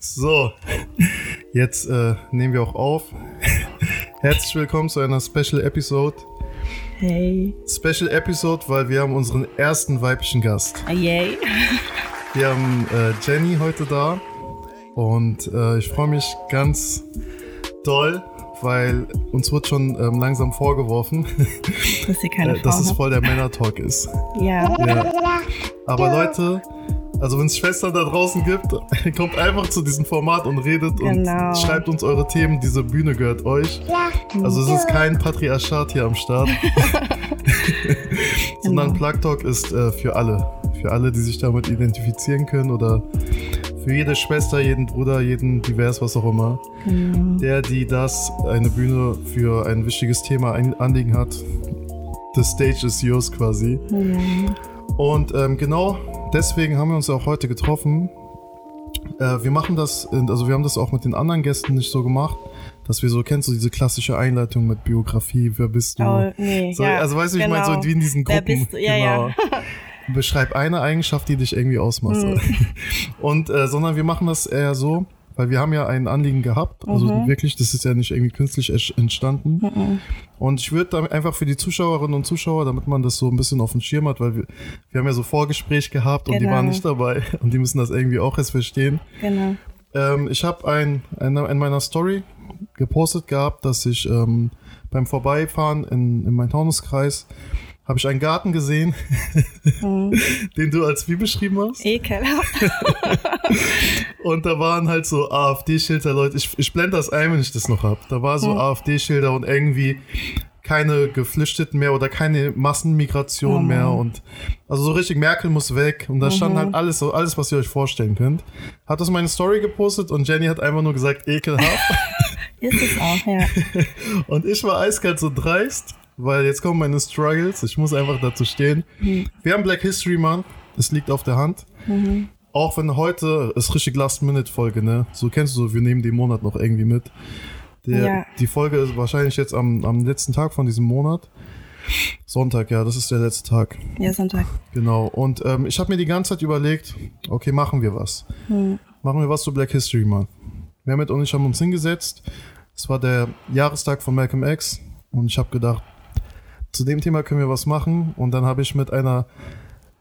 So, jetzt äh, nehmen wir auch auf. Herzlich willkommen zu einer Special Episode. Hey. Special Episode, weil wir haben unseren ersten weiblichen Gast. Ah, Yay. Wir haben äh, Jenny heute da und äh, ich freue mich ganz doll, weil uns wird schon ähm, langsam vorgeworfen, Dass äh, dass es voll der Männer-Talk ist. Ja. Ja. Aber Leute, also wenn es Schwestern da draußen gibt, kommt einfach zu diesem Format und redet Genau. und schreibt uns eure Themen. Diese Bühne gehört euch. Also es ist kein Patriarchat hier am Start, sondern Genau. Plug Talk ist äh, für alle. Für alle, die sich damit identifizieren können oder für jede Schwester, jeden Bruder, jeden divers, was auch immer. Genau. Der, die das, eine Bühne für ein wichtiges Thema ein Anliegen hat. The stage is yours quasi. Ja. Und ähm, genau deswegen haben wir uns auch heute getroffen. Äh, wir machen das, also wir haben das auch mit den anderen Gästen nicht so gemacht, dass wir so, kennst du diese klassische Einleitung mit Biografie, wer bist du? Oh, nee. so, ja. also weißt du, ich meine, so genau. wie in diesen Wer Gruppen. bist du? Ja, ja. Beschreib eine Eigenschaft, die dich irgendwie ausmacht. Mhm. Und, äh, sondern wir machen das eher so, weil wir haben ja ein Anliegen gehabt. Also Mhm. wirklich, das ist ja nicht irgendwie künstlich entstanden. Mhm. Und ich würde dann einfach für die Zuschauerinnen und Zuschauer, damit man das so ein bisschen auf dem Schirm hat, weil wir, wir haben ja so Vorgespräch gehabt und die Genau. waren nicht dabei und die müssen das irgendwie auch erst verstehen. Genau. Ähm, ich habe ein, ein, in meiner Story gepostet gehabt, dass ich ähm, beim Vorbeifahren in, in meinem Taunuskreis habe ich einen Garten gesehen, Mhm. den du als wie beschrieben hast. Ekelhaft. Und da waren halt so AfD-Schilder, Leute. Ich, ich blende das ein, wenn ich das noch hab. Da war so Mhm. AfD-Schilder und irgendwie keine Geflüchteten mehr oder keine Massenmigration Mhm. mehr und also so richtig Merkel muss weg und da stand Mhm. halt alles so alles was ihr euch vorstellen könnt. Hat das meine Story gepostet und Jenny hat einfach nur gesagt ekelhaft Ist es auch, ja. und ich war eiskalt so dreist, weil jetzt kommen meine Struggles, ich muss einfach dazu stehen. Mhm. Wir haben Black History Month, es liegt auf der Hand. Mhm. Auch wenn heute ist richtig Last-Minute-Folge, ne? So kennst du so, wir nehmen den Monat noch irgendwie mit. Der, Ja. Die Folge ist wahrscheinlich jetzt am, am letzten Tag von diesem Monat. Sonntag, ja, das ist der letzte Tag. Ja, Sonntag. Genau. Und ähm, ich habe mir die ganze Zeit überlegt, okay, machen wir was. Hm. Machen wir was zu Black History Month. Mehmet und ich haben uns hingesetzt. Es war der Jahrestag von Malcolm X. Und ich habe gedacht, zu dem Thema können wir was machen. Und dann habe ich mit einer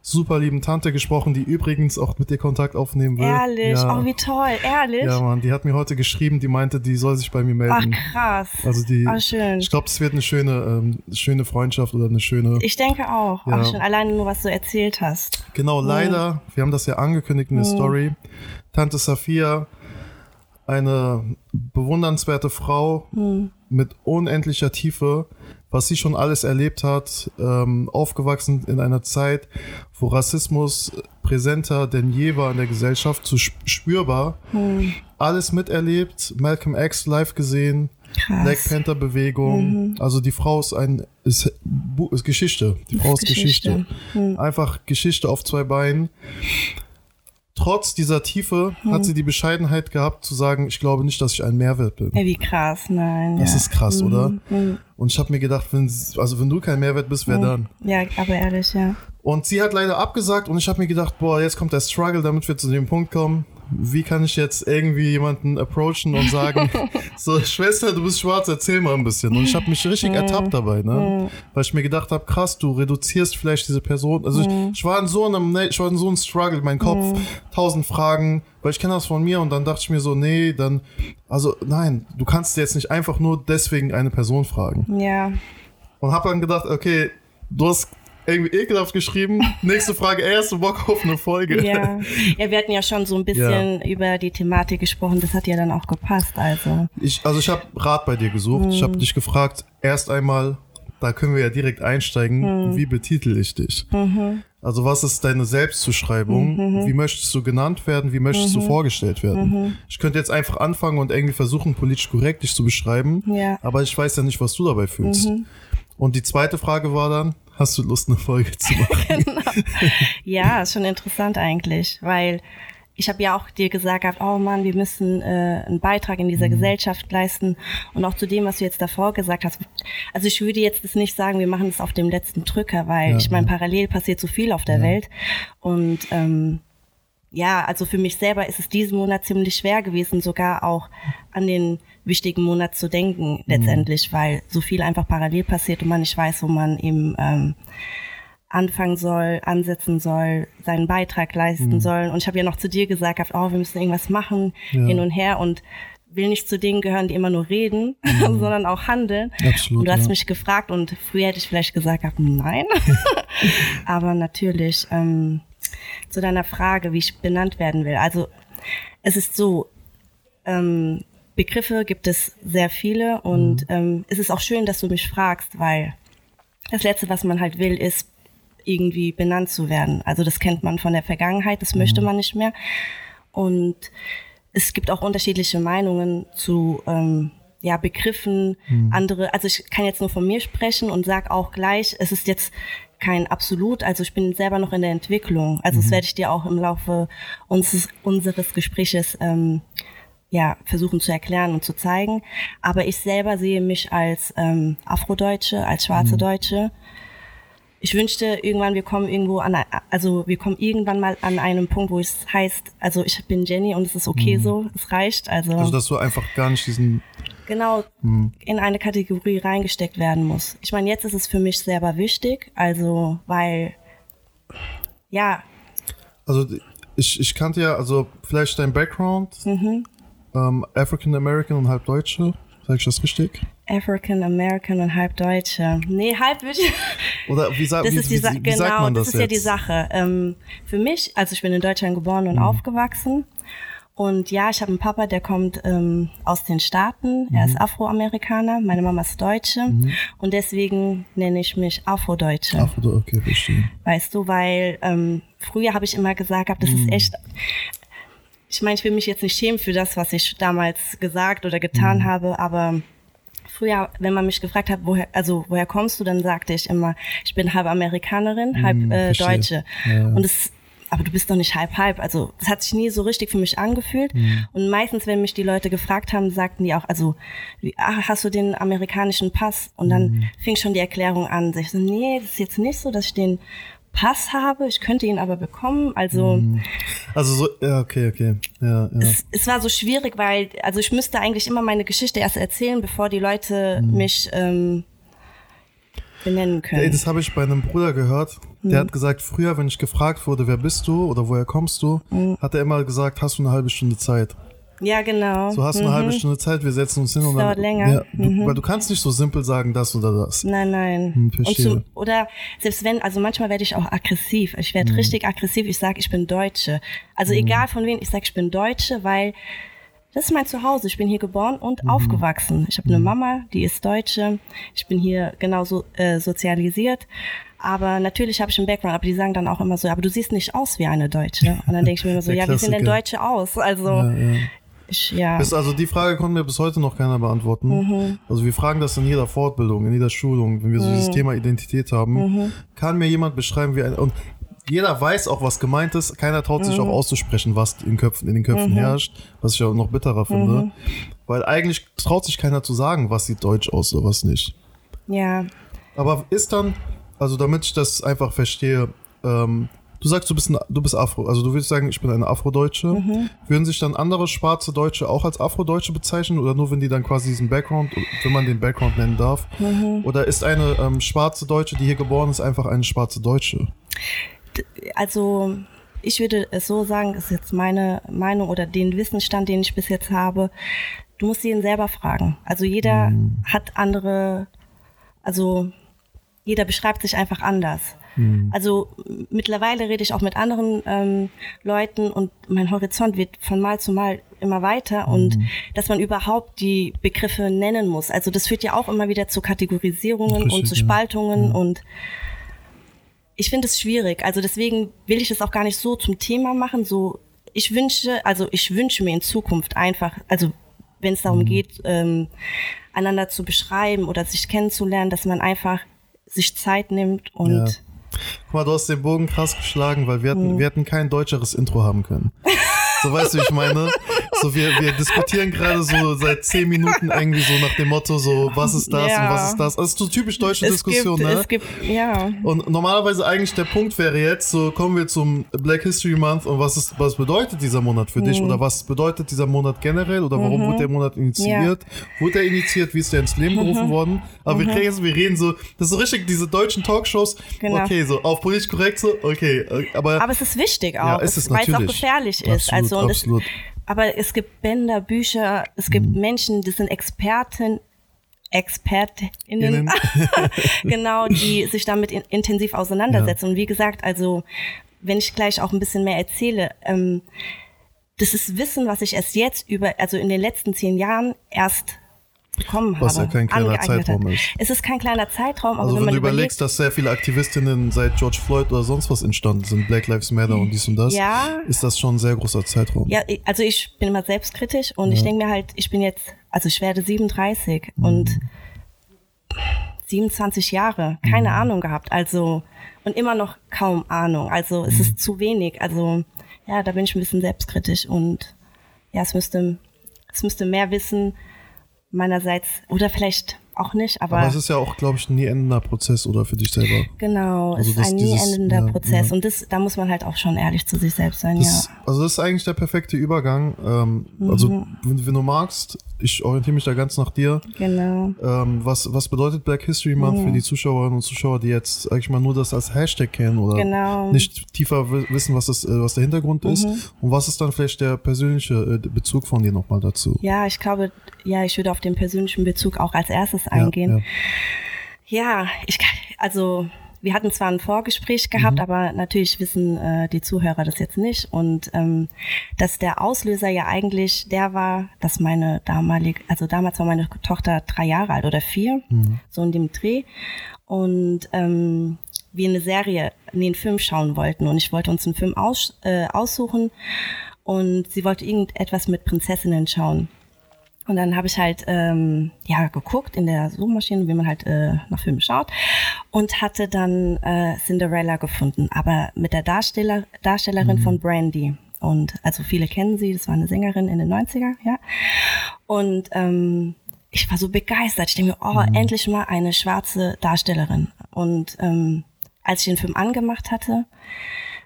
super lieben Tante gesprochen, die übrigens auch mit dir Kontakt aufnehmen will. Ehrlich. Ja. Oh, wie toll. Ehrlich. Ja, Mann, die hat mir heute geschrieben, die meinte, die soll sich bei mir Ach, melden. krass. Also die, Ach, schön. ich glaube, es wird eine schöne, ähm, schöne Freundschaft oder eine schöne. Ich denke auch. Ja. Ach, schon alleine nur, was du erzählt hast. Genau, leider, wir haben das ja angekündigt in der Mhm. Story. Tante Safia, eine bewundernswerte Frau Hm. mit unendlicher Tiefe, was sie schon alles erlebt hat, ähm, aufgewachsen in einer Zeit, wo Rassismus präsenter denn je war in der Gesellschaft, zu sp- spürbar. Hm. Alles miterlebt, Malcolm X live gesehen, Black Krass. Panther Bewegung. Also die Frau ist ein ist, ist Geschichte. Die Frau ist Geschichte. Hm. Einfach Geschichte auf zwei Beinen. Trotz dieser Tiefe Hm. hat sie die Bescheidenheit gehabt zu sagen, ich glaube nicht, dass ich ein Mehrwert bin. Ey, wie krass. Nein. Das ja. ist krass, oder? Mhm. Und ich habe mir gedacht, wenn, also wenn du kein Mehrwert bist, wer dann? Ja, aber ehrlich, ja. Und sie hat leider abgesagt und ich habe mir gedacht, boah, jetzt kommt der Struggle, damit wir zu dem Punkt kommen. Wie kann ich jetzt irgendwie jemanden approachen und sagen, so Schwester, du bist schwarz, erzähl mal ein bisschen. Und ich habe mich richtig ertappt dabei, ne? Weil ich mir gedacht habe, krass, du reduzierst vielleicht diese Person. Also ich, ich war in so einem, ne- ich war in so einem Struggle, mein Kopf, tausend Fragen, weil ich kenne das von mir und dann dachte ich mir so, nee, dann, also nein, du kannst jetzt nicht einfach nur deswegen eine Person fragen. Ja. Und hab dann gedacht, okay, du hast irgendwie ekelhaft geschrieben. Nächste Frage, du Bock auf eine Folge? Ja. ja, wir hatten ja schon so ein bisschen über die Thematik gesprochen. Das hat ja dann auch gepasst. Also, Ich, also ich habe Rat bei dir gesucht. Ich habe dich gefragt, erst einmal, da können wir ja direkt einsteigen, wie betitel ich dich? Also was ist deine Selbstzuschreibung? Wie möchtest du genannt werden? Wie möchtest du vorgestellt werden? Ich könnte jetzt einfach anfangen und irgendwie versuchen, politisch korrekt dich zu beschreiben. Ja. Aber ich weiß ja nicht, was du dabei fühlst. Und die zweite Frage war dann, hast du Lust, eine Folge zu machen? ja, ist schon interessant eigentlich, weil ich habe ja auch dir gesagt gehabt, oh Mann, wir müssen äh, einen Beitrag in dieser Gesellschaft leisten und auch zu dem, was du jetzt davor gesagt hast. Also ich würde jetzt das nicht sagen, wir machen es auf dem letzten Drücker, weil Ja, ich meine, ja. parallel passiert so viel auf der Welt und ähm, ja, also für mich selber ist es diesen Monat ziemlich schwer gewesen, sogar auch an den wichtigen Monat zu denken letztendlich, weil so viel einfach parallel passiert und man nicht weiß, wo man eben ähm, anfangen soll, ansetzen soll, seinen Beitrag leisten Mhm. soll. Und ich habe ja noch zu dir gesagt, oh, wir müssen irgendwas machen, Ja. hin und her und will nicht zu denen gehören, die immer nur reden, sondern auch handeln. Mhm. Absolut, und du hast ja. mich gefragt und früher hätte ich vielleicht gesagt, nein. Aber natürlich ähm, zu deiner Frage, wie ich benannt werden will. Also es ist so, ähm, Begriffe gibt es sehr viele und ähm, es ist auch schön, dass du mich fragst, weil das Letzte, was man halt will, ist irgendwie benannt zu werden. Also das kennt man von der Vergangenheit, das möchte man nicht mehr. Und es gibt auch unterschiedliche Meinungen zu ähm, ja, Begriffen, andere, also ich kann jetzt nur von mir sprechen und sag auch gleich, es ist jetzt kein Absolut, also ich bin selber noch in der Entwicklung. Also das werde ich dir auch im Laufe unseres, unseres Gespräches ähm, ja, versuchen zu erklären und zu zeigen. Aber ich selber sehe mich als ähm, Afrodeutsche, als schwarze Deutsche. Ich wünschte irgendwann, wir kommen irgendwo an, also wir kommen irgendwann mal an einem Punkt, wo es heißt, also ich bin Jenny und es ist okay so, es reicht. Also, Also, dass du einfach gar nicht diesen. genau in eine Kategorie reingesteckt werden muss. Ich meine, jetzt ist es für mich selber wichtig, also weil ja, Also, ich, ich kannte ja, also, vielleicht dein Background. Mhm. Ähm, African American und halb Deutsche. Sag ich das richtig? African American und halb Deutsche. Nee, halb würde ich. Oder wie, sa Das wie, ist die wie, Sa wie genau, sagt man das, das ist ja jetzt? die Sache. Ähm, für mich, also ich bin in Deutschland geboren Mhm. und aufgewachsen. Und ja, ich habe einen Papa, der kommt ähm, aus den Staaten. Er Mhm. ist Afroamerikaner, meine Mama ist Deutsche. Und deswegen nenne ich mich Afrodeutsche. Oder- okay, verstehe. Weißt du, weil ähm, früher habe ich immer gesagt, gehabt, das Mhm. ist echt. Ich meine, ich will mich jetzt nicht schämen für das, was ich damals gesagt oder getan Mhm. habe, aber früher, wenn man mich gefragt hat, woher, also woher kommst du, dann sagte ich immer, ich bin halb Amerikanerin, halb äh, Mhm, verstehe. Deutsche. Ja. Und es aber du bist doch nicht halb halb. Also das hat sich nie so richtig für mich angefühlt. Mhm. Und meistens, wenn mich die Leute gefragt haben, sagten die auch, also wie, ach, hast du den amerikanischen Pass? Und dann Mhm. fing schon die Erklärung an. Ich so, nee, das ist jetzt nicht so, dass ich den Pass habe. Ich könnte ihn aber bekommen. Also Also, so, ja, okay, okay. Ja, ja. es, es war so schwierig, weil also ich müsste eigentlich immer meine Geschichte erst erzählen, bevor die Leute mich ähm, benennen Ey, können. das habe ich bei einem Bruder gehört. Mhm. Der hat gesagt, früher, wenn ich gefragt wurde, wer bist du oder woher kommst du, Mhm. hat er immer gesagt, hast du eine halbe Stunde Zeit. Ja, genau. So hast du eine halbe Stunde Zeit, wir setzen uns hin und dauert dann. länger. Ja, du, Weil du kannst nicht so simpel sagen, das oder das. Nein, nein. Hm, verstehe. zum, oder selbst wenn, also manchmal werde ich auch aggressiv. Ich werde Hm. richtig aggressiv. Ich sage, ich bin Deutsche. Also egal von wem, ich sage, ich bin Deutsche, weil das ist mein Zuhause. Ich bin hier geboren und Mhm. aufgewachsen. Ich habe eine Mama, die ist Deutsche. Ich bin hier genauso äh, sozialisiert. Aber natürlich habe ich einen Background, aber die sagen dann auch immer so, aber du siehst nicht aus wie eine Deutsche. Und dann denke ich mir immer so, ja, wie sehen denn. Deutsche aus? Also, Ja, ja. Ich, ja. Bis, also die Frage konnte mir bis heute noch keiner beantworten. Mhm. Also wir fragen das in jeder Fortbildung, in jeder Schulung, wenn wir so Mhm. dieses Thema Identität haben. Kann mir jemand beschreiben, wie ein... Und jeder weiß auch, was gemeint ist. Keiner traut sich Mhm. auch auszusprechen, was in, Köpfen, in den Köpfen herrscht, was ich auch noch bitterer finde. Mhm. Weil eigentlich traut sich keiner zu sagen, was sieht deutsch aus oder was nicht. ja. Aber ist dann, also damit ich das einfach verstehe, ähm, du sagst, du bist, ein, du bist Afro, also du willst sagen, ich bin eine Afrodeutsche. Mhm. Würden sich dann andere schwarze Deutsche auch als Afrodeutsche bezeichnen oder nur wenn die dann quasi diesen Background, wenn man den Background nennen darf? Mhm. Oder ist eine ähm, schwarze Deutsche, die hier geboren ist, einfach eine schwarze Deutsche? also ich würde es so sagen, das ist jetzt meine Meinung oder den Wissensstand, den ich bis jetzt habe. Du musst jeden selber fragen. Also jeder hat andere, also jeder beschreibt sich einfach anders. Also m- mittlerweile rede ich auch mit anderen ähm, Leuten und mein Horizont wird von Mal zu Mal immer weiter und dass man überhaupt die Begriffe nennen muss. Also das führt ja auch immer wieder zu Kategorisierungen Richtig, und zu ja. Spaltungen und ich finde es schwierig. Also deswegen will ich es auch gar nicht so zum Thema machen. So, ich wünsche, also ich wünsche mir in Zukunft einfach, also wenn es Mhm. darum geht, ähm, einander zu beschreiben oder sich kennenzulernen, dass man einfach sich Zeit nimmt und Ja. Guck mal, du hast den Bogen krass geschlagen, weil wir Mhm. hatten, wir hätten kein deutscheres Intro haben können. So weißt du, wie ich meine? So, wir, wir diskutieren gerade so seit zehn Minuten irgendwie so nach dem Motto, so, was ist das Ja. und was ist das? Also, ist so typisch deutsche es Diskussion, gibt, ne? Es gibt, ja. Und normalerweise eigentlich der Punkt wäre jetzt, so kommen wir zum Black History Month und was ist, was bedeutet dieser Monat für Mhm. dich oder was bedeutet dieser Monat generell oder warum wurde der Monat initiiert? Wurde er initiiert? Wie ist der ins Leben Mhm. gerufen worden? Aber wir reden, wir reden so, das ist so richtig diese deutschen Talkshows. Genau. Okay, so auf politisch korrekt so, okay, äh, aber, Aber es ist wichtig auch, Ja, ist es weil es auch gefährlich ist. Absolut, also, und es, absolut. Aber es gibt Bänder, Bücher, es gibt Mhm. Menschen, die sind Experten, ExpertInnen, Innen. genau, die sich damit in, intensiv auseinandersetzen. Und wie gesagt, also wenn ich gleich auch ein bisschen mehr erzähle, ähm, das ist Wissen, was ich erst jetzt über, also in den letzten zehn Jahren erst bekommen habe. Was ja kein kleiner Zeitraum hat. ist. Es ist kein kleiner Zeitraum, also wenn wenn man du überlegt, überlegst, dass sehr viele Aktivistinnen seit George Floyd oder sonst was entstanden sind, Black Lives Matter und dies und das, Ja. ist das schon ein sehr großer Zeitraum. Ja, also ich bin immer selbstkritisch und ich denke mir halt, ich bin jetzt, also ich werde 37 Mhm. und 27 Jahre, keine Mhm. Ahnung gehabt, also und immer noch kaum Ahnung, also es Mhm. ist zu wenig, also ja, da bin ich ein bisschen selbstkritisch und ja, es müsste, es müsste mehr wissen meinerseits oder vielleicht auch nicht, aber, Aber es ist ja auch, glaube ich, ein nie endender Prozess oder für dich selber. genau, Also es ist ein nie dieses- endender ja, Prozess ja. und das, da muss man halt auch schon ehrlich zu sich selbst sein, Das, ja. Also das ist eigentlich der perfekte Übergang. Ähm, Mhm. Also wenn, wenn du magst, ich orientiere mich da ganz nach dir. Genau. Ähm, was, was bedeutet Black History Month Mhm. für die Zuschauerinnen und Zuschauer, die jetzt, sag ich mal, nur das als Hashtag kennen oder Genau. nicht tiefer wi- wissen, was, das, äh, was der Hintergrund ist? Mhm. Und was ist dann vielleicht der persönliche äh, Bezug von dir nochmal dazu? Ja, ich glaube, ja, ich würde auf den persönlichen Bezug auch als erstes eingehen. Ja, ich kann, also wir hatten zwar ein Vorgespräch gehabt, aber natürlich wissen äh, die Zuhörer das jetzt nicht. Und ähm, dass der Auslöser ja eigentlich der war, dass meine damalige, also damals war meine Tochter drei Jahre alt oder vier, so in dem Dreh. Und ähm, wir eine Serie, nee, einen Film schauen wollten. Und ich wollte uns einen Film aus, äh, aussuchen. Und sie wollte irgendetwas mit Prinzessinnen schauen. Und dann habe ich halt ähm, ja geguckt in der Suchmaschine, wie man halt äh, nach Filmen schaut und hatte dann äh, Cinderella gefunden, aber mit der Darsteller, Darstellerin von Brandy. Und also viele kennen sie, das war eine Sängerin in den 90er, ja. Und ähm, ich war so begeistert. Ich denke mir, oh, endlich mal eine schwarze Darstellerin. Und ähm, als ich den Film angemacht hatte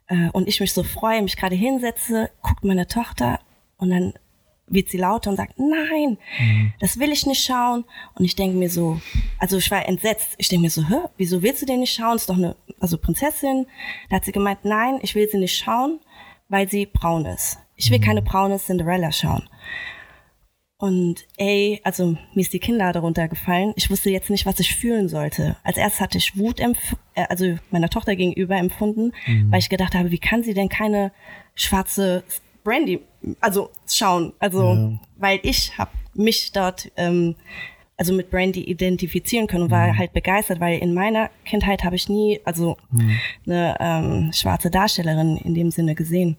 äh, und ich mich so freue, mich gerade hinsetze, guckt meine Tochter und dann wird sie lauter und sagt, nein, das will ich nicht schauen. Und ich denke mir so, also ich war entsetzt. Ich denke mir so, hä, wieso willst du den nicht schauen? Ist doch eine, also Prinzessin. Da hat sie gemeint, nein, ich will sie nicht schauen, weil sie braun ist. Ich will keine braune Cinderella schauen. Und ey, also mir ist die Kinnlade runtergefallen. Ich wusste jetzt nicht, was ich fühlen sollte. Als erstes hatte ich Wut, empf äh, also meiner Tochter gegenüber empfunden, weil ich gedacht habe, wie kann sie denn keine schwarze Brandy, also schauen, also Ja. weil ich habe mich dort ähm, also mit Brandy identifizieren können und war halt begeistert, weil in meiner Kindheit habe ich nie also eine ähm, schwarze Darstellerin in dem Sinne gesehen,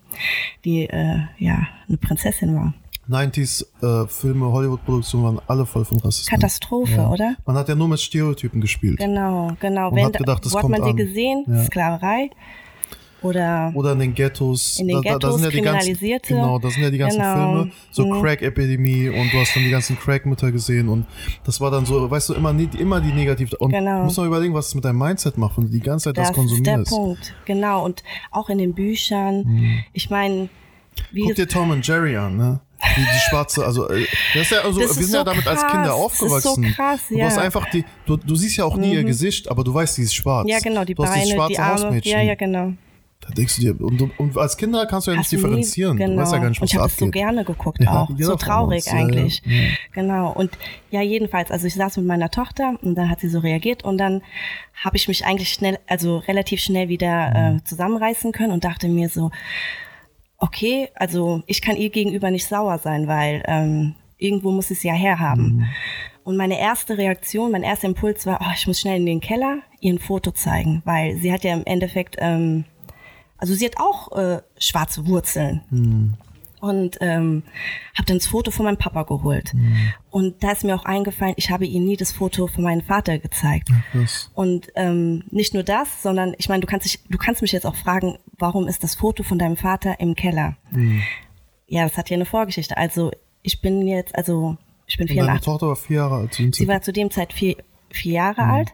die äh, ja eine Prinzessin war. 90s äh, Filme, Hollywood-Produktionen waren alle voll von Rassismus. Katastrophe, Ja. oder? Man hat ja nur mit Stereotypen gespielt. Genau, genau. Und Wenn hat gedacht, das wo hat kommt man die an. gesehen? Ja. Sklaverei oder Oder in den Ghettos. In den Ghettos, sind ja die ganzen, Kriminalisierte. genau, da sind ja die ganzen Genau. Filme. So Mhm. Crack-Epidemie und du hast dann die ganzen Crack-Mütter gesehen und das war dann so, weißt du, immer, immer die negativ. Und Genau. du musst mal überlegen, was es mit deinem Mindset macht, wenn du die ganze Zeit das, das ist der konsumierst. Punkt. Genau. Und auch in den Büchern. Ich meine, wie Guck dir Tom und Jerry an, ne? Die, die schwarze, also, äh, das ist ja, also wir Das ist sind ja so damit als krass. Kinder Das ist so aufgewachsen. krass, Und Du hast ja. Mhm. einfach die, du, du siehst ja auch nie ihr Gesicht, aber du weißt, die ist schwarz. ja genau, die du hast dieses Beine, schwarze die Arme. Hausmädchen. Ja, ja, genau. Da denkst du dir, und, und, und als Kinder kannst du ja nicht Hast du nie- differenzieren. Du weißt ja gar nicht, und was ich da habe es so gerne geguckt Ja, auch. jeder So traurig uns, ja, ja. eigentlich. Ja. Genau. Und ja, jedenfalls, also ich saß mit meiner Tochter und dann hat sie so reagiert und dann habe ich mich eigentlich schnell, also relativ schnell wieder Mhm. äh, zusammenreißen können und dachte mir so, okay, also ich kann ihr gegenüber nicht sauer sein, weil ähm, irgendwo muss sie es ja herhaben. Mhm. Und meine erste Reaktion, mein erster Impuls war, oh, ich muss schnell in den Keller ihr ein Foto zeigen, weil sie hat ja im Endeffekt, ähm, also sie hat auch äh, schwarze Wurzeln. Und ähm, habe dann das Foto von meinem Papa geholt. Und da ist mir auch eingefallen, ich habe ihnen nie das Foto von meinem Vater gezeigt. Krass. Und ähm, nicht nur das, sondern ich meine, du kannst dich, du kannst mich jetzt auch fragen, warum ist das Foto von deinem Vater im Keller? ja, das hat ja eine Vorgeschichte. Also ich bin jetzt, also ich bin Und deine 84. Tochter war vier Jahre alt. Sie war zu dem Zeit vier, vier Jahre Mhm. alt.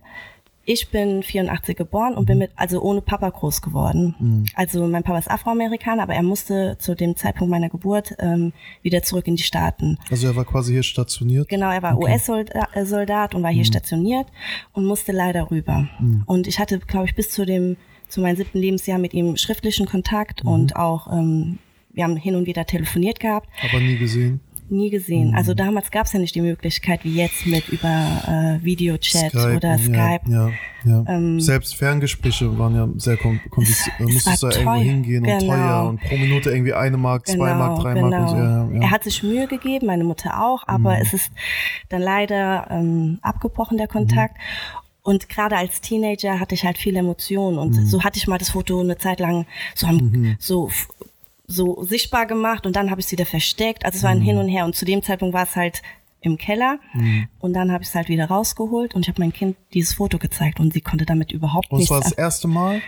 Ich bin 84 geboren und bin mit, also ohne Papa groß geworden. Mhm. Also mein Papa ist Afroamerikaner, aber er musste zu dem Zeitpunkt meiner Geburt ähm, wieder zurück in die Staaten. Also er war quasi hier stationiert. Genau, er war US-Soldat und war Mhm. hier stationiert und musste leider rüber. Und ich hatte, glaube ich, bis zu dem, zu meinem siebten Lebensjahr mit ihm schriftlichen Kontakt Mhm. und auch, ähm, wir haben hin und wieder telefoniert gehabt, Aber nie gesehen. Nie Mhm. gesehen. Also damals gab es ja nicht die Möglichkeit wie jetzt mit über äh, Videochat oder ja, Skype. Ähm, Ja, ja. Selbst Ferngespräche waren ja sehr kom- kompliziert. Da musstest du da irgendwo hingehen und Genau. teuer und pro Minute irgendwie eine Mark, zwei Mark, drei Mark und so. Ja, ja, Genau, Er ja. hat sich Mühe gegeben, meine Mutter auch, aber Mhm. es ist dann leider ähm, abgebrochen, der Kontakt. Und gerade als Teenager hatte ich halt viele Emotionen und Mhm. so hatte ich mal das Foto eine Zeit lang so, am, so, f- so sichtbar gemacht und dann habe ich es wieder versteckt. Also es war ein Mhm. Hin und Her und zu dem Zeitpunkt war es halt im Keller und dann habe ich es halt wieder rausgeholt und ich habe mein Kind dieses Foto gezeigt und sie konnte damit überhaupt Und es nichts war das erste Mal.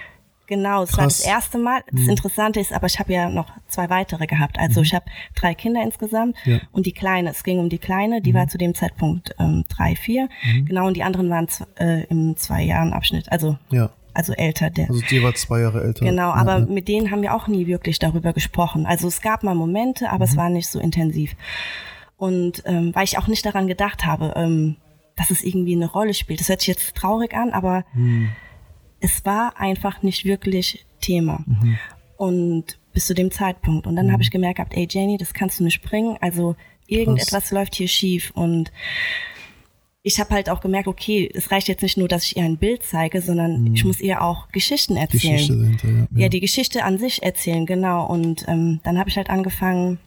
Genau, es war das. Mhm. erste Mal. Das Interessante ist, aber ich habe ja noch zwei weitere gehabt. Also ich habe drei Kinder insgesamt Mhm. Ja. Mhm. und die Kleine, es ging um die Kleine, die war zu dem Zeitpunkt ähm, drei, vier. Genau, und die anderen waren äh, im zwei Jahren Abschnitt, also Ja. Also älter. Der, Also die war zwei Jahre älter. genau, ja, aber ja. mit denen haben wir auch nie wirklich darüber gesprochen. Also es gab mal Momente, aber Mhm. es war nicht so intensiv. Und ähm, weil ich auch nicht daran gedacht habe, ähm, dass es irgendwie eine Rolle spielt. Das hört sich jetzt traurig an, aber Mhm. es war einfach nicht wirklich Thema. Mhm. Und bis zu dem Zeitpunkt. Und dann habe ich gemerkt, ey Jenny, das kannst du nicht bringen. Also irgendetwas läuft hier schief. Und ich habe halt auch gemerkt, okay, es reicht jetzt nicht nur, dass ich ihr ein Bild zeige, sondern ich muss ihr auch Geschichten erzählen. Mhm. Geschichte dahinter, ja. Ja, die Geschichte an sich erzählen, genau. Und ähm, dann habe ich halt angefangen,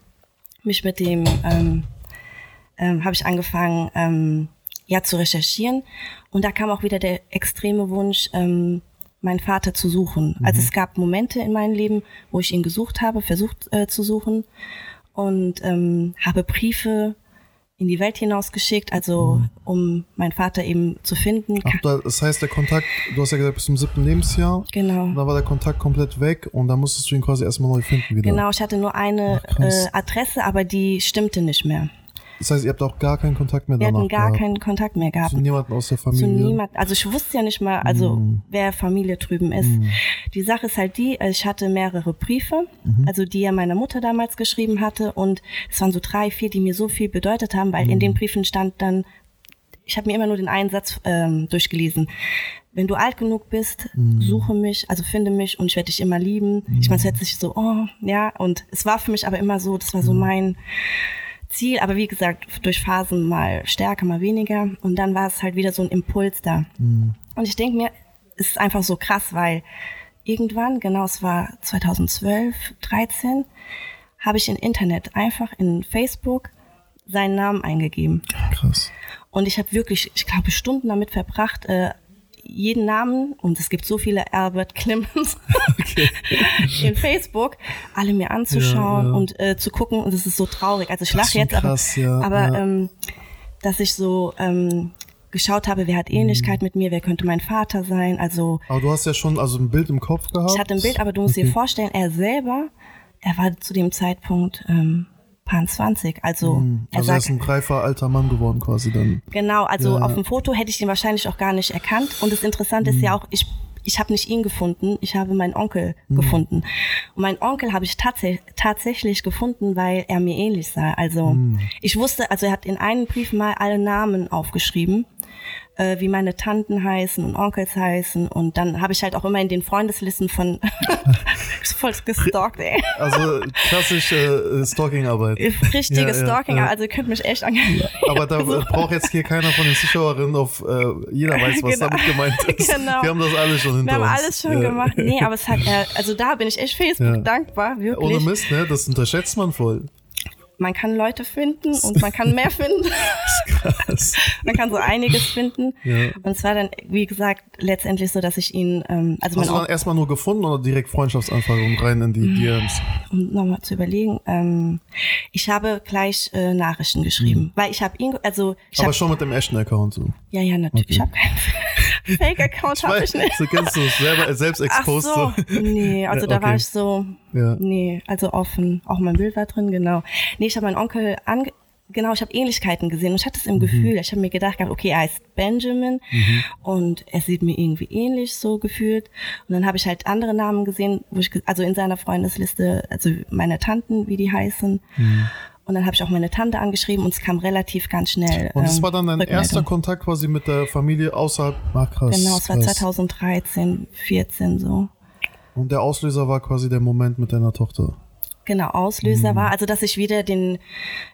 mich mit dem, ähm, ähm, habe ich angefangen, ähm, ja, zu recherchieren. Und da kam auch wieder der extreme Wunsch, ähm, meinen Vater zu suchen. Also es gab Momente in meinem Leben, wo ich ihn gesucht habe, versucht äh, zu suchen und ähm, habe Briefe in die Welt hinausgeschickt, also um meinen Vater eben zu finden. Ach, da- das heißt, der Kontakt, du hast ja gesagt, bis zum siebten Lebensjahr. Genau. Und dann war der Kontakt komplett weg und dann musstest du ihn quasi erstmal neu finden wieder. Genau, ich hatte nur eine Ach, äh, Adresse, aber die stimmte nicht mehr. Das heißt, ihr habt auch gar keinen Kontakt mehr Wir danach hatten gar gehabt. keinen Kontakt mehr gehabt. Zu niemandem aus der Zu Familie. niemand, also ich wusste ja nicht mal, also Mhm. wer Familie drüben ist. Die Sache ist halt die, ich hatte mehrere Briefe, Mhm. also die er meiner Mutter damals geschrieben hatte und es waren so drei, vier, die mir so viel bedeutet haben, weil in Mhm. den Briefen stand dann, ich habe mir immer nur den einen Satz ähm, durchgelesen. Wenn du alt genug bist, Mhm. suche mich, also finde mich und ich werde dich immer lieben. Ich meine, es hört sich so, oh, ja, und es war für mich aber immer so, das war Mhm. so mein Ziel, aber wie gesagt, durch Phasen mal stärker, mal weniger. Und dann war es halt wieder so ein Impuls da. Mhm. Und ich denke mir, es ist einfach so krass, weil irgendwann, genau, es war 2012, 13, habe ich im Internet einfach in Facebook seinen Namen eingegeben. Krass. Und ich habe wirklich, ich glaube, Stunden damit verbracht, äh, jeden Namen, und es gibt so viele Albert Clemens in Facebook, alle mir anzuschauen Ja, ja. und äh, zu gucken. Und es ist so traurig. Also ich lache jetzt, aber, krass, ja, aber ja. Ähm, dass ich so ähm, geschaut habe, wer hat Mhm. Ähnlichkeit mit mir, wer könnte mein Vater sein. Also Aber du hast ja schon also ein Bild im Kopf gehabt. ich hatte ein Bild, aber du musst dir vorstellen, er selber, er war zu dem Zeitpunkt ähm, Pan 20. Also, er Also er sagt, ist ein reifer alter Mann geworden quasi dann. Genau, also Ja. auf dem Foto hätte ich ihn wahrscheinlich auch gar nicht erkannt. Und das Interessante ist Mhm. ja auch, ich, ich habe nicht ihn gefunden, ich habe meinen Onkel Mhm. gefunden. Und meinen Onkel habe ich tats tatsächlich gefunden, weil er mir ähnlich sah. Also Mhm. ich wusste, also er hat in einem Brief mal alle Namen aufgeschrieben äh, wie meine Tanten heißen und Onkels heißen. Und dann habe ich halt auch immer in den Freundeslisten von voll gestalkt, ey. Also klassische äh, Stalking-Arbeit. Richtige Ja, Stalking, ja. also ihr könnt mich echt angehen. Aber da äh, braucht jetzt hier keiner von den Zuschauerinnen auf, äh, jeder weiß, was Genau. damit gemeint ist. Genau. Wir haben das alle schon hinter Wir haben uns. alles schon Ja. gemacht. Nee, aber es hat, äh, also da bin ich echt Facebook dankbar, wirklich. Ohne Mist, ne? Das unterschätzt man voll. Man kann Leute finden und man kann mehr finden. Krass. man kann so einiges finden. Ja. Und es war dann, wie gesagt, letztendlich so, dass ich ihn, ähm, also Hast du mein dann erstmal nur gefunden oder direkt Freundschaftsanfrage und rein in die Mhm. DMs? um nochmal zu überlegen, ähm, ich habe gleich äh, Nachrichten geschrieben, weil ich habe ihn, also ich Mhm. Aber habe, schon mit dem echten Account so. ja, ja, natürlich, ich habe keinen Fake-Account, habe ich nicht. so kennst du es selber, selbst Ach exposed. so, nee, also Ja, da war okay. ich so, Ja. nee, also offen, auch mein Bild war drin, genau. Nee, ich habe meinen Onkel ange Genau, ich habe Ähnlichkeiten gesehen und ich hatte es Mhm. im Gefühl. Ich habe mir gedacht, okay, er heißt Benjamin und er sieht mir irgendwie ähnlich so gefühlt. Und dann habe ich halt andere Namen gesehen, wo ich, also in seiner Freundesliste, also meine Tanten, wie die heißen. Mhm. Und dann habe ich auch meine Tante angeschrieben und es kam relativ ganz schnell. Und das ähm, war dann dein erster Kontakt quasi mit der Familie außerhalb. Ach krass. Genau, es war krass. 2013, 14 so. Und der Auslöser war quasi der Moment mit deiner Tochter. Genau, Auslöser Mhm. war, also dass ich wieder den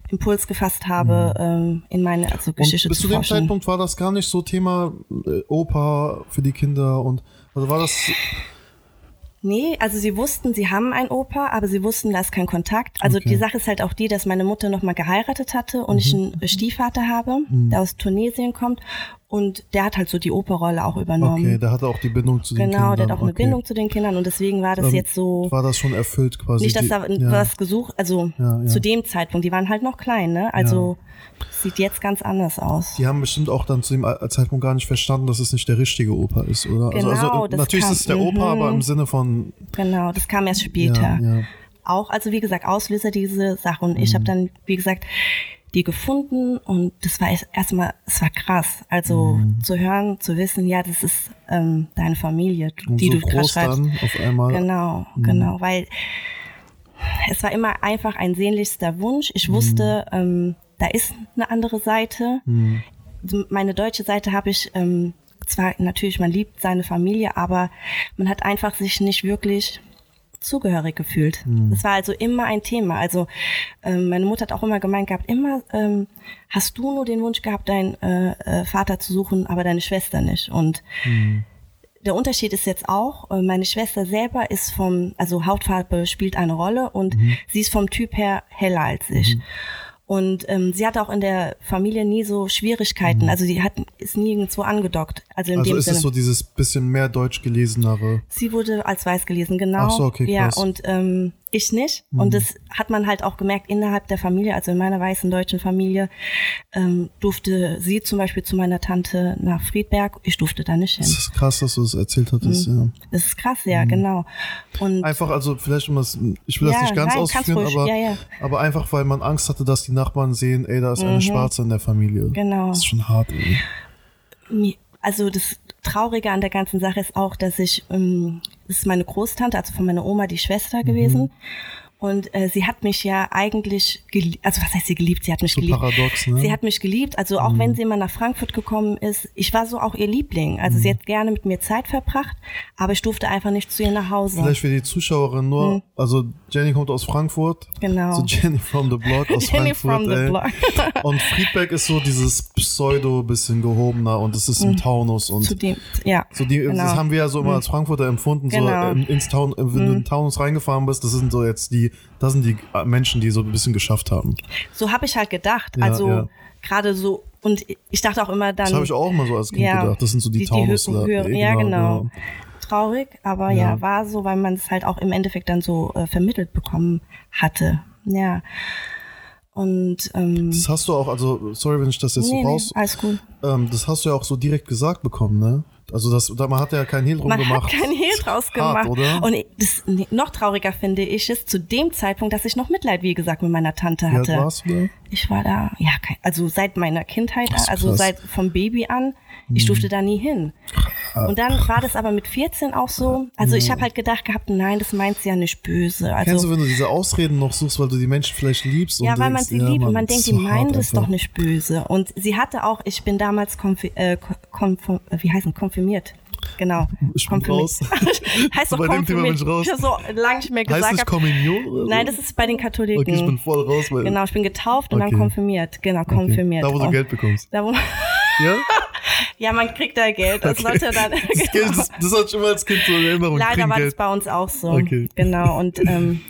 Impuls gefasst habe, ähm, in meine also Und Geschichte bis zu zu dem forschen. Zeitpunkt war das gar nicht so Thema äh, Opa für die Kinder und also war das Nee, also sie wussten, sie haben einen Opa, aber sie wussten, da ist kein Kontakt. Also Okay. die Sache ist halt auch die, dass meine Mutter nochmal geheiratet hatte und ich Mhm. einen Stiefvater habe, der aus Tunesien kommt und der hat halt so die Operrolle auch übernommen. okay, der hatte auch die Bindung zu den Kindern. genau, der hat auch eine okay. Bindung zu den Kindern und deswegen war das Ähm, jetzt so, War das schon erfüllt quasi? nicht, dass die, da ja. was gesucht, also Ja, ja. zu dem Zeitpunkt, die waren halt noch klein, ne? Also sieht jetzt ganz anders aus. Die haben bestimmt auch dann zu dem Zeitpunkt gar nicht verstanden, dass es nicht der richtige Opa ist, oder? Genau, also, also das natürlich kam- ist es der Opa, mhm. aber im Sinne von Genau, das kam erst später. Auch, also wie gesagt, Auslöser diese Sache. Und Mhm. ich habe dann, wie gesagt, die gefunden und das war erst- erstmal, es war krass. Also Mhm. zu hören, zu wissen, ja, das ist ähm, deine Familie, Und die so du gerade groß schreibst. dann auf einmal. Genau, genau, weil es war immer einfach ein sehnlichster Wunsch. Ich wusste, ähm, da ist eine andere Seite. Meine deutsche Seite habe ich ähm, zwar natürlich, man liebt seine Familie, aber man hat einfach sich nicht wirklich zugehörig gefühlt. Das war also immer ein Thema. Also ähm, meine Mutter hat auch immer gemeint gehabt, immer ähm, hast du nur den Wunsch gehabt, deinen äh, äh, Vater zu suchen, aber deine Schwester nicht. Und der Unterschied ist jetzt auch, äh, meine Schwester selber ist vom, also Hautfarbe spielt eine Rolle und sie ist vom Typ her heller als ich. Und ähm, sie hatte auch in der Familie nie so Schwierigkeiten. Also sie hat ist nirgendwo angedockt. Also in Also dem ist Sinne. es so dieses bisschen mehr deutsch gelesenere. Sie wurde als weiß gelesen, genau. Ach so, okay, Ja, krass. Mhm. und ähm, ich nicht. Und das hat man halt auch gemerkt innerhalb der Familie, also in meiner weißen deutschen Familie, ähm, durfte sie zum Beispiel zu meiner Tante nach Friedberg. Ich durfte da nicht hin. Das ist krass, dass du das erzählt hattest, Mhm. ja. Das ist krass, ja, genau. Und Einfach, also vielleicht um das, ich will das Ja, nicht ganz nein, ausführen, aber, ja, ja. aber einfach, weil man Angst hatte, dass die Nachbarn sehen, ey, da ist eine Schwarze in der Familie. Mhm. Genau. Das ist schon hart, ey. also das Traurige an der ganzen Sache ist auch, dass ich, ähm, das ist meine Großtante, also von meiner Oma die Schwester gewesen. Und äh, sie hat mich ja eigentlich geliebt, also was heißt sie geliebt? Sie hat mich So geliebt. paradox, ne? Sie hat mich geliebt, also auch wenn sie immer nach Frankfurt gekommen ist, ich war so auch ihr Liebling. Also sie hat gerne mit mir Zeit verbracht, aber ich durfte einfach nicht zu ihr nach Hause. Vielleicht für die Zuschauerin nur, also Jenny kommt aus Frankfurt. Mhm. Genau. So Jenny from the Block aus Jenny Frankfurt. from the ey. block. und Friedberg ist so dieses Pseudo bisschen gehobener und es ist im Taunus und Mhm. zu dem, ja. so die, genau. das haben wir ja so immer als Frankfurter empfunden, Genau. so ähm, ins Town, äh, wenn du in den Taunus reingefahren bist, das sind so jetzt die, das sind die äh, Menschen, die so ein bisschen geschafft haben. So habe ich halt gedacht. Ja, also ja. gerade so, und ich dachte auch immer dann. Das habe ich auch mal so als Kind gedacht. Das sind so die, die Taunusler. Ja, genau. ja. Traurig, aber Ja. ja. war so, weil man es halt auch im Endeffekt dann so äh, vermittelt bekommen hatte. Ja. Und ähm, Das hast du auch, also sorry, wenn ich das jetzt nee, so nee, raus, alles gut. ähm, das hast du ja auch so direkt gesagt bekommen, ne? Also das, da- man hat ja kein Hehl drum Man gemacht. hat keinen Hehl draus Hart, gemacht. oder? Und das, nee, noch trauriger finde ich es zu dem Zeitpunkt, dass ich noch Mitleid, wie gesagt, mit meiner Tante Wie alt hatte. warst du da? Ich war da, ja, also seit meiner Kindheit, also krass. seit vom Baby an, ich durfte da nie hin. Und dann war das aber mit 14 auch so. Also ich habe halt gedacht gehabt, nein, das meint sie ja nicht böse. Kennst du, Also wenn du diese Ausreden noch suchst, weil du die Menschen vielleicht liebst? ja, und weil man denkst, sie ja, liebt und man das denkt, die hart es doch nicht böse. Und sie hatte auch, ich bin damals konfi äh, konf wie heißen konfirmiert. Genau. Ich bin raus. heißt doch Bei dem Thema bin ich raus. Ich hab so lange nicht mehr Heißt gesagt. nicht hab. Kommunion oder so? Nein, das ist bei den Katholiken. Okay, ich bin voll raus, weil genau, ich bin getauft und Okay. dann konfirmiert. Genau, konfirmiert. da wo du Und Geld bekommst. Da, wo, Ja? ja, man kriegt da Geld. Das Okay. sollte dann. Das, Geld, das, das hatte ich immer als Kind so in Erinnerung. Leider war das Geld. bei uns auch so. Okay. Genau. Und ähm,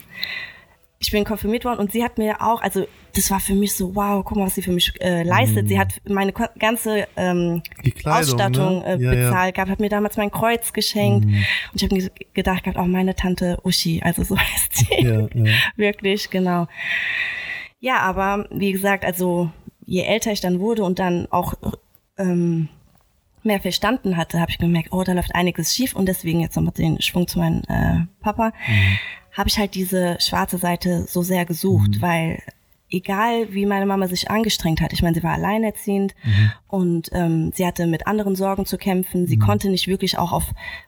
ich bin konfirmiert worden und sie hat mir auch, also das war für mich so, wow, guck mal, was sie für mich äh, leistet. Sie hat meine ganze ähm, Kleidung, Ausstattung ne? äh, Ja, ja. bezahlt gehabt, hat mir damals mein Kreuz geschenkt und ich habe mir gedacht gehabt, oh, meine Tante Uschi, also so heißt sie. Ja, ja. Wirklich, genau. Ja, aber wie gesagt, also je älter ich dann wurde und dann auch ähm, mehr verstanden hatte, habe ich gemerkt, oh, da läuft einiges schief und deswegen jetzt nochmal den Schwung zu meinem äh, Papa, habe ich halt diese schwarze Seite so sehr gesucht, weil egal wie meine Mama sich angestrengt hat, ich meine, sie war alleinerziehend und ähm, sie hatte mit anderen Sorgen zu kämpfen, sie konnte nicht wirklich auch auf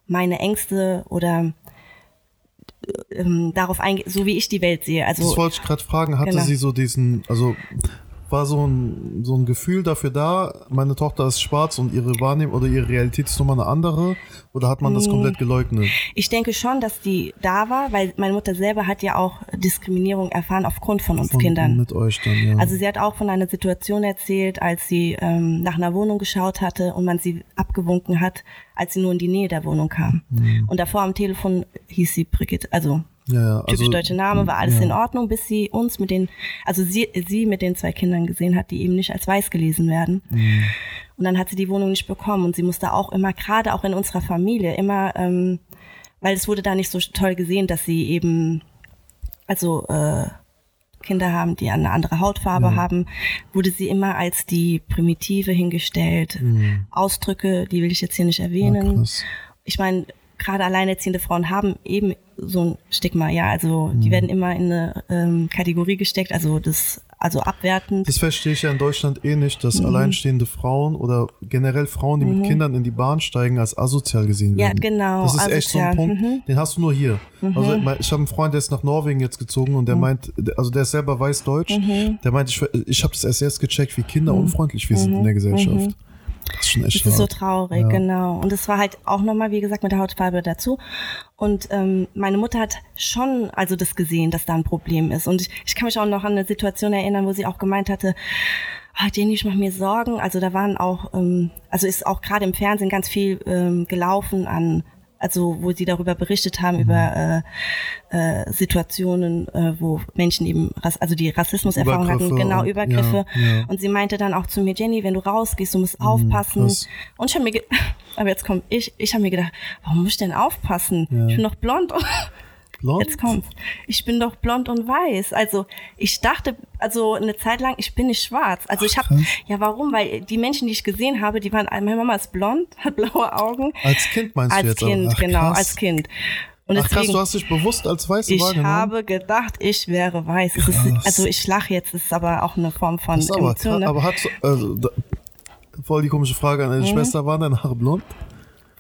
meine Ängste oder ähm, darauf eingehen, so wie ich die Welt sehe. Also Das wollte ich gerade fragen. Hatte Genau. sie so diesen, also war so ein, so ein Gefühl dafür da, meine Tochter ist schwarz und ihre Wahrnehmung oder ihre Realität ist nochmal eine andere? Oder hat man das Mm. komplett geleugnet? Ich denke schon, dass die da war, weil meine Mutter selber hat ja auch Diskriminierung erfahren aufgrund von uns Von- Kindern. Mit euch dann, ja. Also sie hat auch von einer Situation erzählt, als sie ähm, nach einer Wohnung geschaut hatte und man sie abgewunken hat, als sie nur in die Nähe der Wohnung kam. Und davor am Telefon hieß sie Brigitte, also ja, ja, typisch also, deutsche Name, war alles ja. in Ordnung, bis sie uns mit den, also sie, sie mit den zwei Kindern gesehen hat, die eben nicht als weiß gelesen werden. Mhm. Und dann hat sie die Wohnung nicht bekommen und sie musste auch immer, gerade auch in unserer Familie, immer, ähm, weil es wurde da nicht so toll gesehen, dass sie eben, also äh, Kinder haben, die eine andere Hautfarbe haben, wurde sie immer als die Primitive hingestellt. Ausdrücke, die will ich jetzt hier nicht Mhm. Ja, erwähnen krass. ich meine, gerade alleinerziehende Frauen haben eben so ein Stigma, ja. Also die Mhm. werden immer in eine ähm, Kategorie gesteckt, also das, also abwertend. Das verstehe ich ja in Deutschland eh nicht, Mhm. dass alleinstehende Frauen oder generell Frauen, die mit Kindern in die Bahn steigen, als asozial gesehen Ja, werden. genau, Das ist echt so ein asozial, Punkt, mhm. den hast du nur hier. Also ich habe einen Freund, der ist nach Norwegen jetzt gezogen und der Mhm. meint, also der ist selber weiß-deutsch, der meint, ich, ich habe das erst jetzt gecheckt, wie kinderunfreundlich wir sind in der Gesellschaft. Das ist schon echt. Das ist so traurig, Ja. genau. Und es war halt auch nochmal, wie gesagt, mit der Hautfarbe dazu. Und ähm, meine Mutter hat schon also das gesehen, dass da ein Problem ist. Und ich, ich kann mich auch noch an eine Situation erinnern, wo sie auch gemeint hatte, ah, Jenny, ich mache mir Sorgen. Also da waren auch, ähm, also ist auch gerade im Fernsehen ganz viel ähm, gelaufen an also wo sie darüber berichtet haben, über äh, äh, Situationen, äh, wo Menschen eben, also die Rassismuserfahrung hatten, genau, Übergriffe. ja, ja. Und sie meinte dann auch zu mir, Jenny, wenn du rausgehst, du musst aufpassen. krass. Und ich habe mir, aber jetzt kommt ich, ich habe mir gedacht, warum muss ich denn aufpassen? Ja. Ich bin doch blond. Blond? jetzt kommt's. Ich bin doch blond und weiß. Also ich dachte, also eine Zeit lang, ich bin nicht schwarz. Also ich habe, ja warum? Weil die Menschen, die ich gesehen habe, die waren, meine Mama ist blond, hat blaue Augen. Als Kind meinst du Als jetzt? Kind, aber? Ach, genau, krass. als Kind. Und Ach krass, du hast dich bewusst als Weiße ich wahrgenommen? habe gedacht, ich wäre weiß. Ist, also ich lache jetzt, ist aber auch eine Form von ist aber, Ne? aber hat also, da, voll die komische Frage an deine Mhm. Schwester, waren deine Haare blond?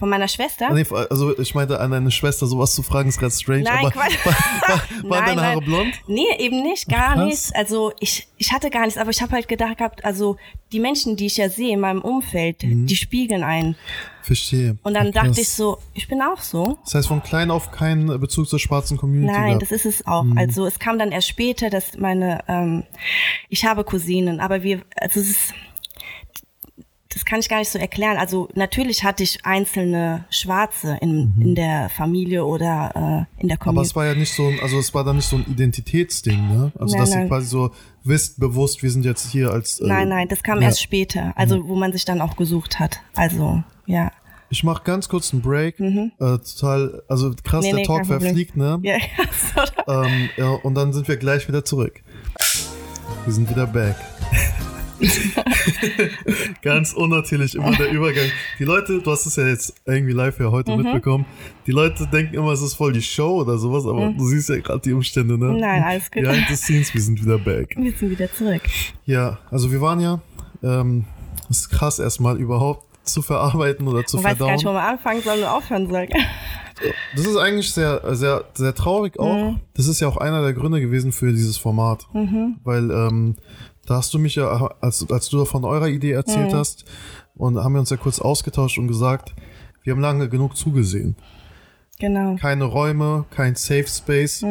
Von meiner Schwester? Nee, also ich meinte an deine Schwester, sowas zu fragen ist gerade strange, Nein, aber Quatsch. war, war, waren deine Haare nein. blond? Nee, eben nicht, gar krass. nichts. Also ich, ich hatte gar nichts, aber ich habe halt gedacht gehabt, also die Menschen, die ich ja sehe in meinem Umfeld, die spiegeln ein. Verstehe. Und dann Mhm. Krass. dachte ich so, ich bin auch so. Das heißt, von klein auf keinen Bezug zur schwarzen Community Nein, gehabt. das ist es auch. Mhm. Also es kam dann erst später, dass meine, ähm, ich habe Cousinen, aber wir, also es ist, das kann ich gar nicht so erklären. Also natürlich hatte ich einzelne Schwarze in, in der Familie oder äh, in der Mhm. Aber Community. es war ja nicht so ein, also es war dann nicht so ein Identitätsding, ne? Also Nein, dass nein. ihr quasi so wisst, bewusst, wir sind jetzt hier als. Äh, Nein, nein, das kam ja. erst später, also wo man sich dann auch gesucht hat. Also, ja. Ich mach ganz kurz einen Break. Äh, total, also krass, Mhm. Nee, der nee, Talk verfliegt, ne? Ja, Ähm, ja, und dann sind wir gleich wieder zurück. Wir sind wieder back. Ganz unnatürlich immer der Übergang. Die Leute, du hast es ja jetzt irgendwie live ja heute Mhm. mitbekommen. Die Leute denken immer, es ist voll die Show oder sowas, aber du siehst ja gerade die Umstände, ne? Mhm. Nein, alles gut. Behind the scenes, wir sind wieder back. wir sind wieder zurück. Ja, also wir waren ja, ähm, das ist krass erstmal überhaupt zu verarbeiten oder zu Man weiß gar verdauen. nicht, wo man anfangen soll und aufhören soll. Das ist eigentlich sehr, sehr, sehr traurig auch. Das ist ja auch einer der Gründe gewesen für dieses Format. Weil ähm, da hast du mich ja, als, als du von eurer Idee erzählt hast, und haben wir uns ja kurz ausgetauscht und gesagt, wir haben lange genug zugesehen. Genau. Keine Räume, kein Safe Space,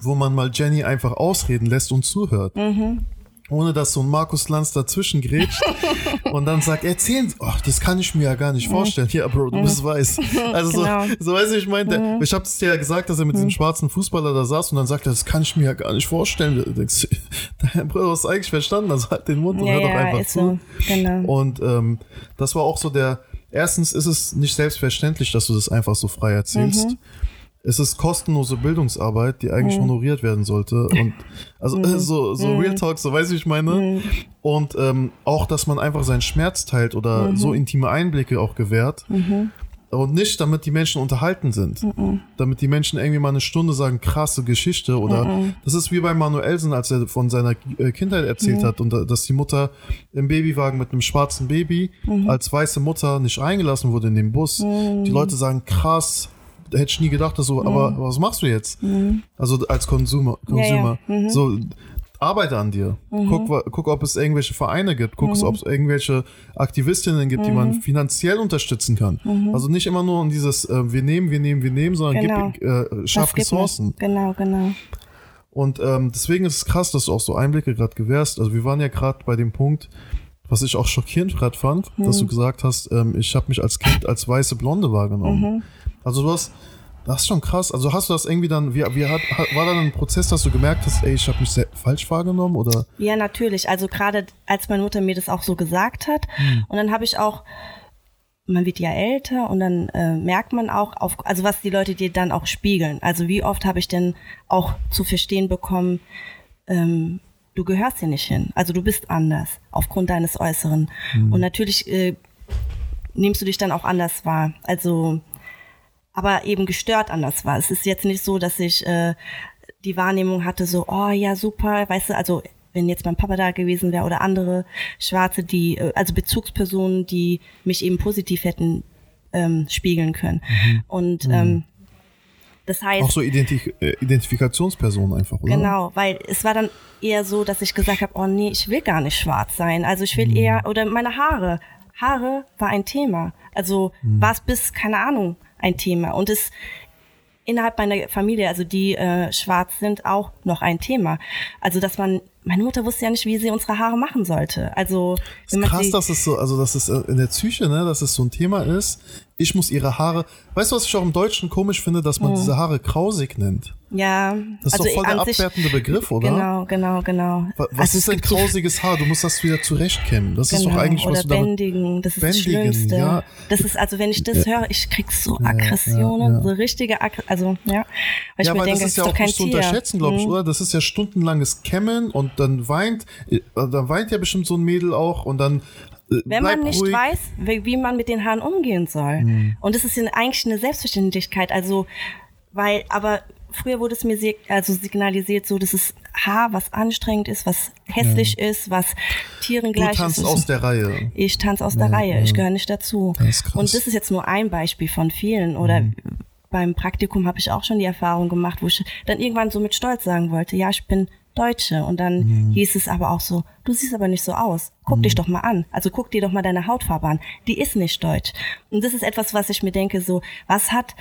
wo man mal Jenny einfach ausreden lässt und zuhört. Ohne dass so ein Markus Lanz dazwischen grätscht und dann sagt, erzählen Sie, ach, das kann ich mir ja gar nicht vorstellen. Ja, Bro, du bist weiß. Also Genau. so, so weiß ich, ich meine, ich habe es dir ja gesagt, dass er mit diesem schwarzen Fußballer da saß und dann sagt er, das kann ich mir ja gar nicht vorstellen. Du denkst, du hast eigentlich verstanden, also halt den Mund und Ja, hör doch einfach zu. so. Genau. Und ähm, das war auch so der, erstens ist es nicht selbstverständlich, dass du das einfach so frei erzählst. Mhm. Es ist kostenlose Bildungsarbeit, die eigentlich honoriert werden sollte. Und also äh, so, so Real Talk, so weiß ich meine. Und ähm, auch, dass man einfach seinen Schmerz teilt oder so intime Einblicke auch gewährt. Und nicht, damit die Menschen unterhalten sind. Damit die Menschen irgendwie mal eine Stunde sagen, krasse Geschichte. Oder das ist wie bei Manuelsen, als er von seiner äh, Kindheit erzählt hat und dass die Mutter im Babywagen mit einem schwarzen Baby als weiße Mutter nicht reingelassen wurde in den Bus. Die Leute sagen, krass, hätte ich nie gedacht, dass so, aber was machst du jetzt? Also als Consumer, Ja, ja. Consumer. So, arbeite an dir. Guck, wa- guck, ob es irgendwelche Vereine gibt. Guck, ob es irgendwelche Aktivistinnen gibt, die man finanziell unterstützen kann. Also nicht immer nur in dieses, äh, wir nehmen, wir nehmen, wir nehmen, sondern Genau. gib, äh, schaff Ressourcen. Genau, genau. Und ähm, deswegen ist es krass, dass du auch so Einblicke gerade gewährst. Also wir waren ja gerade bei dem Punkt, was ich auch schockierend gerade fand, dass du gesagt hast, ähm, ich habe mich als Kind als weiße Blonde wahrgenommen. Also du hast, das ist schon krass. Also hast du das irgendwie dann, wie, wie hat, war dann ein Prozess, dass du gemerkt hast, ey, ich habe mich sehr falsch wahrgenommen oder? Ja, natürlich. Also gerade als meine Mutter mir das auch so gesagt hat. Und dann habe ich auch, man wird ja älter und dann äh, merkt man auch, auf, also was die Leute dir dann auch spiegeln. Also wie oft habe ich denn auch zu verstehen bekommen, ähm, du gehörst hier nicht hin. Also du bist anders aufgrund deines Äußeren. Und natürlich äh, nimmst du dich dann auch anders wahr. Also aber eben gestört anders war. Es ist jetzt nicht so, dass ich äh, die Wahrnehmung hatte, so, oh ja, super, weißt du, also wenn jetzt mein Papa da gewesen wäre oder andere Schwarze, die, äh, also Bezugspersonen, die mich eben positiv hätten ähm, spiegeln können. Und ähm, das heißt, Auch so Identi äh, Identifikationspersonen einfach, oder? Genau, weil es war dann eher so, dass ich gesagt habe, oh nee, ich will gar nicht schwarz sein. Also ich Mhm. will eher, oder meine Haare. Haare war ein Thema. Also Mhm. war es bis, keine Ahnung, ein Thema. Und es innerhalb meiner Familie, also die äh, schwarz sind, auch noch ein Thema. Also dass man, meine Mutter wusste ja nicht, wie sie unsere Haare machen sollte. Also ist krass, dass es so, also dass es äh, in der Psyche, ne, dass es so ein Thema ist. Ich muss ihre Haare. Weißt du, was ich auch im Deutschen komisch finde, dass man diese Haare krausig nennt? ja, Das ist also doch voll der abwertende Begriff, oder? Genau, genau, genau. Wa- Was Also ist denn krausiges Haar? Du musst das wieder zurechtkämmen. Das ist doch Genau, eigentlich, was oder du damit. bändigen, das ist Bändigen, das Schlimmste. ja. Das ist, also wenn ich das höre, ich krieg so Ja, Aggressionen, ja, so richtige Aggressionen, also ja, weil ich ja, mir weil denke, das ist ja auch kein nicht zu unterschätzen, glaube ich, Mhm. oder? Das ist ja stundenlanges Kämmen und dann weint, äh, dann weint ja bestimmt so ein Mädel auch und dann äh, Wenn bleib man nicht ruhig. weiß, wie, wie man mit den Haaren umgehen soll. Mhm. Und das ist ja eigentlich eine Selbstverständlichkeit, also, weil, aber früher wurde es mir also signalisiert, so, dass es Haar, was anstrengend ist, was hässlich ist, was Tieren Du gleich tanzt ist. aus der Reihe. ich tanze aus der Reihe, ich gehöre nicht dazu. Das ist. Und das ist jetzt nur ein Beispiel von vielen. Oder beim Praktikum habe ich auch schon die Erfahrung gemacht, wo ich dann irgendwann so mit Stolz sagen wollte, ja, ich bin Deutsche. Und dann hieß es aber auch so, du siehst aber nicht so aus. Guck dich doch mal an. Also guck dir doch mal deine Hautfarbe an. Die ist nicht deutsch. Und das ist etwas, was ich mir denke, so, was hat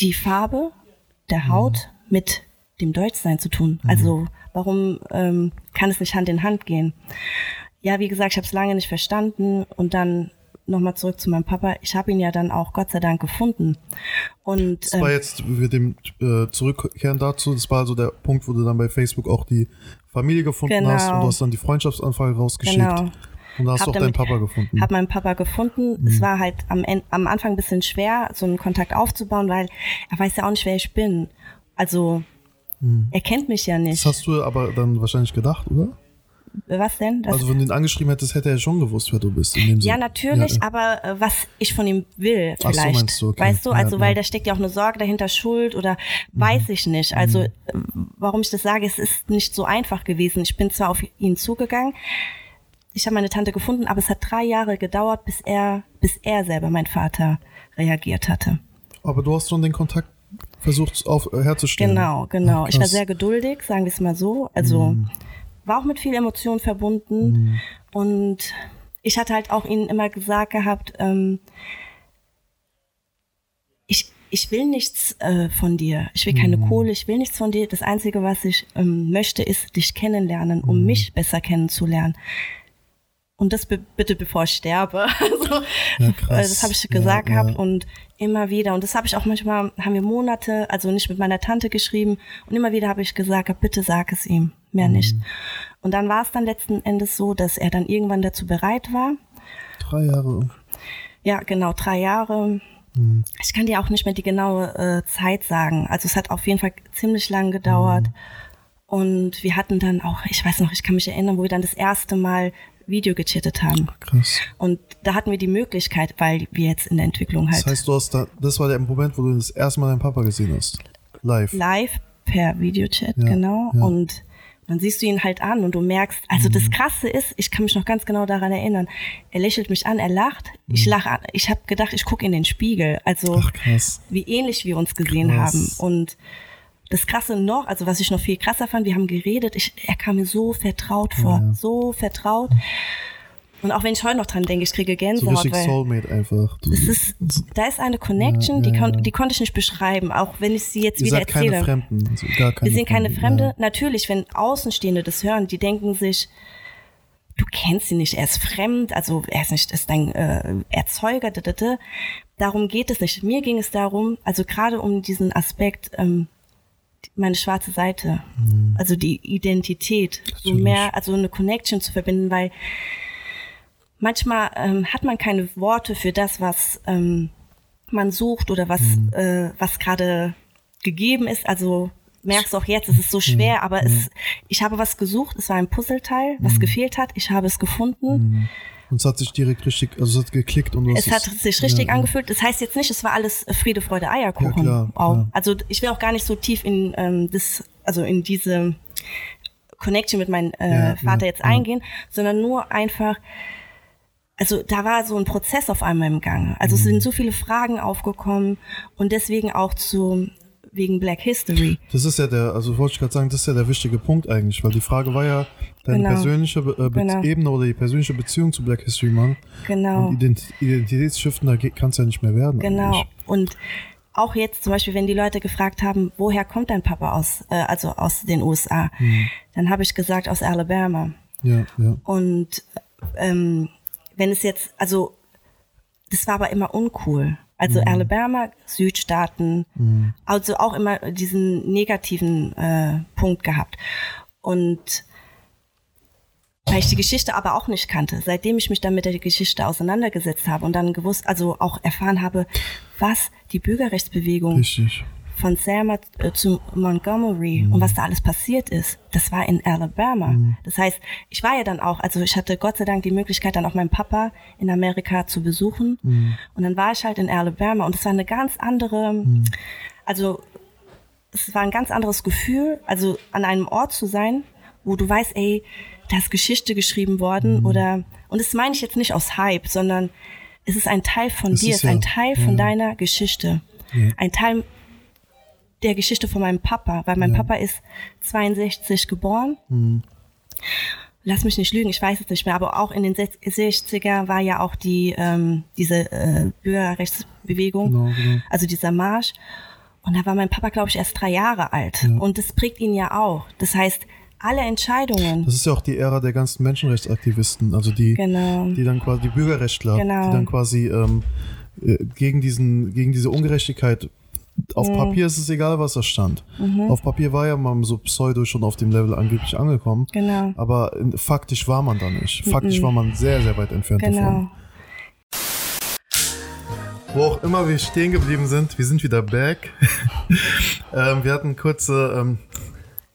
die Farbe der Haut mit dem Deutschsein zu tun? Also warum ähm, kann es nicht Hand in Hand gehen? Ja, wie gesagt, ich habe es lange nicht verstanden und dann nochmal zurück zu meinem Papa. Ich habe ihn ja dann auch Gott sei Dank gefunden. Und Das war ähm, jetzt, wir dem äh, zurückkehren dazu, das war also der Punkt, wo du dann bei Facebook auch die Familie gefunden Genau. hast und du hast dann die Freundschaftsanfrage rausgeschickt. Genau. Und da hast Hab du auch deinen Papa gefunden. habe meinen Papa gefunden. Mhm. Es war halt am, am Anfang ein bisschen schwer, so einen Kontakt aufzubauen, weil er weiß ja auch nicht, wer ich bin. Also er kennt mich ja Mhm. das nicht. hast du aber dann wahrscheinlich gedacht, oder? Was denn? Das Also wenn du ihn angeschrieben hättest, hätte er schon gewusst, wer du bist. In dem Ja, natürlich, Ja, aber äh, was ich von ihm will, Ach so, vielleicht. meinst du, okay. Weißt du, Ja, also ja. weil da steckt ja auch eine Sorge dahinter, Schuld oder Mhm. weiß ich nicht. Also äh, warum ich das sage, es ist nicht so einfach gewesen. Ich bin zwar auf ihn zugegangen, ich habe meine Tante gefunden, aber es hat drei Jahre gedauert, bis er, bis er selber, mein Vater, reagiert hatte. Aber du hast schon den Kontakt versucht auf, herzustellen. Genau, genau. Ach, ich war sehr geduldig, sagen wir es mal so. Also war auch mit viel Emotion verbunden. Und ich hatte halt auch ihnen immer gesagt gehabt, ähm, ich ich will nichts äh, von dir. Ich will keine Mhm. Kohle, ich will nichts von dir. Das Einzige, was ich ähm, möchte, ist dich kennenlernen, um Mhm. mich besser kennenzulernen. Und das be bitte bevor ich sterbe. Also, Ja, äh, das habe ich Ja, gesagt ja. gehabt und immer wieder. Und das habe ich auch manchmal, haben wir Monate, also nicht mit meiner Tante geschrieben. Und immer wieder habe ich gesagt, bitte sag es ihm, mehr nicht. Mhm. Und dann war es dann letzten Endes so, dass er dann irgendwann dazu bereit war. Drei Jahre. Ja, genau, drei Jahre. Mhm. Ich kann dir auch nicht mehr die genaue äh, Zeit sagen. Also es hat auf jeden Fall ziemlich lang gedauert. Mhm. Und wir hatten dann auch, ich weiß noch, ich kann mich erinnern, wo wir dann das erste Mal Video gechattet haben. Krass. Und da hatten wir die Möglichkeit, weil wir jetzt in der Entwicklung halt Das heißt, du hast da, das war der Moment, wo du das erste Mal deinen Papa gesehen hast. Live. live per Videochat, Ja, genau. ja. Und dann siehst du ihn halt an und du merkst, also Mhm. das Krasse ist, ich kann mich noch ganz genau daran erinnern, er lächelt mich an, er lacht, ich lache an, ich habe gedacht, ich gucke in den Spiegel, also Mhm. Ach, wie ähnlich wir uns gesehen Krass. haben und das Krasse noch, also was ich noch viel krasser fand, wir haben geredet, ich, er kam mir so vertraut vor, Ja. so vertraut. Und auch wenn ich heute noch dran denke, ich kriege So Gänsehaut, richtig weil Soulmate einfach. Es ist, da ist eine Connection, Ja, die, ja, kon ja. die konnte ich nicht beschreiben, auch wenn ich sie jetzt ihr wieder seid keine erzähle. Fremden. Also gar keine Wir sind keine Fremde. Ja. Natürlich, wenn Außenstehende das hören, die denken sich, du kennst ihn nicht, er ist fremd, also er ist nicht, ist dein äh, Erzeuger. Da, da, da. Darum geht es nicht. Mir ging es darum, also gerade um diesen Aspekt, ähm, meine schwarze Seite, also die Identität, so mehr, also eine Connection zu verbinden, weil manchmal ähm, hat man keine Worte für das, was ähm, man sucht oder was, äh, was gerade gegeben ist. Also merkst du auch jetzt, es ist so schwer, aber es, ich habe was gesucht, es war ein Puzzleteil, was gefehlt hat, ich habe es gefunden. Und es hat sich direkt richtig, also es hat geklickt und Es hat sich richtig angefühlt. Das heißt jetzt nicht, es war alles Friede, Freude, Eierkuchen. Ja, klar, klar. Also ich will auch gar nicht so tief in ähm, das, also in diese Connection mit meinem äh, Ja, Vater ja, jetzt ja. eingehen, sondern nur einfach, also da war so ein Prozess auf einmal im Gange. Also es Mhm. sind so viele Fragen aufgekommen und deswegen auch zu wegen Black History. Das ist ja der, also wollte ich gerade sagen, das ist ja der wichtige Punkt eigentlich, weil die Frage war ja, deine Genau. persönliche Be äh, Be Genau. Ebene oder die persönliche Beziehung zu Black History Month. Genau. Und Ident Identitätsschriften, da kann es ja nicht mehr werden. Genau. Eigentlich. Und auch jetzt zum Beispiel, wenn die Leute gefragt haben, woher kommt dein Papa aus, äh, also aus den USA, Mhm. dann habe ich gesagt aus Alabama. Ja, ja. Und ähm, wenn es jetzt, also das war aber immer uncool. Also Mhm. Alabama, Südstaaten, also auch immer diesen negativen äh, Punkt gehabt. Und weil ich die Geschichte aber auch nicht kannte, seitdem ich mich dann mit der Geschichte auseinandergesetzt habe und dann gewusst, also auch erfahren habe, was die Bürgerrechtsbewegung Richtig. Von Selma äh, zu Montgomery und was da alles passiert ist, das war in Alabama. Das heißt, ich war ja dann auch, also ich hatte Gott sei Dank die Möglichkeit, dann auch meinen Papa in Amerika zu besuchen. Und dann war ich halt in Alabama und es war eine ganz andere, also es war ein ganz anderes Gefühl, also an einem Ort zu sein, wo du weißt, ey, da ist Geschichte geschrieben worden oder, und das meine ich jetzt nicht aus Hype, sondern es ist ein Teil von Es dir, es ist ein ja- Teil von ja. deiner Geschichte. Ein Teil der Geschichte von meinem Papa, weil mein Papa ist 62 geboren. Mhm. Lass mich nicht lügen, ich weiß es nicht mehr, aber auch in den 60er war ja auch die ähm, diese äh, Bürgerrechtsbewegung, Genau, genau. also dieser Marsch. Und da war mein Papa, glaube ich, erst drei Jahre alt. Und das prägt ihn ja auch. Das heißt, alle Entscheidungen. Das ist ja auch die Ära der ganzen Menschenrechtsaktivisten, also die, Genau. die dann quasi die Bürgerrechtler, Genau. die dann quasi ähm, äh, gegen diesen, gegen diese Ungerechtigkeit auf Mhm. Papier ist es egal, was da stand. Auf Papier war ja man so pseudo schon auf dem Level angeblich angekommen. Genau. Aber in, faktisch war man da nicht. Faktisch war man sehr, sehr weit entfernt davon. Genau. Wo auch immer wir stehen geblieben sind, wir sind wieder back. ähm, wir hatten kurze, ähm,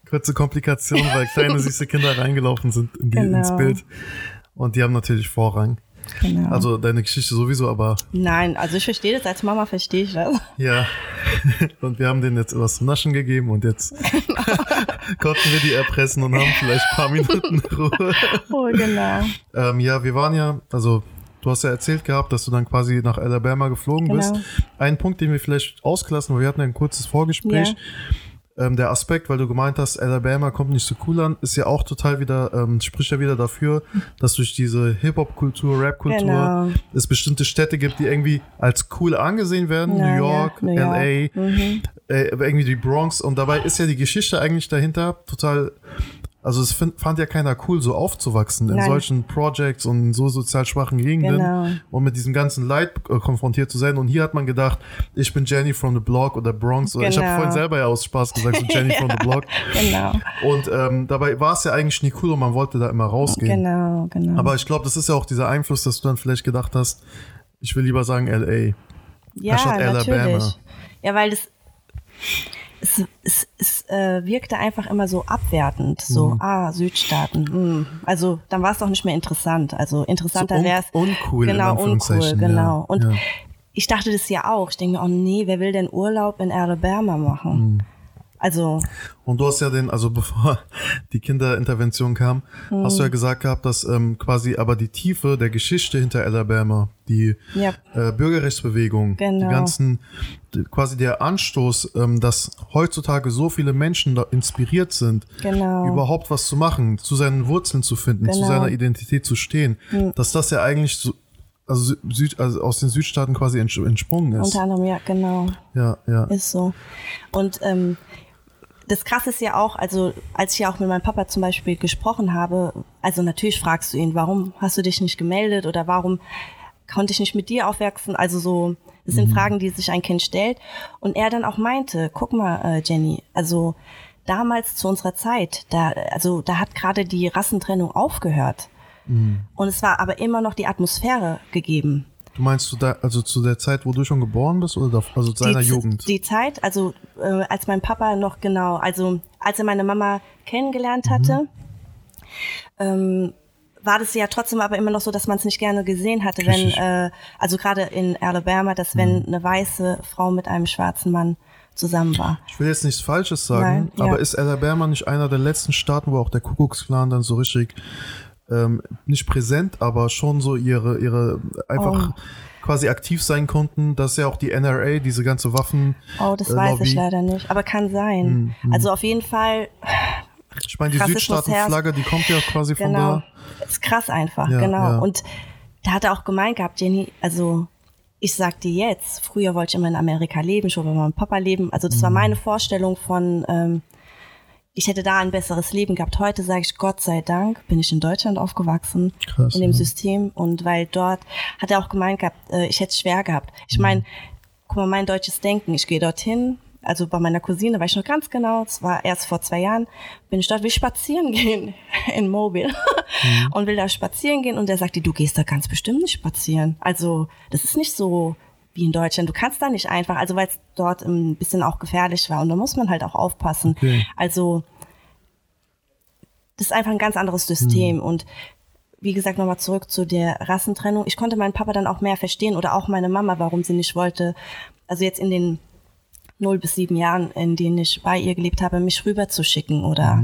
kurze Komplikationen, weil kleine süße Kinder reingelaufen sind in die, Genau. ins Bild. Und die haben natürlich Vorrang. Genau. Also deine Geschichte sowieso, aber Nein, also ich verstehe das, als Mama verstehe ich das. ja. und wir haben denen jetzt was zu naschen gegeben und jetzt konnten wir die erpressen und haben vielleicht ein paar Minuten Ruhe. Oh, genau. Ähm, ja, wir waren ja, also du hast ja erzählt gehabt, dass du dann quasi nach Alabama geflogen Genau. bist. Ein Punkt, den wir vielleicht ausklassen, weil wir hatten ja ein kurzes Vorgespräch. Ähm, der Aspekt, weil du gemeint hast, Alabama kommt nicht so cool an, ist ja auch total wieder, ähm, spricht ja wieder dafür, dass durch diese Hip-Hop-Kultur, Rap-Kultur Genau. es bestimmte Städte gibt, die irgendwie als cool angesenien werden. Ja, New York, ja, New York. LA, Mhm. äh, irgendwie die Bronx. Und dabei ist ja die Geschichte eigentlich dahinter total. Also es find, fand ja keiner cool, so aufzuwachsen in Nein. solchen Projects und in so sozial schwachen Gegenden Genau. und mit diesem ganzen Leid äh, konfrontiert zu sein. Und hier hat man gedacht, ich bin Jenny from the Block oder Bronx. Oder ich habe Genau. vorhin selber ja aus Spaß gesagt, so Jenny from the Block. Genau, Und ähm, dabei war es ja eigentlich nie cool und man wollte da immer rausgehen. genau, genau. Aber ich glaube, das ist ja auch dieser Einfluss, dass du dann vielleicht gedacht hast, ich will lieber sagen LA. ja, anstatt Alabama. natürlich. Ja, weil das es, es, es äh, wirkte einfach immer so abwertend. So, Mhm. ah, Südstaaten. Hm. Also dann war es doch nicht mehr interessant. Also interessanter So un- wäre es. uncool, Genau, uncool, Anführungszeichen, ja. genau. Und Ja. ich dachte das ja auch. Ich denke mir, oh nee, wer will denn Urlaub in Alabama machen? Mhm. Also, Und du hast ja den, also bevor die Kinderintervention kam, hast Mhm. du ja gesagt gehabt, dass ähm, quasi aber die Tiefe der Geschichte hinter Alabama, die Ja. äh, Bürgerrechtsbewegung, die Genau. ganzen, die, quasi der Anstoß, ähm, dass heutzutage so viele Menschen da inspiriert sind, Genau. überhaupt was zu machen, zu seinen Wurzeln zu finden, zu Genau. seiner Identität zu stehen, dass das ja eigentlich so, also, Süd, also aus den Südstaaten quasi ents entsprungen ist. unter anderem, ja, genau. Ja, ja. Ist so. Und ähm, das Krasse ist ja auch, also als ich ja auch mit meinem Papa zum Beispiel gesprochen habe, also natürlich fragst du ihn, warum hast du dich nicht gemeldet oder warum konnte ich nicht mit dir aufwachsen? Also so, das sind Fragen, die sich ein Kind stellt. Und er dann auch meinte, guck mal, äh, Jenny, also damals zu unserer Zeit, da, also da hat gerade die Rassentrennung aufgehört. Und es war aber immer noch die Atmosphäre gegeben. Du meinst du da, also zu der Zeit, wo du schon geboren bist oder also zu seiner die, Jugend? Die Zeit, also äh, als mein Papa noch genau, also als er meine Mama kennengelernt hatte, ähm, war das ja trotzdem aber immer noch so, dass man es nicht gerne gesehen hatte, wenn, Richtig. äh, also gerade in Alabama, dass wenn eine weiße Frau mit einem schwarzen Mann zusammen war. Ich will jetzt nichts Falsches sagen, Nein, ja. aber ist Alabama nicht einer der letzten Staaten, wo auch der Kuckucksklan dann so richtig ähm, nicht präsent, aber schon so ihre ihre einfach Oh. quasi aktiv sein konnten, dass ja auch die NRA diese ganze Waffen Oh, das äh, weiß Lobby, ich leider nicht, aber kann sein. Also auf jeden Fall, Ich meine, die Südstaatenflagge, die kommt ja quasi von genau, da. ist krass einfach, Ja, genau. ja. Und da hat er auch gemeint gehabt, Jenny, also ich sag dir jetzt, früher wollte ich immer in Amerika leben, schon bei meinem Papa leben. Also das war Mhm. meine Vorstellung von, ähm, ich hätte da ein besseres Leben gehabt. Heute sage ich, Gott sei Dank, bin ich in Deutschland aufgewachsen, Krass, in dem ja. System. Und weil dort hat er auch gemeint gehabt, äh, ich hätte es schwer gehabt. Ich Mhm. meine, guck mal, mein deutsches Denken, ich gehe dorthin, also bei meiner Cousine weiß ich noch ganz genau, es war erst vor zwei Jahren, bin ich dort, will spazieren gehen in Mobil Mhm. und will da spazieren gehen und der sagte, du gehst da ganz bestimmt nicht spazieren. Also das ist nicht so wie in Deutschland. Du kannst da nicht einfach, also weil es dort ein bisschen auch gefährlich war und da muss man halt auch aufpassen. Okay. Also das ist einfach ein ganz anderes System Mhm. und wie gesagt, nochmal zurück zu der Rassentrennung. Ich konnte meinen Papa dann auch mehr verstehen oder auch meine Mama, warum sie nicht wollte, also jetzt in den null bis sieben Jahren, in denen ich bei ihr gelebt habe, mich rüberzuschicken oder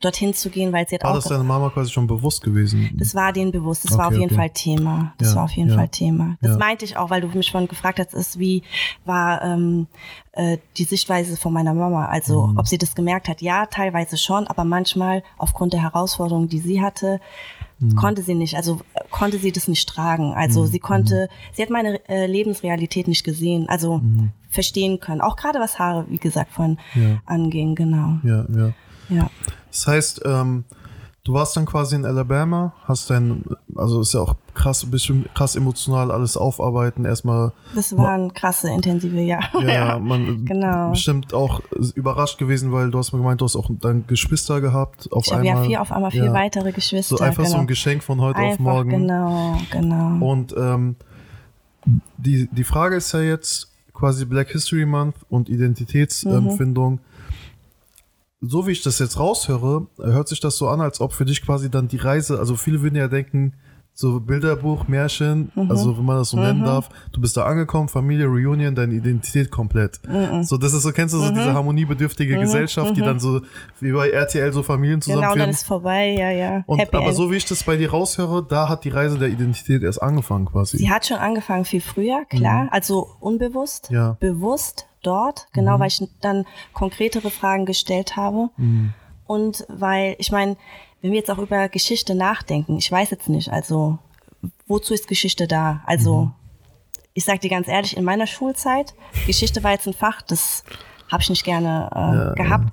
dorthin zu gehen, weil sie hat Mhm. War auch das deiner Mama quasi schon bewusst gewesen? das war denen bewusst. Das war Okay, auf jeden okay. Fall Thema. Das Ja, war auf jeden ja, Fall Thema. Das ja. meinte ich auch, weil du mich vorhin gefragt hast, ist wie war ähm, äh, die Sichtweise von meiner Mama. Also Mhm. ob sie das gemerkt hat, ja, teilweise schon, aber manchmal aufgrund der Herausforderungen, die sie hatte, Mhm. konnte sie nicht. Also äh, konnte sie das nicht tragen. Also sie konnte, sie hat meine äh, Lebensrealität nicht gesehen. Also verstehen können. Auch gerade was Haare, wie gesagt, Mhm. Ja. anging. Genau. Ja, ja. Ja. Das heißt, ähm, du warst dann quasi in Alabama, hast dein, also ist ja auch krass, ein bisschen krass emotional alles aufarbeiten, erstmal, Das waren krasse, intensive Jahre. ja, man genau. bestimmt auch überrascht gewesen, weil du hast mir gemeint, du hast auch dann Geschwister gehabt, auf Ich einmal. ja vier auf einmal vier Ja. weitere Geschwister. So einfach genau. so ein Geschenk von heute Einfach, auf morgen. Genau, genau. Und ähm, die, die Frage ist ja jetzt quasi Black History Month und Identitätsempfindung. Mhm. So wie ich das jetzt raushöre, hört sich das so an, als ob für dich quasi dann die Reise, also viele würden ja denken, so Bilderbuch, Märchen, Mhm. also wenn man das so nennen darf, du bist da angekommen, Familie, Reunion, deine Identität komplett. Mhm. So, das ist so, kennst du so diese harmoniebedürftige Gesellschaft, die dann so, wie bei RTL so Familien Genau, dann zusammenführen. ist vorbei, ja, ja. und, Happy aber End. so wie ich das bei dir raushöre, da hat die Reise der Identität erst angefangen quasi. Sie hat schon angefangen viel früher, klar. Also unbewusst, Mhm. Ja. bewusst dort, genau, weil ich dann konkretere Fragen gestellt habe. Und weil, ich meine, wenn wir jetzt auch über Geschichte nachdenken, ich weiß jetzt nicht, also wozu ist Geschichte da? Also ich sag dir ganz ehrlich, in meiner Schulzeit, Geschichte war jetzt ein Fach, das habe ich nicht gerne äh, gehabt.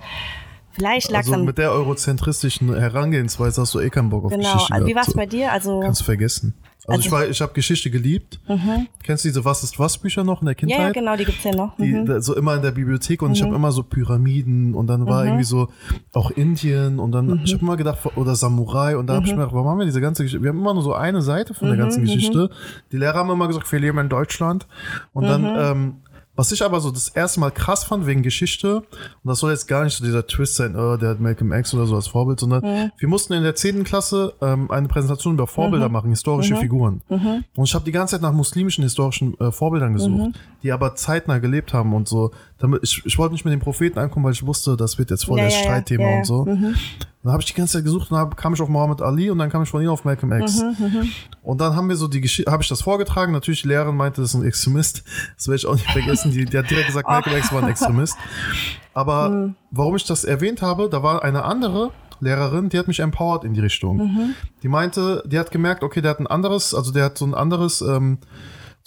Vielleicht lag Also dann mit der eurozentristischen Herangehensweise hast du eh keinen Bock auf genau. Geschichte. Wie war es bei dir? Also Kannst vergessen. Also, ich war, ich habe Geschichte geliebt. Kennst du diese Was ist was Bücher noch in der Kindheit? ja, genau, die gibt's ja noch. Die, Mhm. da, so immer in der Bibliothek und ich habe immer so Pyramiden und dann war irgendwie so auch Indien und dann Mhm. ich habe immer gedacht oder Samurai und da habe ich mir gedacht, warum haben wir diese ganze Geschichte? Wir haben immer nur so eine Seite von Mhm, der ganzen Geschichte. Die Lehrer haben immer gesagt, wir leben in Deutschland und dann Mhm. ähm, was ich aber so das erste Mal krass fand wegen Geschichte, und das soll jetzt gar nicht so dieser Twist sein, oh, der hat Malcolm X oder so als Vorbild, sondern Mhm. wir mussten in der 10. Klasse ähm, eine Präsentation über Vorbilder machen, historische Mhm. Figuren. Und ich habe die ganze Zeit nach muslimischen historischen äh, Vorbildern gesucht, Mhm. die aber zeitnah gelebt haben und so. Damit, ich, ich wollte nicht mit den Propheten ankommen, weil ich wusste, das wird jetzt voll Ja, das ja. Streitthema Ja, und so. Mhm. Dann habe ich die ganze Zeit gesucht und dann kam ich auf Muhammad Ali und dann kam ich von ihm auf Malcolm X. Mhm, Und dann haben wir so die Geschichte, habe ich das vorgetragen. Natürlich, die Lehrerin meinte, das ist ein Extremist. Das werde ich auch nicht vergessen. Die, die hat direkt gesagt, Malcolm X war ein Extremist. Aber Mhm. warum ich das erwähnt habe, da war eine andere Lehrerin, die hat mich empowered in die Richtung. Mhm. Die meinte, die hat gemerkt, okay, der hat ein anderes, also der hat so ein anderes, ähm,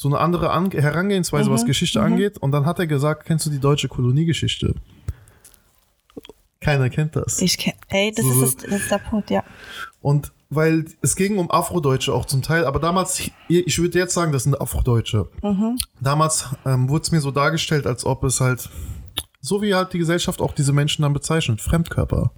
so eine andere An Herangehensweise, Mhm. was Geschichte angeht. Und dann hat er gesagt, kennst du die deutsche Koloniegeschichte? Keiner kennt das. Ich kenn, ey, das, So- ist, das, ist der Punkt, ja. Und weil es ging um Afrodeutsche auch zum Teil, aber damals, ich würde jetzt sagen, das sind Afrodeutsche. Damals ähm, wurde es mir so dargestellt, als ob es halt, so wie halt die Gesellschaft auch diese Menschen dann bezeichnet, Fremdkörper.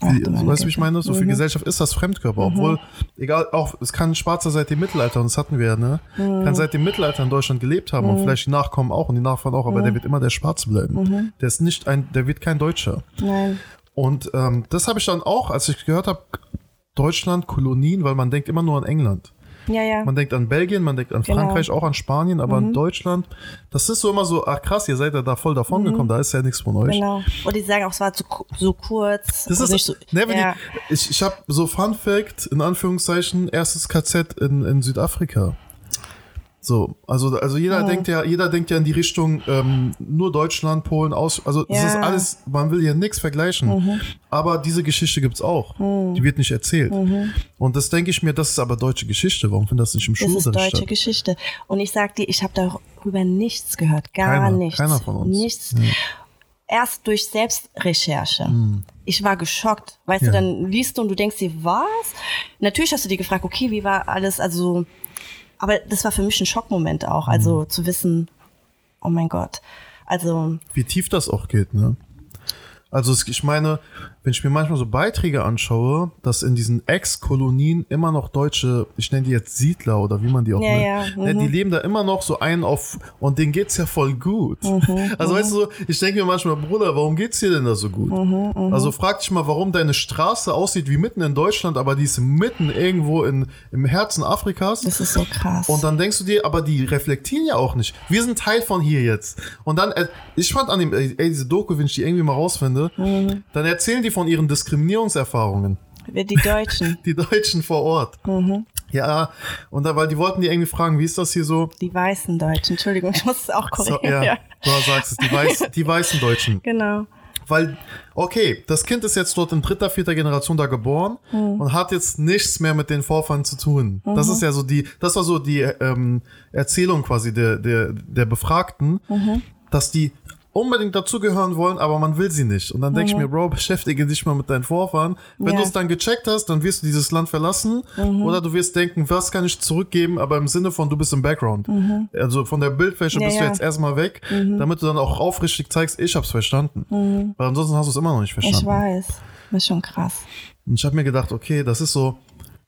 Weißt du, wie ich meine? So für Gesellschaft ist das Fremdkörper, obwohl, egal, auch, es kann ein Schwarzer seit dem Mittelalter, und das hatten wir ja, ne? Kann seit dem Mittelalter in Deutschland gelebt haben und vielleicht die Nachkommen auch und die Nachfahren auch, aber der wird immer der Schwarze bleiben. Der ist nicht ein, der wird kein Deutscher. Nein. Und ähm, das habe ich dann auch, als ich gehört habe, Deutschland, Kolonien, weil man denkt immer nur an England. Ja, ja. Man denkt an Belgien, man denkt an Genau. Frankreich, auch an Spanien, aber Mhm. an Deutschland, das ist so immer so, ach krass, ihr seid ja da voll davon gekommen, da ist ja nichts von euch. Mhm. Genau. Und die sagen auch, es war zu, so kurz. Das ist, nicht so, ne, ja. die, ich, ich habe so Fun Fact, in Anführungszeichen, erstes KZ in, in Südafrika. So, also, also jeder Mhm. denkt ja, jeder denkt ja in die Richtung, ähm, nur Deutschland, Polen, aus, also das Ja. Mhm. ist alles, man will hier nichts vergleichen. Aber diese Geschichte gibt's auch. Die wird nicht erzählt. Und das denke ich mir, das ist aber deutsche Geschichte. Warum findet das nicht im Das ist Schulunterricht deutsche statt? Geschichte. Und ich sag dir, ich habe darüber nichts gehört. Gar Keiner, nichts. keiner von uns. Nichts. Erst durch Selbstrecherche. Ich war geschockt. Weißt. Ja. du, dann liest du und du denkst dir, was? Natürlich hast du dir gefragt, okay, wie war alles, also, aber das war für mich ein Schockmoment auch. Also Hm. zu wissen, oh mein Gott. Also, wie tief das auch geht, ne? Also ich meine, wenn ich mir manchmal so Beiträge anschaue, dass in diesen Ex-Kolonien immer noch deutsche, ich nenne die jetzt Siedler oder wie man die auch Ja, nennt, ja, ne, mhm. die leben da immer noch so ein auf und denen geht's ja voll gut. Mhm, also weißt du, so, ich denke mir manchmal, Bruder, warum geht's dir denn da so gut? Mhm, Also frag dich mal, warum deine Straße aussieht wie mitten in Deutschland, aber die ist mitten irgendwo in, im Herzen Afrikas. das ist so krass. Und dann denkst du dir, aber die reflektieren ja auch nicht. Wir sind Teil von hier jetzt. Und dann, äh, ich fand an dem, ey, ey, diese Doku, wenn ich die irgendwie mal rausfinde, Mhm. dann erzählen die von ihren Diskriminierungserfahrungen. Die Deutschen, Die Deutschen vor Ort. Mhm. Ja, und da, weil die wollten die irgendwie fragen, wie ist das hier so? die weißen Deutschen. Entschuldigung, ich muss es auch so korrigieren. ja, ja. du sagst es, die, weiß, die weißen Deutschen. Genau. Weil, okay, das Kind ist jetzt dort in dritter, vierter Generation da geboren Mhm. und hat jetzt nichts mehr mit den Vorfahren zu tun. Das ist ja so die, das war so die ähm, Erzählung quasi der, der, der Befragten, Mhm. dass die unbedingt dazugehören wollen, aber man will sie nicht. Und dann denke ich mir, Bro, beschäftige dich mal mit deinen Vorfahren. Wenn Mhm. Ja. Mhm. du es dann gecheckt hast, dann wirst du dieses Land verlassen oder du wirst denken, was kann ich zurückgeben, aber im Sinne von, du bist im Background. Also von der Bildfläche Mhm. Ja, bist du ja. jetzt erstmal weg, damit du dann auch aufrichtig zeigst, ich hab's verstanden. Weil ansonsten hast du es immer noch nicht Mhm. Ich verstanden. weiß. Das ist schon krass. Und ich habe mir gedacht, okay, das ist so,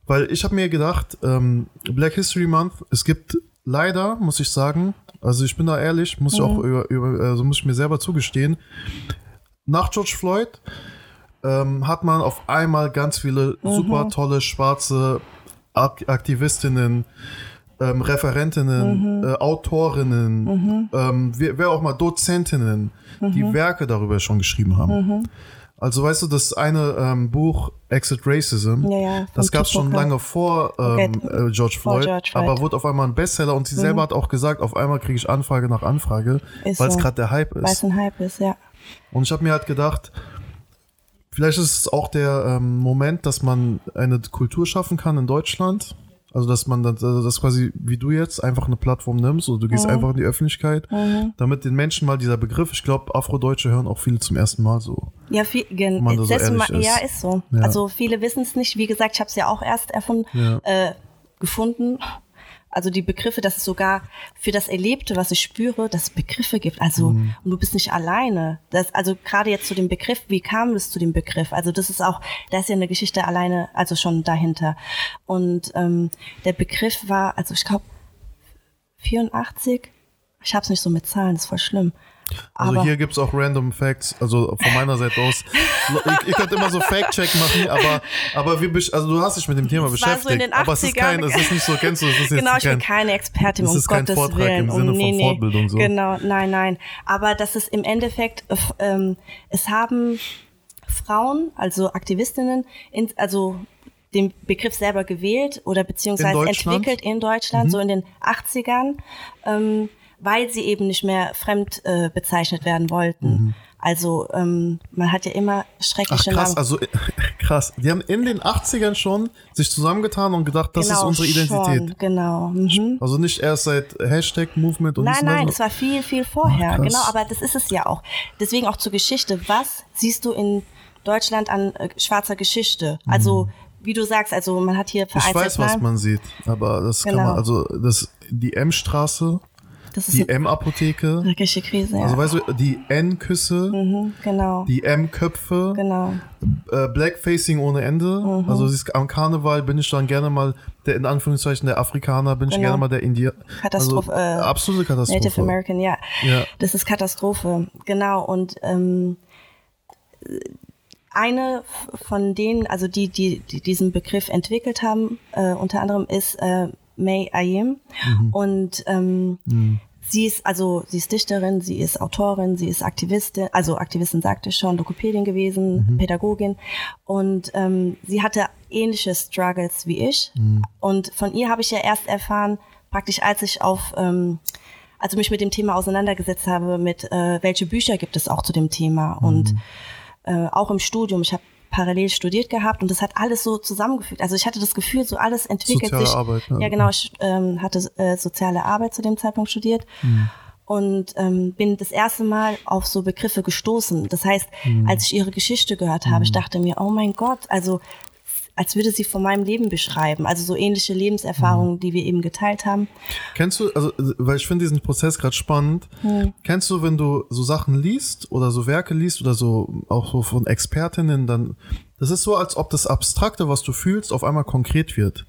weil ich habe mir gedacht, ähm, Black History Month, es gibt leider, muss ich sagen, also ich bin da ehrlich, muss ich auch über, über, also muss ich mir selber zugestehen, nach George Floyd ähm, hat man auf einmal ganz viele super tolle schwarze Ak Aktivistinnen, ähm, Referentinnen, äh, Autorinnen, ähm, wer, wer auch mal Dozentinnen, die Werke darüber schon geschrieben haben. Also weißt du, das eine ähm, Buch Exit Racism, Ja, ja, das gab es schon lange vor ähm, Okay, äh, George vor Floyd, George Floyd. Mhm. aber wurde auf einmal ein Bestseller und sie selber hat auch gesagt, auf einmal kriege ich Anfrage nach Anfrage, Ist weil es so. gerade der Hype Weil es ist. ein Hype ist, ja. Und ich habe mir halt gedacht, vielleicht ist es auch der ähm, Moment, dass man eine Kultur schaffen kann in Deutschland. Also, dass man das, also das quasi, wie du jetzt, einfach eine Plattform nimmst oder du gehst einfach in die Öffentlichkeit, damit den Menschen mal dieser Begriff, ich glaube, Afrodeutsche hören auch viele zum ersten Mal so. Ja, viel, gen, man da so ja, ist. ist so. Ja. Also viele wissen es nicht. Wie gesagt, ich habe es ja auch erst erfunden, Ja. äh, gefunden. Also die Begriffe, dass es sogar für das Erlebte, was ich spüre, dass es Begriffe gibt. Also Mhm. und du bist nicht alleine. Das, also gerade jetzt zu dem Begriff, wie kam es zu dem Begriff? Also das ist auch, da ist ja eine Geschichte alleine, also schon dahinter. Und ähm, der Begriff war, also ich glaube 84. Ich hab's nicht so mit Zahlen, das ist voll schlimm. Also Aber hier gibt's auch random Facts, also von meiner Seite aus. Ihr, ihr könnt immer so Fact-Check machen, aber, aber wir, also du hast dich mit dem Thema Es war so in beschäftigt. den aber es ist kein, 80ern. es ist nicht so, kennst du, es ist jetzt Genau, ich bin kein, keine Expertin, um ist kein Gottes Vortrag Willen. im Sinne um, von Fortbildung, so. Genau, nein, nein. Aber das ist im Endeffekt, äh, ähm, es haben Frauen, also Aktivistinnen, in, also den Begriff selber gewählt oder beziehungsweise In? Mhm. entwickelt in Deutschland, so in den 80ern, ähm, weil sie eben nicht mehr fremd äh, bezeichnet werden wollten. Also ähm, man hat ja immer Mhm. Ach schreckliche krass, Namen. also krass. Die haben in den 80ern schon sich zusammengetan und gedacht, das ist Genau, unsere Identität. Schon, genau. Mhm. Also nicht erst seit Hashtag Movement und Nein, das. nein, es war viel, viel vorher. Ach, genau, aber das ist es ja auch. Deswegen auch zur Geschichte. Was siehst du in Deutschland an äh, schwarzer Geschichte? Also, wie du sagst, also man hat hier Mhm. ich vereinzelt weiß, was man sieht, aber das kann Genau. man, also das, die M-Straße, Das ist die M-Apotheke, wirkliche Krise, ja. also weißt du, die N-Küsse, mhm, genau, die M-Köpfe, genau. äh, Blackfacing ohne Ende. Mhm. Also siehst, am Karneval bin ich dann gerne mal der in Anführungszeichen der Afrikaner, bin ich Genau. gerne mal der Indier. Katastrophe, Also, äh, absolute Katastrophe. Native American, ja. Ja. Das ist Katastrophe, genau. Und ähm, eine von denen, also die, die, die diesen Begriff entwickelt haben, äh, unter anderem ist äh, May Ayim. Und ähm, sie ist also sie ist Dichterin, sie ist Autorin, sie ist Aktivistin, also Aktivistin sagte ich schon, Lokopädin gewesen, Pädagogin. Und ähm, sie hatte ähnliche Struggles wie ich. Und von ihr habe ich ja erst erfahren, praktisch als ich auf ähm, also mich mit dem Thema auseinandergesetzt habe, mit äh, welche Bücher gibt es auch zu dem Thema und äh, auch im Studium. Ich habe parallel studiert gehabt und das hat alles so zusammengefügt. Also ich hatte das Gefühl, so alles entwickelt Soziale sich. Arbeit, ne? Ja, genau. Ich ähm, hatte äh, soziale Arbeit zu dem Zeitpunkt studiert und ähm, bin das erste Mal auf so Begriffe gestoßen. Das heißt, als ich ihre Geschichte gehört habe, ich dachte mir, oh mein Gott, also als würde sie von meinem Leben beschreiben. Also so ähnliche Lebenserfahrungen, die wir eben geteilt haben. Kennst du, also, weil ich finde diesen Prozess gerade spannend, Hm. kennst du, wenn du so Sachen liest oder so Werke liest oder so auch so von Expertinnen, dann, das ist so, als ob das Abstrakte, was du fühlst, auf einmal konkret wird.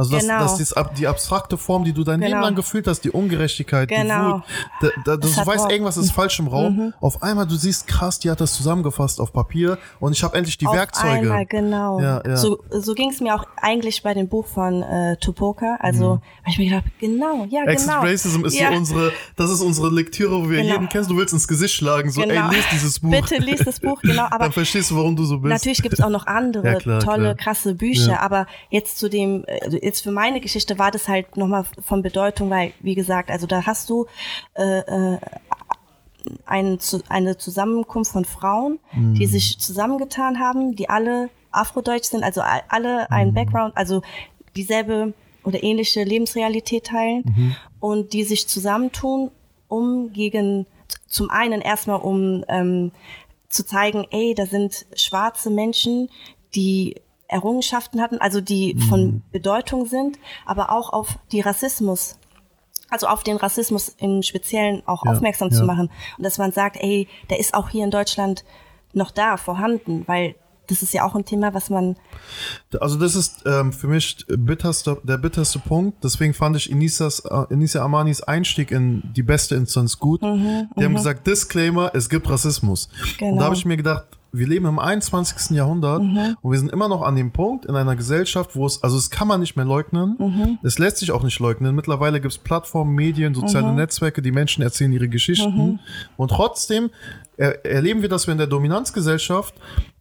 Also dass, Genau. dass dies, ab- die abstrakte Form, die du dein Leben Genau. lang gefühlt hast, die Ungerechtigkeit, die Genau. Wut, da, da, du Das weißt, Wort. irgendwas ist falsch im Raum. Auf einmal, du siehst, krass, die hat das zusammengefasst auf Papier und ich habe endlich die Auf Werkzeuge. Einmal, genau. Ja, ja. So, so ging es mir auch eigentlich bei dem Buch von äh, Tupoka. Also, weil ich mir gedacht, genau, ja, Mhm. Exit genau. Racism ist ja. so unsere, das ist unsere Lektüre, wo wir Genau. jeden kennst, du willst ins Gesicht schlagen, so, Genau. ey, lies dieses Buch. Bitte lies das Buch, genau. Aber Dann verstehst du, warum du so bist. Natürlich gibt es auch noch andere klar, tolle, klar. krasse Bücher, aber jetzt zu dem, also jetzt für meine Geschichte war das halt nochmal von Bedeutung, weil, wie gesagt, also da hast du äh, äh, ein, eine Zusammenkunft von Frauen, Mhm. die sich zusammengetan haben, die alle afrodeutsch sind, also alle Mhm. einen Background, also dieselbe oder ähnliche Lebensrealität teilen Mhm. und die sich zusammentun, um gegen zum einen erstmal um ähm, zu zeigen, ey, da sind schwarze Menschen, die Errungenschaften hatten, also die Mhm. von Bedeutung sind, aber auch auf die Rassismus, also auf den Rassismus im Speziellen auch Ja, aufmerksam ja. zu machen. Und dass man sagt, ey, der ist auch hier in Deutschland noch da, vorhanden, weil das ist ja auch ein Thema, was man, Also das ist ähm, für mich bitterste, der bitterste Punkt. Deswegen fand ich Inisas, äh, Inisa Amanis Einstieg in die beste Instanz gut. Mhm, die haben gesagt, Disclaimer, es gibt Rassismus. Und Genau. da habe ich mir gedacht, wir leben im 21. Jahrhundert Mhm. und wir sind immer noch an dem Punkt in einer Gesellschaft, wo es, also es kann man nicht mehr leugnen. Mhm. Es lässt sich auch nicht leugnen. Mittlerweile gibt es Plattformen, Medien, soziale Mhm. Netzwerke, die Menschen erzählen ihre Geschichten. Und trotzdem er, erleben wir, dass wir in der Dominanzgesellschaft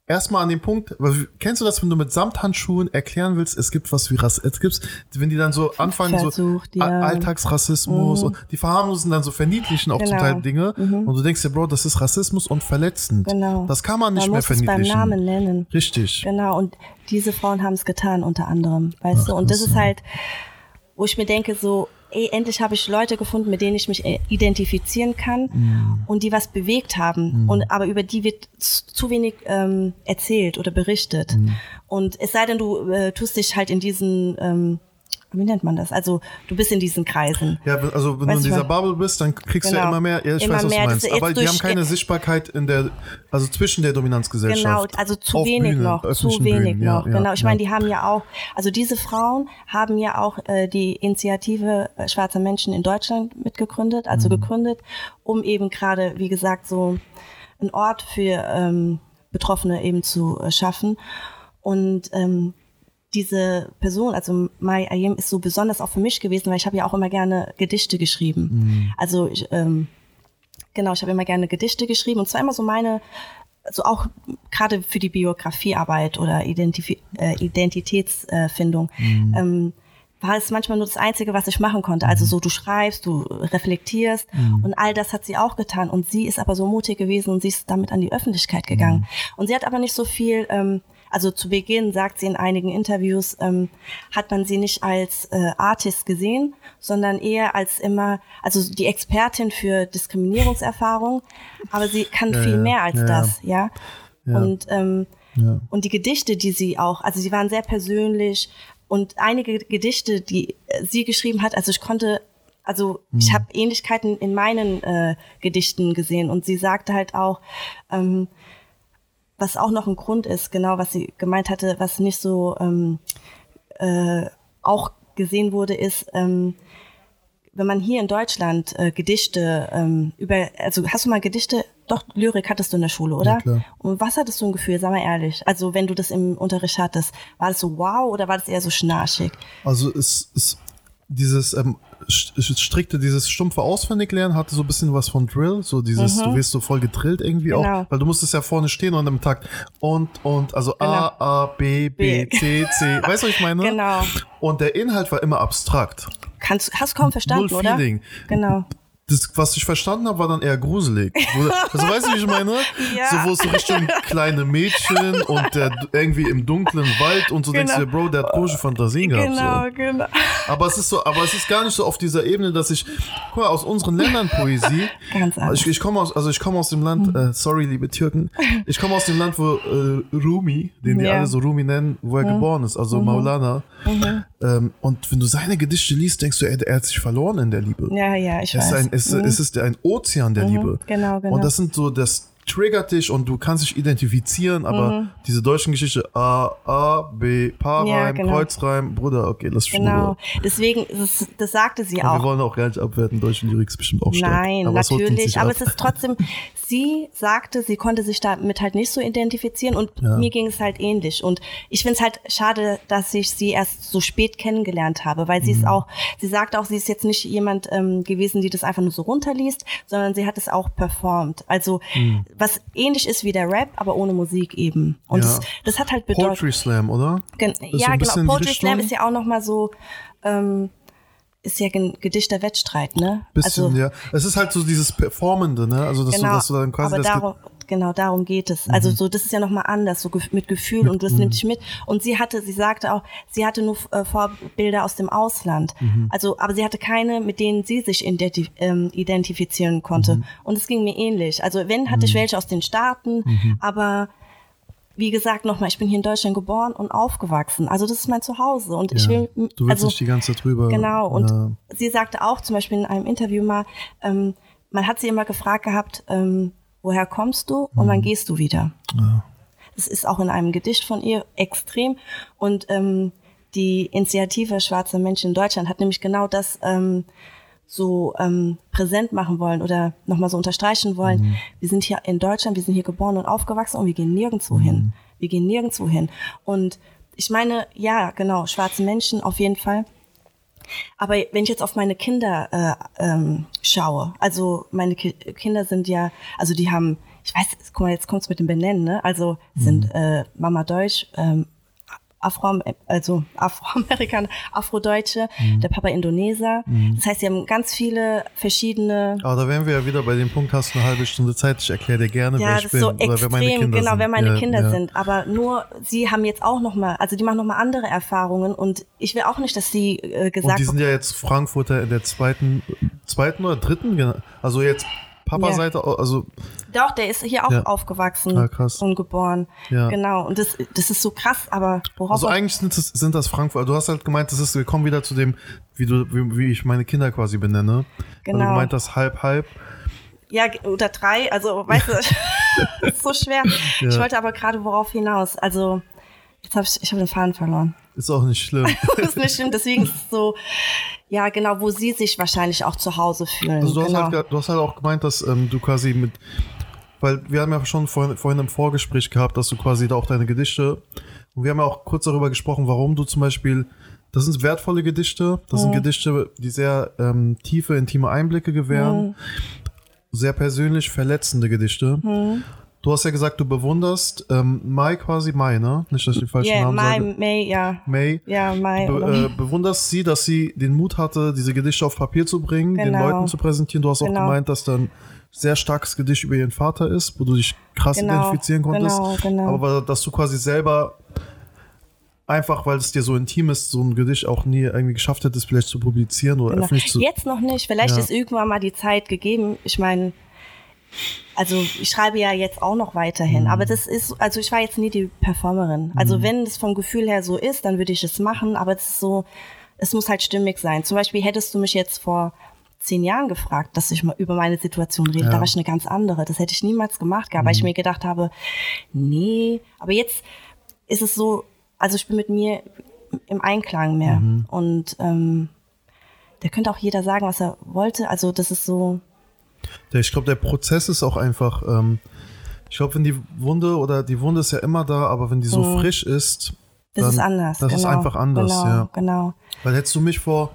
erstmal an dem Punkt, kennst du das, wenn du mit Samthandschuhen erklären willst, es gibt was wie Rass, es gibt, wenn die dann so anfangen, Versucht, so ja. Alltagsrassismus und die verharmlosen dann so verniedlichen auch zum Genau. Teil Dinge und du denkst dir, Bro, das ist Rassismus und verletzend. Genau. Das kann man nicht Man mehr muss es beim verniedlichen. Namen nennen. Richtig. Genau, und diese Frauen haben es getan, unter anderem, weißt du? Und das ist halt, wo ich mir denke, so, ey, endlich habe ich Leute gefunden, mit denen ich mich äh, identifizieren kann und die was bewegt haben. Und aber über die wird zu wenig ähm, erzählt oder berichtet. Und es sei denn, du äh, tust dich halt in diesen ähm, wie nennt man das? Also du bist in diesen Kreisen. Ja, also wenn Weißt du in dieser? Bubble bist, dann kriegst du ja Genau. immer mehr, ja, ich Immer weiß, was mehr, du meinst. Aber die haben keine Sichtbarkeit in der, also zwischen der Dominanzgesellschaft. Genau, also zu wenig Bühnen, noch, zu wenig Bühnen, noch. ja, genau, ich ja. meine, die haben ja auch, also diese Frauen haben ja auch äh, die Initiative äh, Schwarzer Menschen in Deutschland mitgegründet, also Mhm. gegründet, um eben gerade, wie gesagt, so einen Ort für ähm, Betroffene eben zu äh, schaffen. Und ähm, diese Person, also Mai Ayem, ist so besonders auch für mich gewesen, weil ich habe ja auch immer gerne Gedichte geschrieben. Mhm. Also ich, ähm, genau, ich habe immer gerne Gedichte geschrieben und zwar immer so meine, so auch gerade für die Biografiearbeit oder Identifi äh, Identitätsfindung. Mhm. Ähm, war es manchmal nur das Einzige, was ich machen konnte. Also so, du schreibst, du reflektierst Mhm. und all das hat sie auch getan. Und sie ist aber so mutig gewesen und sie ist damit an die Öffentlichkeit gegangen. Und sie hat aber nicht so viel, ähm, also zu Beginn sagt sie in einigen Interviews, ähm, hat man sie nicht als äh, Artist gesehen, sondern eher als immer, also die Expertin für Diskriminierungserfahrung. Aber sie kann Ja, viel mehr als ja, das, ja. Ja. Und ähm, und die Gedichte, die sie auch, also sie waren sehr persönlich und einige Gedichte, die äh, sie geschrieben hat, also ich konnte, also ich habe Ähnlichkeiten in meinen äh, Gedichten gesehen und sie sagte halt auch, ähm, was auch noch ein Grund ist, genau was sie gemeint hatte, was nicht so ähm, äh, auch gesehen wurde, ist, ähm, wenn man hier in Deutschland äh, Gedichte ähm, über, also hast du mal Gedichte, doch Lyrik hattest du in der Schule, oder? Ja, klar. Und was hattest du ein Gefühl, sag mal ehrlich, also wenn du das im Unterricht hattest, war das so wow oder war das eher so schnarchig? Also es ist dieses ähm, st- strikte, dieses stumpfe Auswendiglernen hatte so ein bisschen was von Drill, so dieses, du wirst so voll gedrillt irgendwie Mhm. Genau. auch, weil du musstest ja vorne stehen und im Takt und und also A A B B B. C C, weißt du, was ich meine? Genau. Und der Inhalt war immer abstrakt. Kannst, hast kaum verstanden, Null oder? Feeling. Genau. Das, was ich verstanden habe, war dann eher gruselig. Also weißt du, wie ich meine? Ja. So, wo es so Richtung kleine Mädchen und der irgendwie im dunklen Wald und so denkst du dir, Bro, der hat komische Fantasien gehabt. Genau, So. genau. Aber es ist so, aber es ist gar nicht so auf dieser Ebene, dass ich, guck mal, aus unseren Ländern Poesie. Ganz anders. Ich, ich komme aus, also ich komme aus dem Land, äh, sorry, liebe Türken, ich komme aus dem Land, wo äh, Rumi, den die Ja. alle so Rumi nennen, wo er geboren ist, also Maulana. Ähm, und wenn du seine Gedichte liest, denkst du, er, er hat sich verloren in der Liebe. Ja, ja, ich ist, weiß. Es, es ist ein Ozean der Liebe. genau, genau. Und das sind so, das triggert dich und du kannst dich identifizieren, aber diese deutschen Geschichte, A, A, B, Paarreim, Ja, genau. Kreuzreim, Bruder, okay, lass schon Genau. Deswegen, das, das sagte sie Aber auch. Wir wollen auch gar nicht abwerten, deutsche Lyrik ist bestimmt auch stark. Nein, aber natürlich. Aber ab. es ist trotzdem, sie sagte, sie konnte sich damit halt nicht so identifizieren und Ja. mir ging es halt ähnlich. Und ich finde es halt schade, dass ich sie erst so spät kennengelernt habe, weil sie ist Mhm. auch, sie sagt auch, sie ist jetzt nicht jemand ähm, gewesen, die das einfach nur so runterliest, sondern sie hat es auch performt. Also Mhm. Was ähnlich ist wie der Rap, aber ohne Musik eben. Und Ja. das, das hat halt bedeutet. Poetry Slam, oder? Gen so ja, bisschen genau. Poetry Slam ist ja auch nochmal so, ähm, ist ja ein Gedichterwettstreit, ne? Bisschen, ja. Es ist halt so dieses Performende, ne? Also, dass, genau, du, dass du dann quasi das. darum, genau darum geht es. Also so, das ist ja nochmal anders, so mit Gefühl und das nimmt dich mit. Und sie hatte, sie sagte auch, sie hatte nur äh, Vorbilder aus dem Ausland. Also, aber sie hatte keine, mit denen sie sich identi ähm, identifizieren konnte. Und es ging mir ähnlich. Also wenn hatte ich welche aus den Staaten, aber wie gesagt, nochmal, ich bin hier in Deutschland geboren und aufgewachsen. Also das ist mein Zuhause und ich ja, will, du willst also nicht die ganze Zeit drüber. Genau, und Ja. sie sagte auch zum Beispiel in einem Interview mal, ähm, man hat sie immer gefragt gehabt, ähm, woher kommst du und Mhm. wann gehst du wieder? Das ist auch in einem Gedicht von ihr extrem. Und ähm, die Initiative Schwarzer Menschen in Deutschland hat nämlich genau das ähm, so ähm, präsent machen wollen oder nochmal so unterstreichen wollen. Mhm. Wir sind hier in Deutschland, wir sind hier geboren und aufgewachsen und wir gehen nirgendwo Mhm. hin. Wir gehen nirgendwo hin. Und ich meine, ja, genau, schwarze Menschen auf jeden Fall. Aber wenn ich jetzt auf meine Kinder äh, ähm, schaue, also meine Ki Kinder sind ja, also die haben, ich weiß, guck mal, jetzt kommt's mit dem Benennen, ne? Also sind äh, Mama Deutsch, ähm, Afro, also Afroamerikaner, Afrodeutsche, der Papa Indoneser. Das heißt, sie haben ganz viele verschiedene Aber da wären wir ja wieder bei dem Punkt, hast du eine halbe Stunde Zeit, ich erkläre dir gerne, wer ja, ich das bin so oder wer extrem, meine Kinder genau, sind. wer meine ja, Kinder ja. sind. Aber nur, sie haben jetzt auch nochmal, also die machen nochmal andere Erfahrungen und ich will auch nicht, dass sie äh, Und gesagt die sind ja jetzt Frankfurter in der zweiten, zweiten oder dritten, also jetzt Papa-Seite, also Doch, der ist hier auch Ja. aufgewachsen Ah, krass. und geboren. Ja. Genau. Und das, das ist so krass, aber worauf Also eigentlich sind das, sind das Frankfurter. Du hast halt gemeint, das ist, wir kommen wieder zu dem, wie du, wie, wie ich meine Kinder quasi benenne. Also Genau. du gemeint das halb, halb. Ja, oder drei, also weißt du, ist so schwer. Ich Ja. wollte aber gerade worauf hinaus. Also, jetzt habe ich, ich habe den Faden verloren. Ist auch nicht schlimm. Das ist nicht schlimm, deswegen ist es so, ja, genau, wo sie sich wahrscheinlich auch zu Hause fühlen. Also du hast, genau. halt, ge- du hast halt auch gemeint, dass ähm, du quasi mit, weil wir haben ja schon vorhin, vorhin im Vorgespräch gehabt, dass du quasi da auch deine Gedichte, und wir haben ja auch kurz darüber gesprochen, warum du zum Beispiel, das sind wertvolle Gedichte, das sind Gedichte, die sehr ähm, tiefe, intime Einblicke gewähren, sehr persönlich verletzende Gedichte. Du hast ja gesagt, du bewunderst ähm, Mai quasi, Mai, ne? Nicht, dass ich den falschen yeah, Namen Mai, sage. May, ja. May. Ja, Mai. Be äh, bewunderst sie, dass sie den Mut hatte, diese Gedichte auf Papier zu bringen, den Genau. Leuten zu präsentieren. Du hast auch Genau. gemeint, dass dann sehr starkes Gedicht über ihren Vater ist, wo du dich krass Genau, identifizieren konntest. genau, genau. Aber dass du quasi selber einfach, weil es dir so intim ist, so ein Gedicht auch nie irgendwie geschafft hättest, vielleicht zu publizieren oder Genau. öffentlich zu. Jetzt noch nicht. Vielleicht Ja. ist irgendwann mal die Zeit gegeben. Ich meine, also ich schreibe ja jetzt auch noch weiterhin, Mhm. aber das ist, also ich war jetzt nie die Performerin. Also wenn es vom Gefühl her so ist, dann würde ich es machen, aber es ist so, es muss halt stimmig sein. Zum Beispiel hättest du mich jetzt vor zehn Jahren gefragt, dass ich mal über meine Situation rede, Ja. Mhm. da war ich eine ganz andere. Das hätte ich niemals gemacht, gehabt, weil ich mir gedacht habe, nee, aber jetzt ist es so, also ich bin mit mir im Einklang mehr Mhm. und ähm, da könnte auch jeder sagen, was er wollte. Also das ist so, ich glaube, der Prozess ist auch einfach. Ähm, ich glaube, wenn die Wunde oder die Wunde ist ja immer da, aber wenn die so frisch ist, Mhm. das dann, ist anders. Das ist genau, einfach anders, genau, ja. Genau. Weil hättest du mich vor,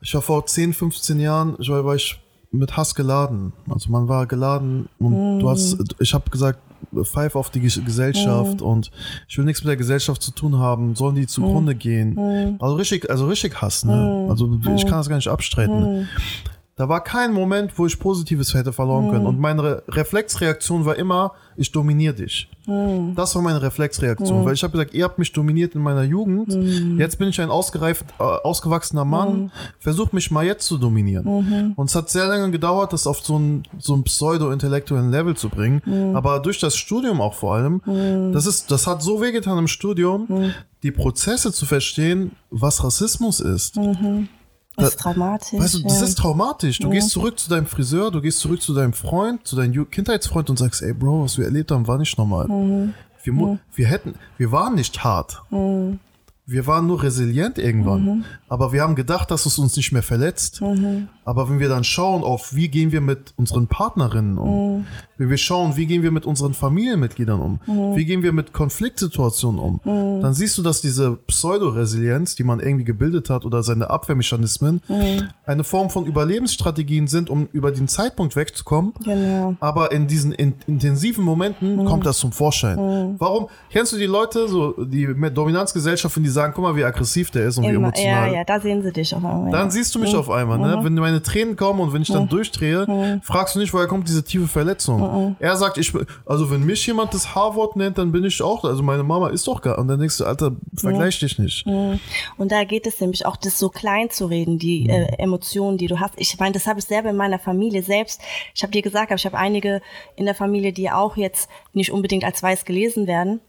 ich war vor 10, 15 Jahren, ich war, war ich mit Hass geladen. Also man war geladen und du hast, ich habe gesagt, pfeif auf die Ges- Gesellschaft und ich will nichts mit der Gesellschaft zu tun haben, sollen die zugrunde gehen. Also richtig, also richtig Hass, ne? Also ich kann das gar nicht abstreiten. Da war kein Moment, wo ich Positives hätte verloren können. Und meine Re Reflexreaktion war immer, ich dominiere dich. Das war meine Reflexreaktion, weil ich habe gesagt, ihr habt mich dominiert in meiner Jugend. Jetzt bin ich ein ausgereift, äh, ausgewachsener Mann. Versucht mich mal jetzt zu dominieren. Und es hat sehr lange gedauert, das auf so einen so einen pseudo-intellektuellen Level zu bringen. Aber durch das Studium auch vor allem, das ist, das hat so wehgetan im Studium, die Prozesse zu verstehen, was Rassismus ist. Das ist traumatisch. Weißt du, das ja. ist traumatisch. Du gehst zurück zu deinem Friseur, du gehst zurück zu deinem Freund, zu deinem Kindheitsfreund und sagst, ey Bro, was wir erlebt haben, war nicht normal. Wir, mu- wir hätten, wir waren nicht hart. Wir waren nur resilient irgendwann. Aber wir haben gedacht, dass es uns nicht mehr verletzt. Aber wenn wir dann schauen auf, wie gehen wir mit unseren Partnerinnen um, wenn wir schauen, wie gehen wir mit unseren Familienmitgliedern um, wie gehen wir mit Konfliktsituationen um, dann siehst du, dass diese Pseudo-Resilienz, die man irgendwie gebildet hat oder seine Abwehrmechanismen, eine Form von Überlebensstrategien sind, um über den Zeitpunkt wegzukommen. Genau. Aber in diesen in, intensiven Momenten kommt das zum Vorschein. Warum? Kennst du die Leute, so die Dominanzgesellschaften, die sagen, guck mal, wie aggressiv der ist und wie Immer, emotional. ja, ja, da sehen sie dich auf einmal. Dann siehst du mich auf einmal, ne? Wenn meine Tränen kommen und wenn ich dann durchdrehe, fragst du nicht, woher kommt diese tiefe Verletzung. Er sagt, ich, also wenn mich jemand das H-Wort nennt, dann bin ich auch, also meine Mama ist doch gar, und dann denkst du, Alter, vergleich dich nicht. Und da geht es nämlich auch, das so klein zu reden, die äh, Emotionen, die du hast. Ich meine, das habe ich selber in meiner Familie selbst. Ich habe dir gesagt, aber ich habe einige in der Familie, die auch jetzt nicht unbedingt als weiß gelesen werden.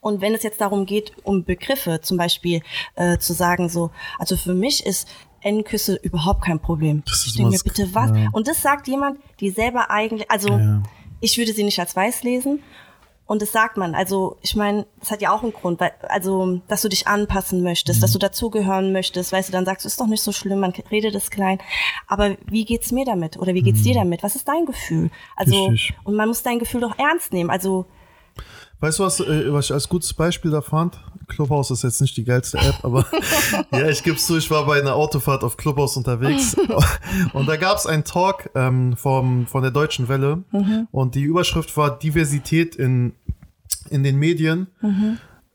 Und wenn es jetzt darum geht, um Begriffe, zum Beispiel äh, zu sagen, so, also für mich ist N-Küsse überhaupt kein Problem. Das ist ich denke mir, bitte was? ja. Und das sagt jemand, die selber eigentlich, also Ja. ich würde sie nicht als weiß lesen. Und das sagt man. Also, ich meine, das hat ja auch einen Grund, weil, also, dass du dich anpassen möchtest, dass du dazugehören möchtest, weißt du, dann sagst du, ist doch nicht so schlimm, man redet es klein. Aber wie geht's mir damit? Oder wie geht's dir damit? Was ist dein Gefühl? Also, Richtig. und man muss dein Gefühl doch ernst nehmen. Also, Weißt du, was, äh, was ich als gutes Beispiel da fand? Clubhouse ist jetzt nicht die geilste App, aber ja, ich gebe zu, ich war bei einer Autofahrt auf Clubhouse unterwegs und da gab es einen Talk ähm, vom, von der Deutschen Welle und die Überschrift war Diversität in, in den Medien.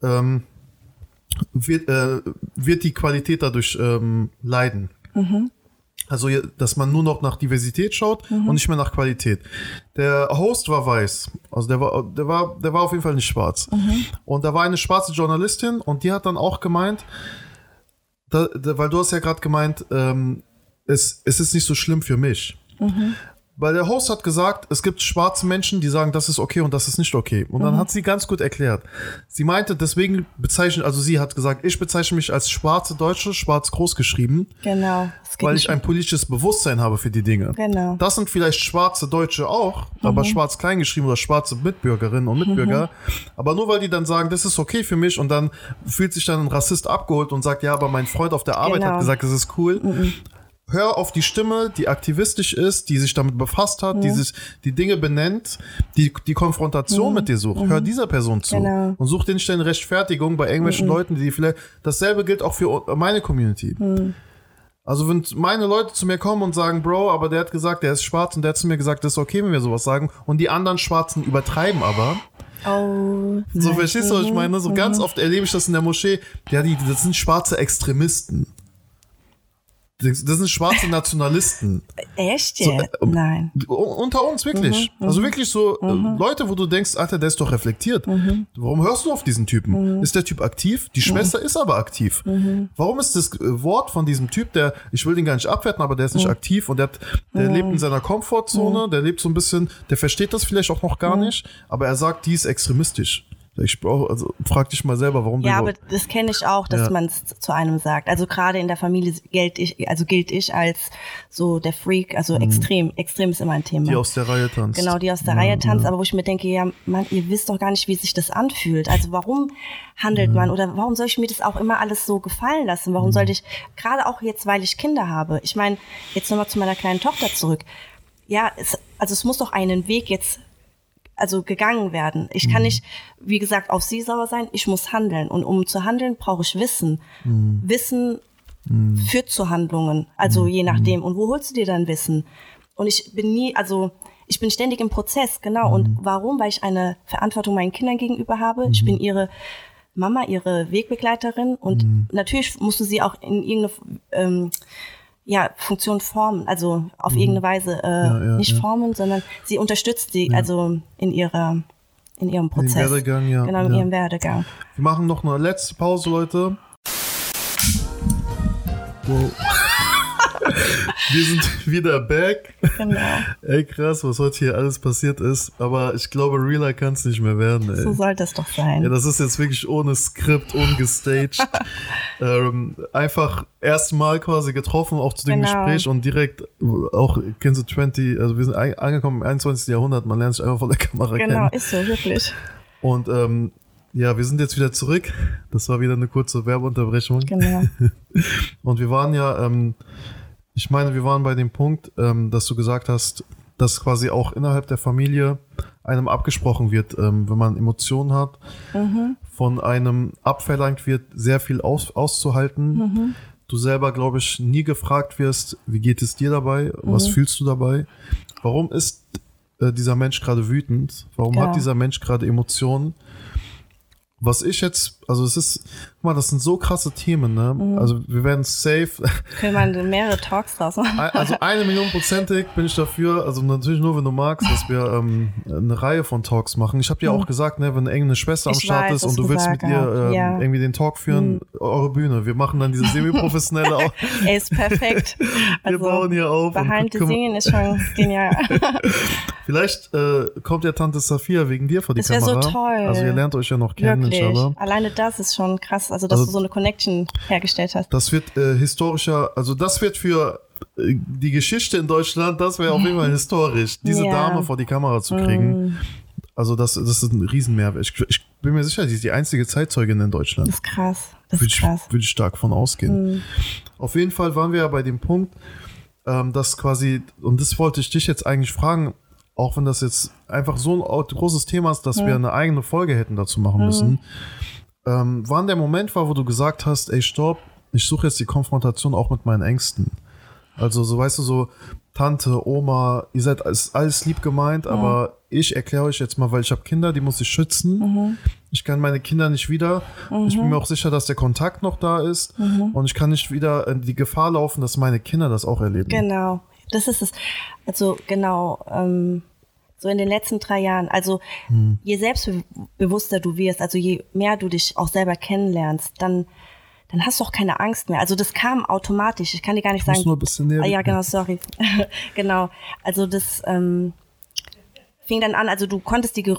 Ähm, wird, äh, wird die Qualität dadurch ähm, leiden? Also, dass man nur noch nach Diversität schaut und nicht mehr nach Qualität. Der Host war weiß. Also, der war, der war, der war auf jeden Fall nicht schwarz. Und da war eine schwarze Journalistin und die hat dann auch gemeint, da, da, weil du hast ja gerade gemeint, ähm, es, es ist nicht so schlimm für mich. Weil der Host hat gesagt, es gibt schwarze Menschen, die sagen, das ist okay und das ist nicht okay. Und dann hat sie ganz gut erklärt. Sie meinte, deswegen bezeichnet, also sie hat gesagt, ich bezeichne mich als schwarze Deutsche, schwarz groß geschrieben, genau. Weil ich ein politisches Bewusstsein habe für die Dinge. Genau. Das sind vielleicht schwarze Deutsche auch, aber schwarz klein geschrieben oder schwarze Mitbürgerinnen und Mitbürger. Aber nur weil die dann sagen, das ist okay für mich und dann fühlt sich dann ein Rassist abgeholt und sagt, ja, aber mein Freund auf der Arbeit Genau. hat gesagt, das ist cool. Hör auf die Stimme, die aktivistisch ist, die sich damit befasst hat, die sich die Dinge benennt, die die Konfrontation mit dir sucht. Hör dieser Person zu Genau. und such nicht eine Rechtfertigung bei irgendwelchen Leuten, die vielleicht dasselbe gilt auch für meine Community. Also wenn meine Leute zu mir kommen und sagen, Bro, aber der hat gesagt, der ist schwarz und der hat zu mir gesagt, das ist okay, wenn wir sowas sagen und die anderen Schwarzen übertreiben aber. Oh. So verstehst du, was ich meine? So ganz oft erlebe ich das in der Moschee. Ja, die, das sind schwarze Extremisten. Das das sind schwarze Nationalisten. Echt So, äh, Nein. Unter uns wirklich. Also wirklich so äh, Leute, wo du denkst, Alter, der ist doch reflektiert. Warum hörst du auf diesen Typen? Ist der Typ aktiv? Die Schwester ist aber aktiv. Warum ist das äh, Wort von diesem Typ, der, ich will den gar nicht abwerten, aber der ist nicht aktiv und der, hat, der lebt in seiner Komfortzone, der lebt so ein bisschen, der versteht das vielleicht auch noch gar nicht, aber er sagt, die ist extremistisch. Ich brauche, also frag dich mal selber, warum Ja, du aber das kenne ich auch, dass Ja. man es zu einem sagt. Also gerade in der Familie gilt ich, also gilt ich als so der Freak, also extrem, extrem ist immer ein Thema. Mhm. die aus der Reihe tanzt. Genau, die aus der Reihe tanzt, aber wo ich mir denke, ja, man, ihr wisst doch gar nicht, wie sich das anfühlt. Also warum handelt man oder warum soll ich mir das auch immer alles so gefallen lassen? Warum sollte ich, gerade auch jetzt, weil ich Kinder habe, ich meine, jetzt nochmal zu meiner kleinen Tochter zurück. Ja, es, also es muss doch einen Weg jetzt also gegangen werden. Ich kann nicht, wie gesagt, auf sie sauer sein, ich muss handeln. Und um zu handeln, brauche ich Wissen. Wissen führt zu Handlungen. Also je nachdem. Und wo holst du dir dann Wissen? Und ich bin nie, also ich bin ständig im Prozess, genau. Und warum? Weil ich eine Verantwortung meinen Kindern gegenüber habe. Ich bin ihre Mama, ihre Wegbegleiterin und natürlich musst du sie auch in irgendeine ähm, ja, Funktion formen, also auf irgendeine Weise äh, ja, nicht ja. formen, sondern sie unterstützt sie also in ihrer in ihrem Prozess. Werdegang, ja, Genau, in ja. ihrem Werdegang. Wir machen noch eine letzte Pause, Leute. Wow. Wir sind wieder back. Genau. Ey, krass, was heute hier alles passiert ist. Aber ich glaube, realer kann es nicht mehr werden, ey. So sollte es doch sein. Ja, das ist jetzt wirklich ohne Skript, ungestaged. ähm, einfach erstmal quasi getroffen, auch zu dem Genau. Gespräch und direkt auch, kennst du 20, also wir sind angekommen im 21. Jahrhundert, man lernt sich einfach vor der Kamera genau, kennen. ist so, wirklich. Und ähm, ja, wir sind jetzt wieder zurück. Das war wieder eine kurze Werbeunterbrechung. Genau. Und wir waren ja, ähm, ich meine, wir waren bei dem Punkt, ähm, dass du gesagt hast, dass quasi auch innerhalb der Familie einem abgesprochen wird, ähm, wenn man Emotionen hat, von einem abverlangt wird, sehr viel aus, auszuhalten. Du selber, glaube ich, nie gefragt wirst, wie geht es dir dabei? Was fühlst du dabei? Warum ist äh, dieser Mensch gerade wütend? Warum Genau. hat dieser Mensch gerade Emotionen? Was ich jetzt, also es ist, guck mal, das sind so krasse Themen, ne? Also wir werden safe, Können man mehrere Talks draus machen. also eine Million prozentig bin ich dafür, also natürlich nur, wenn du magst, dass wir ähm, eine Reihe von Talks machen. Ich habe dir auch gesagt, ne, wenn irgendeine Schwester am Ich Start weiß, ist und du willst mit ihr ähm, ja. irgendwie den Talk führen, eure Bühne. Wir machen dann diese semi-professionelle auch. Ey, ist perfekt. Also, bauen hier auf Behind the Singen ist schon genial. Vielleicht äh, kommt ja Tante Safia wegen dir vor die Das wär so Kamera. toll. Also ihr lernt euch ja noch kennen, Wirklich. inshallah. Alleine das ist schon krass, also dass Also- du so eine Connection hergestellt hast. Das wird äh, historischer, also das wird für äh, die Geschichte in Deutschland, das wäre auf jeden Fall historisch, diese Ja. Dame vor die Kamera zu kriegen. Also das, das ist ein Riesenmehrwert. Ich, ich bin mir sicher, die ist die einzige Zeitzeugin in Deutschland. Das ist krass. Das Würde ist ich, krass. würde ich stark von ausgehen. Auf jeden Fall waren wir ja bei dem Punkt, ähm, dass quasi, und das wollte ich dich jetzt eigentlich fragen, auch wenn das jetzt einfach so ein großes Thema ist, dass wir eine eigene Folge hätten dazu machen müssen. Ähm, wann der Moment war, wo du gesagt hast, ey, stopp, ich suche jetzt die Konfrontation auch mit meinen Ängsten. Also, so weißt du, so Tante, Oma, ihr seid alles, alles lieb gemeint, aber ich erkläre euch jetzt mal, weil ich habe Kinder, die muss ich schützen. Ich kann meine Kinder nicht wieder. Ich bin mir auch sicher, dass der Kontakt noch da ist. Und ich kann nicht wieder in die Gefahr laufen, dass meine Kinder das auch erleben. Genau, das ist es. Also genau, ähm, so in den letzten drei Jahren, also Hm. je selbstbewusster du wirst, also je mehr du dich auch selber kennenlernst, dann dann hast du auch keine Angst mehr. Also das kam automatisch. Ich kann dir gar nicht musst sagen. nur ein bisschen näher ah, ja, genau, sorry. genau. Also das ähm, fing dann an, also du konntest die,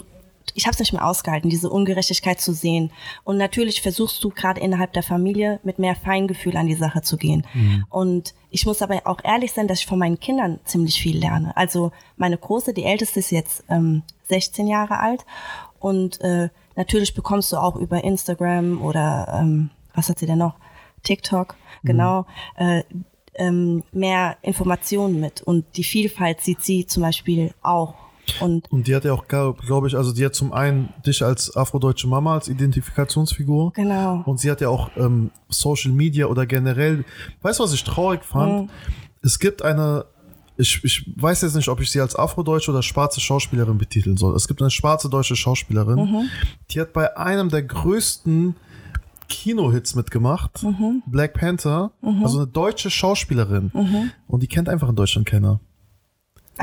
ich habe es nicht mehr ausgehalten, diese Ungerechtigkeit zu sehen. Und natürlich versuchst du gerade innerhalb der Familie mit mehr Feingefühl an die Sache zu gehen. Und ich muss aber auch ehrlich sein, dass ich von meinen Kindern ziemlich viel lerne. Also meine Große, die Älteste ist jetzt ähm, 16 Jahre alt und äh, natürlich bekommst du auch über Instagram oder ähm, was hat sie denn noch? TikTok, genau. Äh, ähm, mehr Informationen mit und die Vielfalt sieht sie zum Beispiel auch. Und Und die hat ja auch, glaube ich, also die hat zum einen dich als afrodeutsche Mama als Identifikationsfigur. genau. Und sie hat ja auch ähm, Social Media oder generell, weißt du, was ich traurig fand? Mhm. Es gibt eine, ich, ich weiß jetzt nicht, ob ich sie als afrodeutsche oder schwarze Schauspielerin betiteln soll. Es gibt eine schwarze deutsche Schauspielerin, Mhm. die hat bei einem der größten Kinohits mitgemacht, Mhm. Black Panther, also eine deutsche Schauspielerin. Mhm. Und die kennt einfach in Deutschland keiner.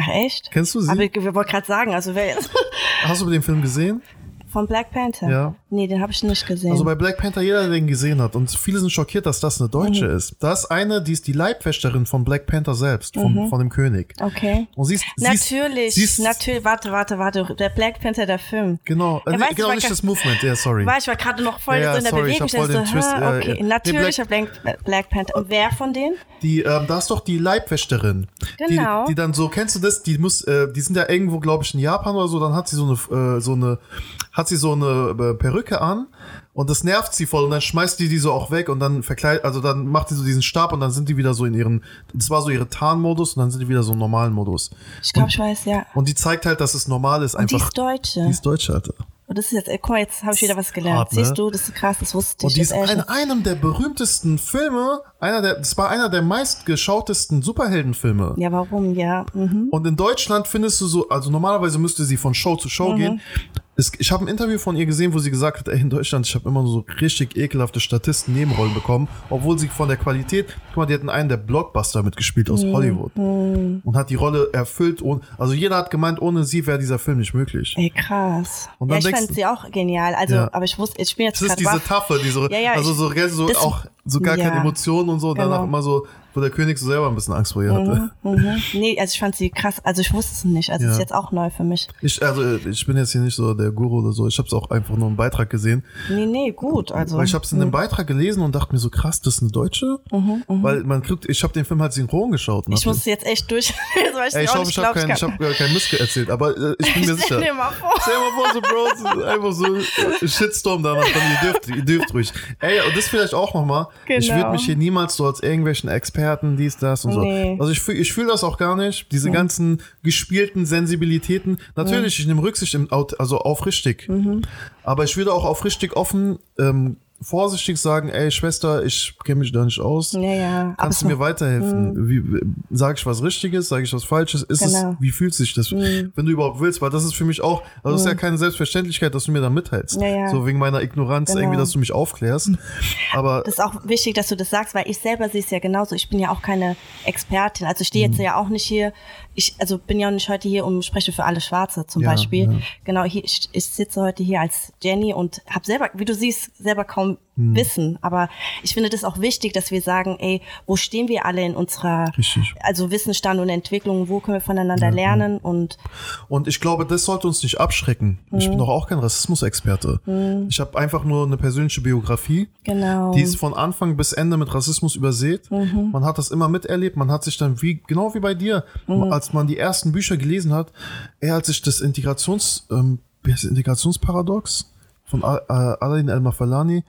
Ach echt? Kennst du sie? Aber ich, ich wollte gerade sagen, also wer jetzt Hast du den Film gesehen? von Black Panther? Ja. Nee, den habe ich nicht gesehen. Also bei Black Panther, jeder, der den gesehen hat, und viele sind schockiert, dass das eine Deutsche Mhm. ist. Das ist eine, die ist die Leibwächterin von Black Panther selbst, vom, von dem König. okay. Und sie ist, Mhm. Natürlich, sie ist, natürlich, warte, warte, warte, der Black Panther, der Film. Genau, äh, Ja, nee, weißt genau nicht das Movement, ja, sorry. War ich war gerade noch voll Ja, so in der sorry, ich Bewegung. hab voll dachte den so, Twist, hä, äh, okay, ja. Nee, natürlich Black, Black Panther. Und wer von denen? Die, ähm, da ist doch die Leibwächterin. Genau. Die, die dann so, kennst du das? Die muss, äh, die sind ja irgendwo, glaube ich, in Japan oder so, dann hat sie so eine, äh, so eine, hat sie so eine äh, Perücke an und das nervt sie voll und dann schmeißt die die so auch weg und dann verkleidet, also dann macht die so diesen Stab und dann sind die wieder so in ihren, das war so ihre Tarnmodus und dann sind die wieder so im normalen Modus. Ich glaube, ich weiß, ja. Und die zeigt halt, dass es normal ist, Und die einfach. ist Deutsche. Die ist Deutsche, Alter. Und das ist jetzt, guck mal, jetzt habe ich wieder was gelernt. Hart, ne? Siehst du, das ist krass, das wusste Und ich die jetzt ist in einem der berühmtesten Filme, einer der, das war einer der meistgeschautesten Superheldenfilme. Ja, warum? Ja. Mhm. Und in Deutschland findest du so, also normalerweise müsste sie von Show zu Mhm. Show gehen. Es, ich habe ein Interview von ihr gesehen, wo sie gesagt hat, ey, in Deutschland, ich habe immer nur so richtig ekelhafte Statisten Nebenrollen bekommen, obwohl sie von der Qualität, guck mal, die hatten einen der Blockbuster mitgespielt Mhm. aus Hollywood und hat die Rolle erfüllt. Und, also jeder hat gemeint, ohne sie wäre dieser Film nicht möglich. Ey, krass. Und ja, dann ich denkst fand sie auch genial. Also, Ja. aber ich wusste, ich bin jetzt Das ist diese. Taffe, diese, Ja, ja, also ich- so, gell, so das- auch so gar keine ja. Emotionen und so, und danach Genau. immer so, wo der König so selber ein bisschen Angst vor ihr hatte. Mhm. Nee, also ich fand sie krass. Also ich wusste es nicht. Also Ja. es ist jetzt auch neu für mich. Ich, also ich bin jetzt hier nicht so der Guru oder so, ich habe es auch einfach nur im Beitrag gesehen. Nee, nee, gut. Also. Weil ich habe es in dem Beitrag gelesen und dachte mir so, krass, das ist eine Deutsche? Weil man kriegt, ich habe den Film halt synchron geschaut. Mhm, ich musste jetzt echt durch. weil Ey, ich hoffe, ich habe keinen ich hab, äh, kein Mist erzählt, aber äh, ich bin mir sicher. Stell dir mal vor. Stell dir mal vor, so, Bro, es ist einfach so ein Shitstorm danach. Dann, ihr, dürft, ihr dürft ruhig. Ey, und das vielleicht auch nochmal. Ich Genau. würde mich hier niemals so als irgendwelchen Experten, dies, das und Nee. so. Also ich fühle ich fühl das auch gar nicht. Diese ganzen gespielten Sensibilitäten. Natürlich, ich nehme Rücksicht im, also aufrichtig. Mhm. Aber ich würde auch aufrichtig offen, ähm, vorsichtig sagen, ey, Schwester, ich kenne mich da nicht aus. Ja, ja. Kannst Mhm. du mir weiterhelfen? Wie, sage ich was Richtiges? Sage ich was Falsches? Ist Genau. Mhm. es, wie fühlt sich das? Wenn du überhaupt willst, weil das ist für mich auch, also das ist ja keine Selbstverständlichkeit, dass du mir da mitteilst. Ja, ja. So wegen meiner Ignoranz Genau. irgendwie, dass du mich aufklärst. Aber Das ist auch wichtig, dass du das sagst, weil ich selber sehe es ja genauso. Ich bin ja auch keine Expertin. Also ich stehe Mhm. jetzt ja auch nicht hier. Ich, also bin ja auch nicht heute hier und spreche für alle Schwarze zum Ja, Beispiel. Genau, hier, ich, ich sitze heute hier als Jenny und habe selber, wie du siehst, selber kaum Mhm. Wissen. Aber ich finde das auch wichtig, dass wir sagen, ey, wo stehen wir alle in unserer, Richtig. also Wissensstand und Entwicklung, wo können wir voneinander lernen und Und ich glaube, das sollte uns nicht abschrecken. Ich Mhm. bin doch auch kein Rassismusexperte. Ich habe einfach nur eine persönliche Biografie. genau. Die ist von Anfang bis Ende mit Rassismus übersät. Mhm. Man hat das immer miterlebt. Man hat sich dann wie, genau wie bei dir, Mhm. als man die ersten Bücher gelesen hat, eher als ich das Integrationspaket ähm, Integrationsparadox von Al- äh, Alain El-Mafalani.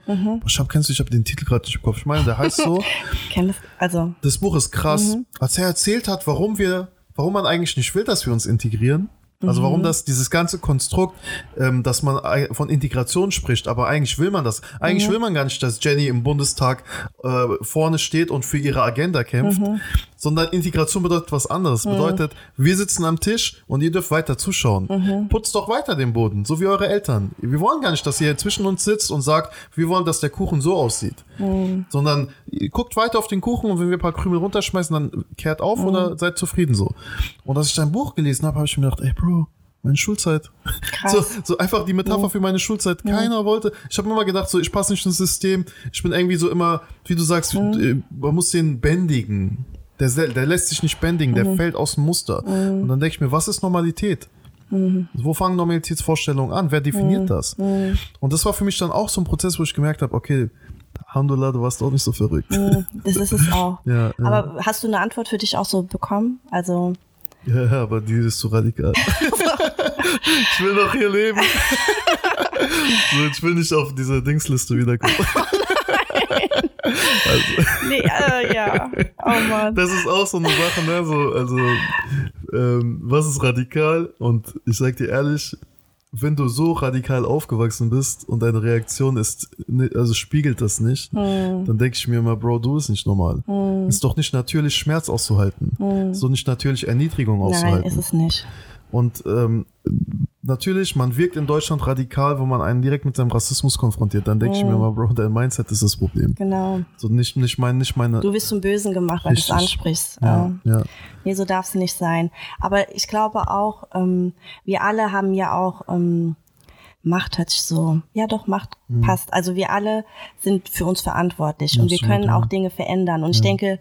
Ich hab, kennst du, ich habe den Titel gerade nicht im Kopf. Ich meine, der heißt so. Kenn das, also, Das Buch ist krass. Als er erzählt hat, warum wir, warum man eigentlich nicht will, dass wir uns integrieren. Also warum das, dieses ganze Konstrukt, ähm, dass man von Integration spricht, aber eigentlich will man das. Eigentlich will man gar nicht, dass Jenny im Bundestag äh, vorne steht und für ihre Agenda kämpft, sondern Integration bedeutet was anderes. Bedeutet, wir sitzen am Tisch und ihr dürft weiter zuschauen. Putzt doch weiter den Boden, so wie eure Eltern. Wir wollen gar nicht, dass ihr zwischen uns sitzt und sagt, wir wollen, dass der Kuchen so aussieht. Sondern ihr guckt weiter auf den Kuchen und wenn wir ein paar Krümel runterschmeißen, dann kehrt auf oder seid zufrieden so. Und als ich dein Buch gelesen habe, habe ich mir gedacht, ey Bro, meine Schulzeit. Krass. So, so einfach die Metapher für meine Schulzeit. Keiner wollte. Ich habe immer gedacht, so ich passe nicht ins System. Ich bin irgendwie so immer, wie du sagst, äh, man muss den bändigen. Der, der lässt sich nicht bändigen, der fällt aus dem Muster. Und dann denke ich mir, was ist Normalität? Wo fangen Normalitätsvorstellungen an? Wer definiert das? Und das war für mich dann auch so ein Prozess, wo ich gemerkt habe, okay, Alhamdulillah, du warst auch nicht so verrückt. das ist es auch. Ja, ja. Aber hast du eine Antwort für dich auch so bekommen? Also, Ja, ja, aber die ist zu radikal. ich will noch hier leben. so, ich will nicht auf diese Dingsliste wiederkommen. Also, nee, äh, ja. Oh Mann. das ist auch so eine Sache, ne? So, also, ähm, was ist radikal? Und ich sag dir ehrlich, wenn du so radikal aufgewachsen bist und deine Reaktion ist, also spiegelt das nicht, Hm. dann denke ich mir immer, Bro, du bist nicht normal. Ist doch nicht natürlich, Schmerz auszuhalten. Ist doch nicht natürlich, Erniedrigung Hm. Nein, auszuhalten. ist es nicht. Und ähm, natürlich, man wirkt in Deutschland radikal, wenn man einen direkt mit seinem Rassismus konfrontiert. Dann denke ich mir mal, Bro, dein Mindset ist das Problem. Genau. So nicht, nicht, mein, nicht meine. Du wirst zum Bösen gemacht, weil du es ansprichst. ja, Ähm, ja. Nee, so darf es nicht sein. Aber ich glaube auch, ähm, wir alle haben ja auch ähm, Macht hört sich so. Ja, doch, Macht passt. Also wir alle sind für uns verantwortlich und wir Absolut, können ja. auch Dinge verändern. Und ich denke,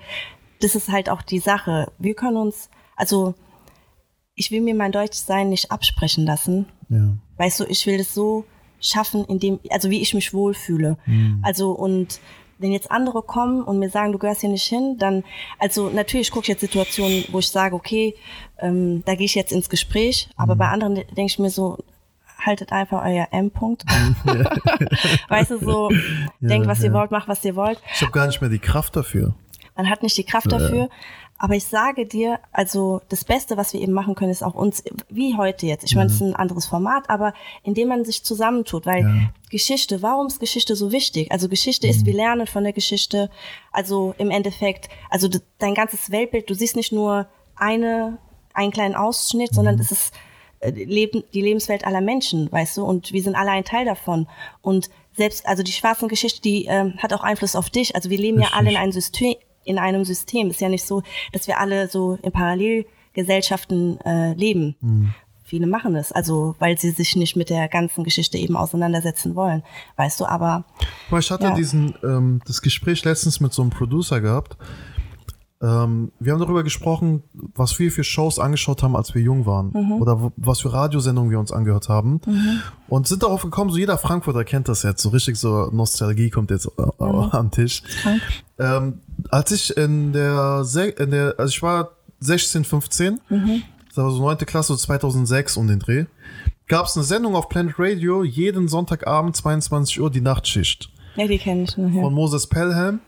das ist halt auch die Sache. Wir können uns, also ich will mir mein Deutschsein nicht absprechen lassen. ja. Weißt du, ich will das so schaffen, indem, also wie ich mich wohlfühle. Also und wenn jetzt andere kommen und mir sagen, du gehörst hier nicht hin, dann, also natürlich gucke ich jetzt Situationen, wo ich sage, okay, ähm, da gehe ich jetzt ins Gespräch, aber bei anderen de- denke ich mir so, haltet einfach euer M-Punkt. weißt du, so, denkt, was ihr ja. wollt, macht, was ihr wollt. Ich habe gar nicht mehr die Kraft dafür. Man hat nicht die Kraft dafür. Aber ich sage dir, also das Beste, was wir eben machen können, ist auch uns, wie heute jetzt. Ich meine, es ist ein anderes Format, aber indem man sich zusammentut, weil Geschichte, warum ist Geschichte so wichtig? Also Geschichte ist, wir lernen von der Geschichte. Also im Endeffekt, also dein ganzes Weltbild, du siehst nicht nur eine, einen kleinen Ausschnitt, sondern es ist äh, Leben, die Lebenswelt aller Menschen, weißt du, und wir sind alle ein Teil davon. Und selbst, also die schwarzen Geschichte, die ähm, hat auch Einfluss auf dich. Also wir leben ja alle in einem System, in einem System. Ist ja nicht so, dass wir alle so in Parallelgesellschaften äh, leben. Viele machen es, also weil sie sich nicht mit der ganzen Geschichte eben auseinandersetzen wollen, weißt du. Aber Ich hatte Ja. diesen, ähm, das Gespräch letztens mit so einem Producer gehabt. Ähm, wir haben darüber gesprochen, was wir für Shows angeschaut haben, als wir jung waren. Oder wo- was für Radiosendungen wir uns angehört haben. Und sind darauf gekommen, so jeder Frankfurter kennt das jetzt, so richtig so Nostalgie kommt jetzt äh, äh, am Tisch. Ähm, als ich in der, Se- in der, also ich war 16, 15, das war so 9. Klasse, so 2006 um den Dreh, gab es eine Sendung auf Planet Radio, jeden Sonntagabend 22 Uhr, die Nachtschicht ja, die kenne ich noch. Ja. von Moses Pelham.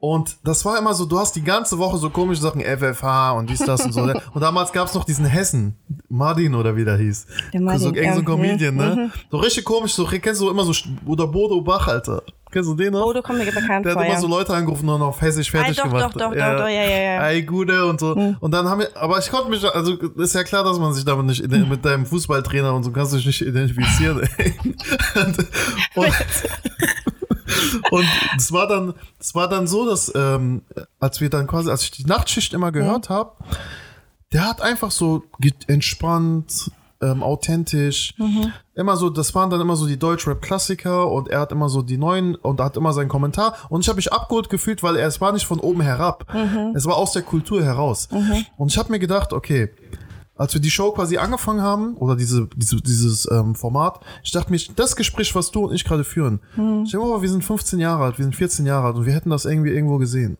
Und das war immer so, du hast die ganze Woche so komische Sachen, FFH und dies, das und so. ne? Und damals gab es noch diesen Hessen, Martin oder wie der hieß. Der Martin, so, irgend so ein ja. Mhm. Comedian, ne? So richtig komisch, so kennst du immer so, oder Bodo Bach, Alter. Kennst du den noch? Bodo kommt mir bekannt Der vor, hat immer ja. so Leute angerufen und auf Hessisch fertig doch, gemacht. doch, doch, doch, doch, ja, ja, ja. Ey, Gude und so. Und dann haben wir, aber ich konnte mich, also ist ja klar, dass man sich damit nicht, mit deinem Fußballtrainer und so kannst du dich nicht identifizieren. ey. und, und, und es war dann, es war dann so, dass, ähm, als wir dann quasi, als ich die Nachtschicht immer gehört habe, der hat einfach so entspannt, ähm, authentisch. Immer so, das waren dann immer so die Deutschrap-Klassiker und er hat immer so die neuen und hat immer seinen Kommentar. Und ich habe mich abgeholt gefühlt, weil er, es war nicht von oben herab. Es war aus der Kultur heraus. Und ich habe mir gedacht, okay, als wir die Show quasi angefangen haben, oder diese, diese, dieses ähm, Format, ich dachte mir, das Gespräch, was du und ich gerade führen, stell dir mal vor, wir sind 15 Jahre alt, wir sind 14 Jahre alt und wir hätten das irgendwie irgendwo gesehen.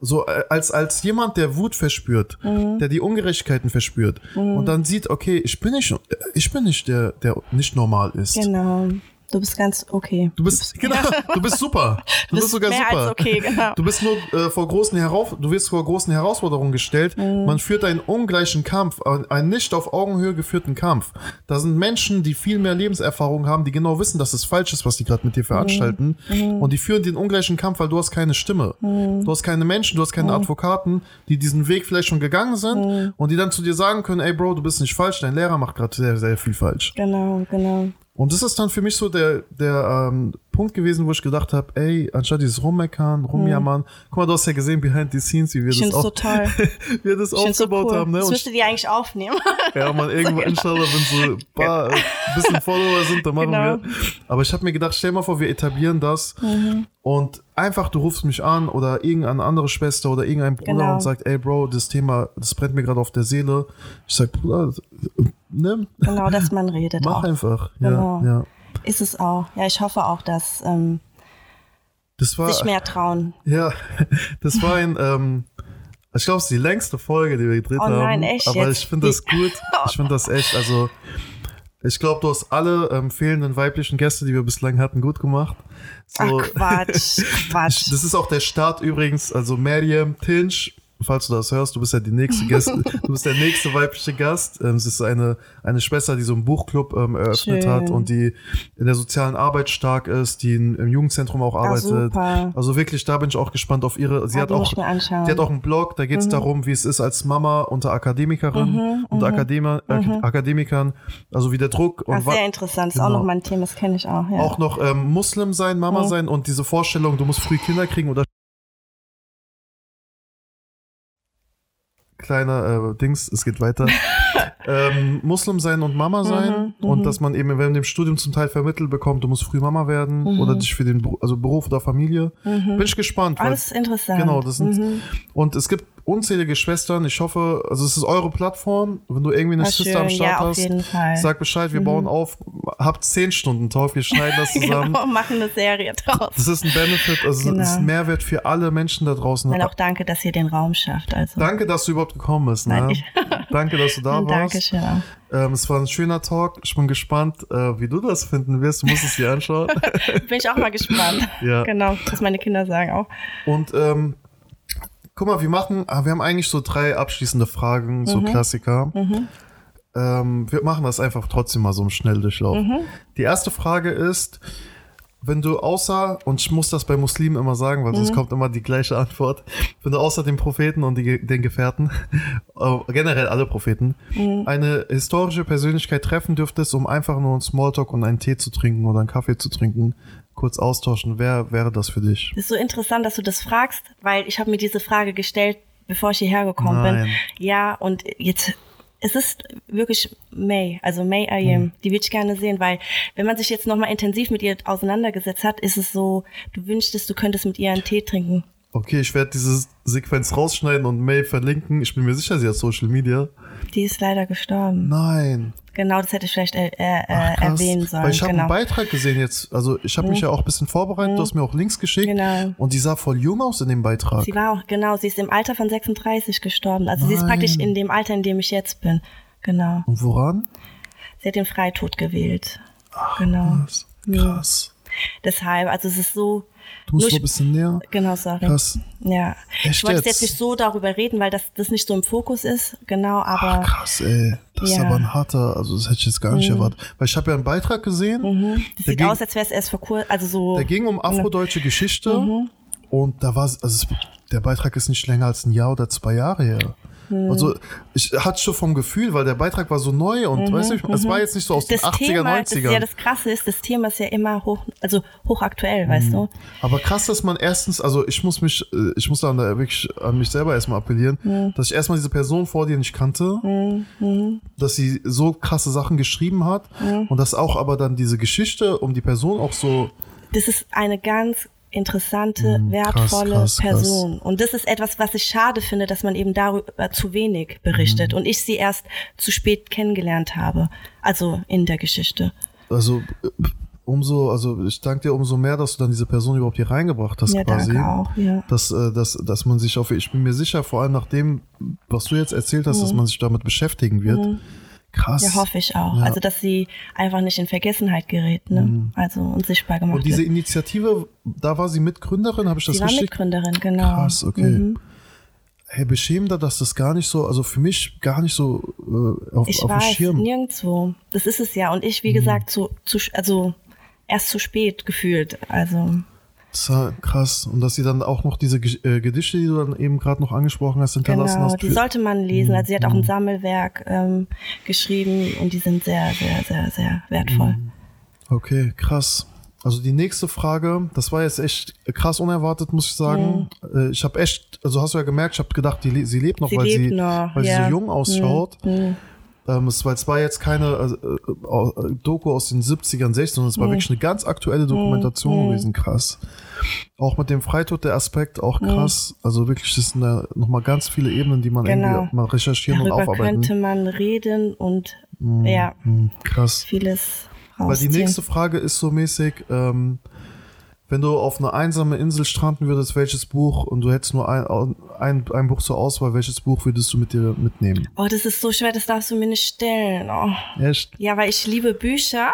So äh, als, als jemand, der Wut verspürt, der die Ungerechtigkeiten verspürt und dann sieht, okay, ich bin nicht, ich bin nicht der, der nicht normal ist. Genau. Du bist ganz okay. Du bist, genau, du bist super. Du bist, bist sogar super. okay, genau. Du bist nur äh, vor großen Heraus du wirst vor großen Herausforderungen gestellt. Mhm. Man führt einen ungleichen Kampf, einen nicht auf Augenhöhe geführten Kampf. Da sind Menschen, die viel mehr Lebenserfahrung haben, die genau wissen, dass es falsch ist, was die gerade mit dir veranstalten. Mhm. Und die führen den ungleichen Kampf, weil du hast keine Stimme. Du hast keine Menschen, du hast Mhm. keine Advokaten, die diesen Weg vielleicht schon gegangen sind und die dann zu dir sagen können, ey Bro, du bist nicht falsch, dein Lehrer macht gerade sehr, sehr viel falsch. Genau, genau. Und das ist dann für mich so der, der ähm, Punkt gewesen, wo ich gedacht habe, ey, anstatt dieses Rummeckern, Rumjammern, guck mal, du hast ja gesehen, behind the scenes, wie wir Ich das, so auch, wie wir das Ich finde so aufgebaut cool. haben. Ne? Das Und müsstet ihr eigentlich aufnehmen. ja, man, irgendwann, inshallah, wenn so ein paar, äh, bisschen Follower sind, dann machen Genau. wir. Aber ich habe mir gedacht, stell mal vor, wir etablieren das Mhm. und einfach, du rufst mich an oder irgendeine andere Schwester oder irgendein Bruder Genau. und sagt, ey Bro, das Thema, das brennt mir gerade auf der Seele. Ich sag, Bruder, ne, genau, dass man redet mach auch. einfach. Ja, Genau. ja. Ist es auch. Ja, ich hoffe auch, dass ähm, Das war, sich mehr trauen. Ja, das war ein, ähm, ich glaube, es ist die längste Folge, die wir gedreht Oh haben. nein, echt Aber jetzt? ich finde das gut. Ich finde das echt, also ich glaube, du hast alle ähm, fehlenden weiblichen Gäste, die wir bislang hatten, gut gemacht. So, Ach Quatsch, Quatsch. das ist auch der Start übrigens, also Mariam Tinch, falls du das hörst, du bist ja die nächste Gäste, du bist der nächste weibliche Gast. Ähm, es ist eine, eine Schwester, die so einen Buchclub ähm, eröffnet Schön. hat und die in der sozialen Arbeit stark ist, die in, im Jugendzentrum auch arbeitet. super. Also wirklich, da bin ich auch gespannt auf ihre. Sie Ah, hat auch. Mhm. die hat auch einen Blog, da geht es darum, wie es ist als Mama unter Akademikerin, unter Akadema, Ak- Akademikern, also wie der Druck und Ach, sehr interessant. Ist auch Genau. noch mein Thema, das kenne ich auch. Ja. auch noch ähm, Muslim sein, Mama Mhm. sein und diese Vorstellung, du musst früh Kinder kriegen oder kleiner äh, Dings, es geht weiter. ähm, Muslim sein und Mama sein Mhm, und dass man eben wenn man im Studium zum Teil vermittelt bekommt, du musst früh Mama werden oder dich für den also Beruf oder Familie. Bin ich gespannt. weil- Alles interessant. Genau, das sind Mhm. und es gibt unzählige Schwestern. Ich hoffe, also es ist eure Plattform. Wenn du irgendwie eine Schwester am. Start Ja, auf hast, jeden Fall. Mhm. sag Bescheid. Wir bauen auf. Habt zehn Stunden drauf. Wir schneiden das zusammen. Genau, machen eine Serie draus. Das ist ein Benefit, also Genau. es ist ein Mehrwert für alle Menschen da draußen. Und auch danke, dass ihr den Raum schafft. Also. Danke, dass du überhaupt gekommen bist. Ne? Nein, Danke, dass du da warst. Dankeschön. Ähm, es war ein schöner Talk. Ich bin gespannt, äh, wie du das finden wirst. Du musst es dir anschauen. Bin ich auch mal gespannt. Ja. Genau, was meine Kinder sagen auch. Und ähm, guck mal, wir machen, ah, wir haben eigentlich so drei abschließende Fragen, Mhm. so Klassiker. Ähm, wir machen das einfach trotzdem mal so im Schnelldurchlauf. Mhm. Die erste Frage ist, wenn du außer, und ich muss das bei Muslimen immer sagen, weil Mhm. sonst kommt immer die gleiche Antwort, wenn du außer den Propheten und die, den Gefährten, äh, generell alle Propheten, Mhm. eine historische Persönlichkeit treffen dürftest, um einfach nur einen Smalltalk und einen Tee zu trinken oder einen Kaffee zu trinken, kurz austauschen, wer wäre das für dich? Das ist so interessant, dass du das fragst, weil ich habe mir diese Frage gestellt, bevor ich hierher gekommen Nein. bin. Ja, und jetzt es ist wirklich May, also May Ayem, Hm. die würde ich gerne sehen, weil wenn man sich jetzt nochmal intensiv mit ihr auseinandergesetzt hat, ist es so, du wünschtest, du könntest mit ihr einen Tee trinken. Okay, ich werde diese Sequenz rausschneiden und May verlinken. Ich bin mir sicher, sie hat Social Media. Die ist leider gestorben. Nein. Genau, das hätte ich vielleicht äh, äh, Ach, erwähnen sollen. Weil ich habe genau. einen Beitrag gesehen jetzt. Also ich habe mich ja auch ein bisschen vorbereitet. Du hast mir auch Links geschickt. Genau. Und die sah voll jung aus in dem Beitrag. Sie war auch, genau, sie ist im Alter von 36 gestorben. Also sie ist Nein. praktisch in dem Alter, in dem ich jetzt bin. Genau. Und woran? Sie hat den Freitod gewählt. genau. Krass. Krass. Deshalb, also es ist so, Du musst so ein bisschen näher. genau, sorry. Krass. Ja. Echt ich wollte jetzt? jetzt nicht so darüber reden, weil das, das nicht so im Fokus ist. Genau, Ach, aber krass, ey. Das ist Ja. aber ein harter, also das hätte ich jetzt gar nicht erwartet. Weil ich habe ja einen Beitrag gesehen. das Der sieht ging, aus, als wäre es erst vor kurzem, also so. der ging um afrodeutsche Geschichte. Mhm. Und da war also der Beitrag ist nicht länger als ein Jahr oder zwei Jahre her. Mhm. Also ich hatte schon vom Gefühl, weil der Beitrag war so neu und weißt du, es war jetzt nicht so aus den Mhm, das 80er, Thema, das, 90er. ja, das Krasse ist, das Thema ist ja immer hoch, also hochaktuell, Mhm. weißt du? Aber krass, dass man erstens, also ich muss mich, äh, ich muss da wirklich an mich selber erstmal appellieren, Mhm. dass ich erstmal diese Person vor dir nicht kannte, dass sie so krasse Sachen geschrieben hat Mhm. und dass auch aber dann diese Geschichte um die Person auch so, Das ist eine ganz interessante, krass, wertvolle krass, krass. Person. Und das ist etwas, was ich schade finde, dass man eben darüber zu wenig berichtet Mm. und ich sie erst zu spät kennengelernt habe. Also in der Geschichte. also umso, also ich danke dir umso mehr, dass du dann diese Person überhaupt hier reingebracht hast Ja, quasi. danke auch, ja. Dass, äh, dass, dass man sich auf, ich bin mir sicher, vor allem nach dem, was du jetzt erzählt hast, dass man sich damit beschäftigen wird. Krass. Mhm. Ja, hoffe ich auch. Ja. Also, dass sie einfach nicht in Vergessenheit gerät, ne? Also unsichtbar gemacht Und diese wird. Initiative, da war sie Mitgründerin, habe ich das Sie war richtig? Mitgründerin, genau. Krass, okay. Hey, beschämender, dass das gar nicht so, also für mich gar nicht so äh, auf, Ich auf dem weiß, Schirm. nirgendwo. Das ist es ja. Und ich, wie Mhm. gesagt, zu, zu, also erst zu spät gefühlt. Also, Krass. Und dass sie dann auch noch diese äh, Gedichte, die du dann eben gerade noch angesprochen hast, hinterlassen genau, hast. die sollte man lesen. Also, sie hat auch Mhm. ein Sammelwerk ähm, geschrieben und die sind sehr, sehr, sehr, sehr wertvoll. Mhm. Okay, krass. Also die nächste Frage, das war jetzt echt krass unerwartet, muss ich sagen. Äh, Ich habe echt, also hast du ja gemerkt, ich habe gedacht, die, sie lebt noch, Sie weil, lebt sie, noch, weil sie ja. so jung ausschaut. Mhm. Ähm, es, war, es war jetzt keine äh, äh, Doku aus den 70ern, 60ern, sondern es war wirklich eine ganz aktuelle Dokumentation gewesen, krass. Auch mit dem Freitod der Aspekt, auch krass. Also wirklich, das sind da nochmal ganz viele Ebenen, die man Genau. irgendwie mal recherchieren und Darüber aufarbeiten. könnte man reden und ja, Hm, krass. vieles Weil die rausziehen. nächste Frage ist so mäßig, ähm, wenn du auf eine einsame Insel stranden würdest, welches Buch und du hättest nur ein, ein, ein Buch zur Auswahl, welches Buch würdest du mit dir mitnehmen? Oh, das ist so schwer, das darfst du mir nicht stellen. Oh. Echt? Ja, weil ich liebe Bücher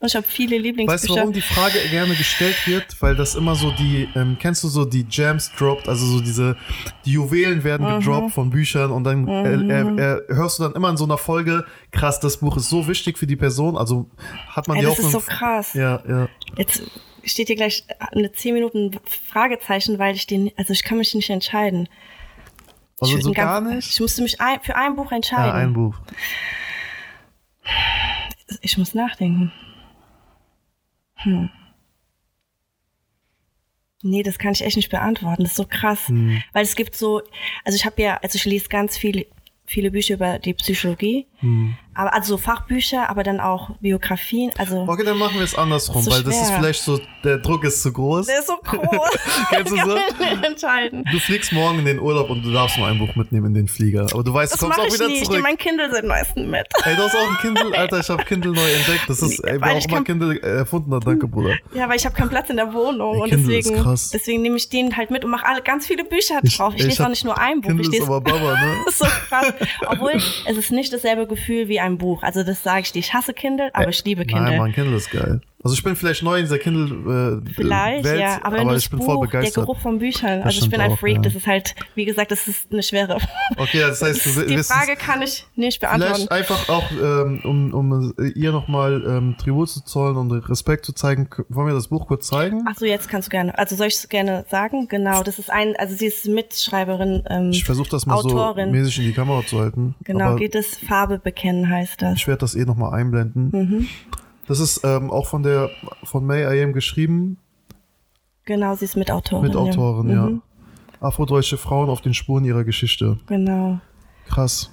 und ich habe viele Weißt du, Lieblingsbücher. warum die Frage gerne gestellt wird? Weil das immer so die, ähm, kennst du so die Gems droppt, also so diese, die Juwelen werden Mhm. gedroppt von Büchern und dann äh, äh, äh, hörst du dann immer in so einer Folge, krass, das Buch ist so wichtig für die Person, also hat man Ey, die das ist so krass. ja, ja. Jetzt steht hier gleich eine 10 Minuten Fragezeichen, weil ich den, also ich kann mich nicht entscheiden. Also ich so gar nicht? Ich musste mich ein, für ein Buch entscheiden. Ja, ein Buch. Ich muss nachdenken. Hm. Nee, das kann ich echt nicht beantworten. Das ist so krass. Hm. Weil es gibt so, also ich habe ja, also ich lese ganz viele, viele Bücher über die Psychologie. Hm. Aber also so Fachbücher, aber dann auch Biografien. Also Okay, dann machen wir es andersrum, So weil das ist schwer. vielleicht so, der Druck ist zu groß. der ist so groß. Kennst du so? entscheiden. Du fliegst morgen in den Urlaub und du darfst nur ein Buch mitnehmen in den Flieger. Aber du weißt, Das du kommst auch ich wieder nie. Ich nehme zurück. mein Kindle seit neuestem mit. Ey, du hast auch ein Kindle, Alter, ich habe Kindle neu entdeckt. Das ist, ey, wer auch mal Kindle erfunden hat, danke, Bruder. Ja, weil ich habe keinen Platz in der Wohnung Ey, und Kindle ist deswegen, krass. deswegen nehme ich den halt mit und mache alle ganz viele Bücher Ich- drauf. Ich, ich lese auch nicht nur ein Buch. Kindle ich ist lese aber Baba, ne? Das ist so krass. Obwohl, es ist nicht dasselbe Gefühl wie ein Buch. Also das sage ich dir. Ich hasse Kindle, aber ich liebe Kindle. Nein, Mann, Kindle ist geil. Also ich bin vielleicht neu in dieser Kindle äh, Vielleicht, Welt, ja. Aber, aber ich bin Buch, voll der begeistert. Geruch von Büchern, Das also ich bin ein auch, Freak. ja. Das ist halt, wie gesagt, das ist eine schwere. Okay, das heißt, du Die Frage kann ich nicht beantworten. Vielleicht einfach auch, ähm, um, um ihr nochmal ähm, Tribut zu zollen und Respekt zu zeigen, wollen wir das Buch kurz zeigen? Ach so, jetzt kannst du gerne. Also soll ich es gerne sagen? Genau, das ist ein, also sie ist Mitschreiberin, ähm, Ich versuche das mal Autorin. so mäßig in die Kamera zu halten. genau, aber geht es Farbe bekennen heißt das. Ich werde das eh nochmal einblenden. Mhm. Das ist ähm, auch von der von May I Am geschrieben, Genau, sie ist Mitautorin. Mitautorin, ja. ja. Mhm, Afrodeutsche Frauen auf den Spuren ihrer Geschichte. Genau. Krass.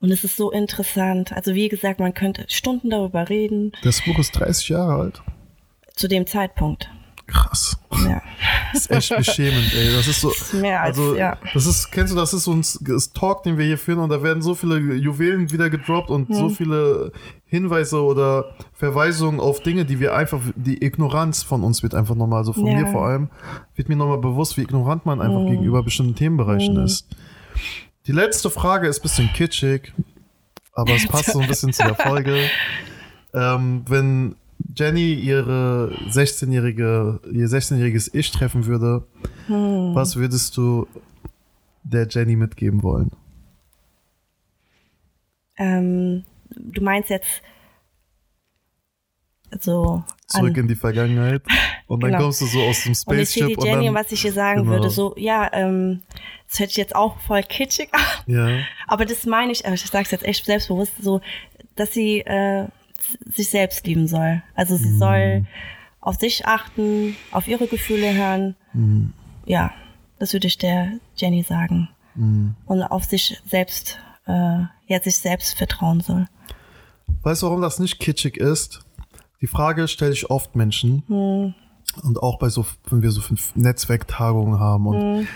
Und es ist so interessant. Also wie gesagt, man könnte Stunden darüber reden, Das Buch ist 30 Jahre alt. zu dem Zeitpunkt. Krass. Ja. Das ist echt beschämend, ey. Das ist so. ist mehr als- also, ja. das ist, kennst du, das ist so ein Talk, den wir hier führen und da werden so viele Juwelen wieder gedroppt und Hm. so viele Hinweise oder Verweisungen auf Dinge, die wir einfach, die Ignoranz von uns wird einfach nochmal, also von Ja. mir vor allem, wird mir nochmal bewusst, wie ignorant man Hm. einfach gegenüber bestimmten Themenbereichen ist. Die letzte Frage ist ein bisschen kitschig, aber es passt so ein bisschen zu der Folge. Ähm, wenn Jenny ihre 16-jährige, ihr 16-jähriges Ich treffen würde, Hm. was würdest du der Jenny mitgeben wollen? Ähm, du meinst jetzt so Zurück in die Vergangenheit und dann Genau. kommst du so aus dem und ich sehe die Spaceship Jenny und dann, was ich ihr sagen genau. würde, so, ja, ähm, das hört sich jetzt auch voll kitschig an, ja, aber das meine ich, aber ich sage es jetzt echt selbstbewusst, so, dass sie äh, sich selbst lieben soll. Also Mhm. sie soll auf sich achten, auf ihre Gefühle hören. Mhm. Ja, das würde ich der Jenny sagen. Mhm. Und auf sich selbst, äh, ja, sich selbst vertrauen soll. Weißt du, warum das nicht kitschig ist? Die Frage stelle ich oft Menschen. Hm. Und auch bei so, wenn wir so fünf Netzwerktagungen haben und Hm.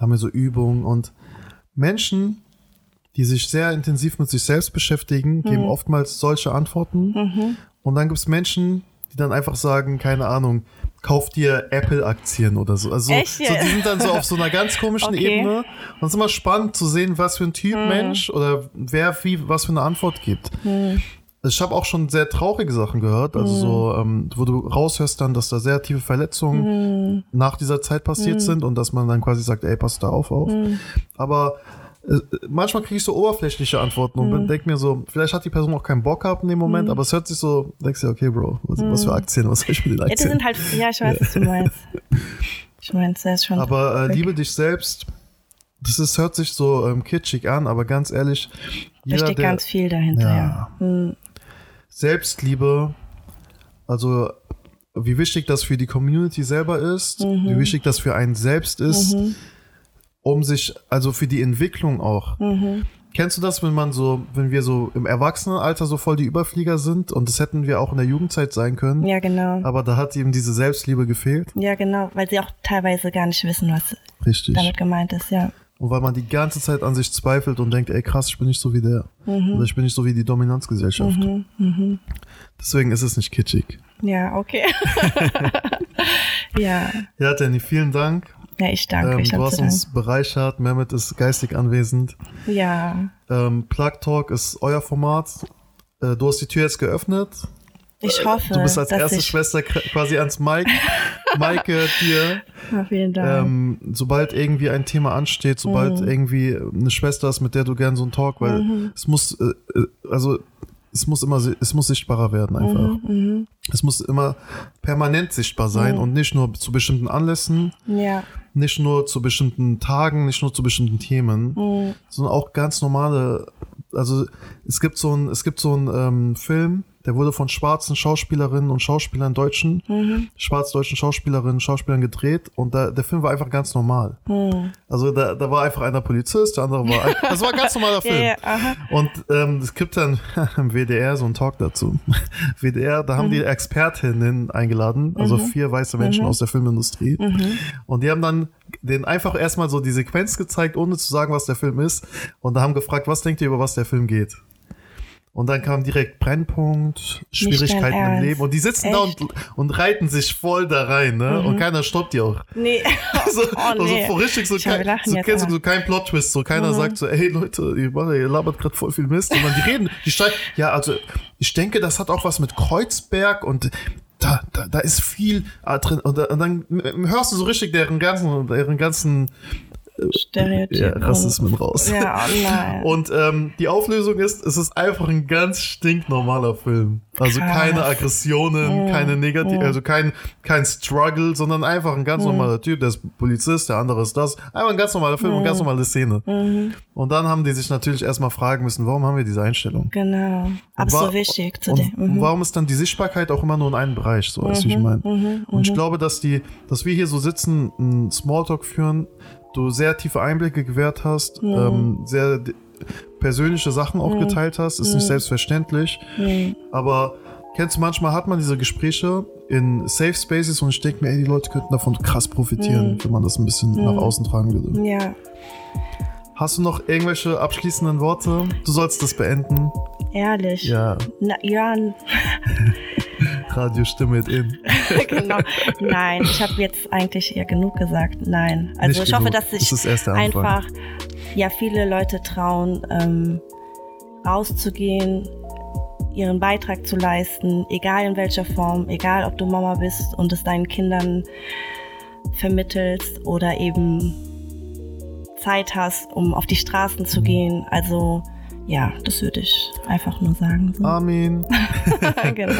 haben wir so Übungen und Menschen, die sich sehr intensiv mit sich selbst beschäftigen, geben oftmals solche Antworten. Mhm. Und dann gibt es Menschen, die dann einfach sagen, keine Ahnung, kauf dir Apple-Aktien oder so. Also Echt so, die sind dann so auf so einer ganz komischen Okay. Ebene. Und es ist immer spannend zu sehen, was für ein Typ Mensch oder wer wie was für eine Antwort gibt. Ich habe auch schon sehr traurige Sachen gehört, also so, ähm, wo du raushörst dann, dass da sehr tiefe Verletzungen nach dieser Zeit passiert sind und dass man dann quasi sagt, ey, pass da auf auf. Aber manchmal kriege ich so oberflächliche Antworten und denk mir so, vielleicht hat die Person auch keinen Bock gehabt in dem Moment, aber es hört sich so, denkst du, okay, Bro, was, was für Aktien, was soll ich mit den Ja, die Aktien? sind halt, ja, ich weiß, was du meinst. Ich meine, das ist schon. Aber äh, liebe dich selbst, das ist, hört sich so ähm, kitschig an, aber ganz ehrlich, da jeder, steht der ganz viel dahinter, ja. Ja. Selbstliebe, also wie wichtig das für die Community selber ist, Mhm. wie wichtig das für einen selbst ist, um sich, also für die Entwicklung auch. Mhm. Kennst du das, wenn man so, wenn wir so im Erwachsenenalter so voll die Überflieger sind und das hätten wir auch in der Jugendzeit sein können, Ja, genau. aber da hat ihm diese Selbstliebe gefehlt? Ja, genau, weil sie auch teilweise gar nicht wissen, was Richtig. damit gemeint ist, ja. Und weil man die ganze Zeit an sich zweifelt und denkt, ey krass, ich bin nicht so wie der. Mhm. Oder ich bin nicht so wie die Dominanzgesellschaft. Deswegen ist es nicht kitschig. Ja, okay. ja. Ja, Danny, vielen Dank. Ja, ich danke. Ähm, ich du hast uns bereichert. Mehmet ist geistig anwesend. Ja. Ähm, Plug Talk ist euer Format. Äh, du hast die Tür jetzt geöffnet. Ich hoffe, Du bist als erste Schwester quasi ans Mike. Maike dir. Ja, vielen Dank. Ähm, sobald irgendwie ein Thema ansteht, sobald Mhm. irgendwie eine Schwester ist, mit der du gern so einen Talk, weil Mhm. es muss, äh, äh, also es muss immer, es muss sichtbarer werden einfach. Mhm, Es muss immer permanent sichtbar sein und nicht nur zu bestimmten Anlässen, ja. nicht nur zu bestimmten Tagen, nicht nur zu bestimmten Themen, Mhm. sondern auch ganz normale. Also es gibt so ein, es gibt so einen ähm, Film, der wurde von schwarzen Schauspielerinnen und Schauspielern deutschen, Mhm. schwarz-deutschen Schauspielerinnen und Schauspielern gedreht und da, der Film war einfach ganz normal. Mhm. Also da, da war einfach einer Polizist, der andere war, ein, das war ein ganz normaler Ja, Film. ja, aha. Und ähm, es gibt dann im WDR so einen Talk dazu. WDR, da haben die Mhm. Expertinnen eingeladen, also vier weiße Menschen aus der Filmindustrie. Mhm. Und die haben dann den einfach erstmal so die Sequenz gezeigt, ohne zu sagen, was der Film ist. Und da haben gefragt, was denkt ihr, über was der Film geht? Und dann kam direkt Brennpunkt, Schwierigkeiten im? Leben. Und die sitzen da und, und reiten sich voll da rein, ne? Und keiner stoppt die auch. Nee. So, Mhm. oh, nee. Also so richtig so, kein, so, kennst du so kein Plot-Twist, so keiner sagt so, ey Leute, ihr, macht- ihr labert gerade voll viel Mist. Und dann die reden, die steigen, ja, also ich denke, das hat auch was mit Kreuzberg und da, da, da ist viel drin. Und, da- und dann hörst du so richtig deren ganzen, deren ganzen. Ja, Rassismen raus. Ja, oh nein. Und ähm, die Auflösung ist, es ist einfach ein ganz stinknormaler Film. Also Krass. keine Aggressionen, keine negativ, also kein, kein Struggle, sondern einfach ein ganz normaler Typ, der ist Polizist, der andere ist das. Einfach ein ganz normaler Film, eine ganz normale Szene. Und dann haben die sich natürlich erstmal fragen müssen, warum haben wir diese Einstellung? Genau. So wichtig zu und, dem. und Mhm. warum ist dann die Sichtbarkeit auch immer nur in einem Bereich, so weißt du, wie ich meine? und ich glaube, dass die, dass wir hier so sitzen, einen Smalltalk führen, du sehr tiefe Einblicke gewährt hast, ähm, sehr persönliche Sachen auch geteilt hast, ist nicht selbstverständlich. Aber kennst du, manchmal hat man diese Gespräche in Safe Spaces und ich denke mir, ey, die Leute könnten davon krass profitieren, wenn man das ein bisschen nach außen tragen würde. Ja, Hast du noch irgendwelche abschließenden Worte? Du sollst das beenden. ehrlich. Ja, Na, ja, Radiostimme in. genau. Nein, ich habe jetzt eigentlich ja genug gesagt. Nein. Also Nicht ich hoffe, genug. dass sich Das einfach ja viele Leute trauen, ähm, rauszugehen, ihren Beitrag zu leisten, egal in welcher Form, egal ob du Mama bist und es deinen Kindern vermittelst oder eben Zeit hast, um auf die Straßen Mhm. zu gehen. Also ja, das würde ich einfach nur sagen. So. Amen. genau.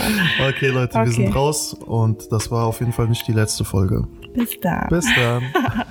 Okay, Leute, wir Okay. sind raus und das war auf jeden Fall nicht die letzte Folge. Bis dann. Bis dann.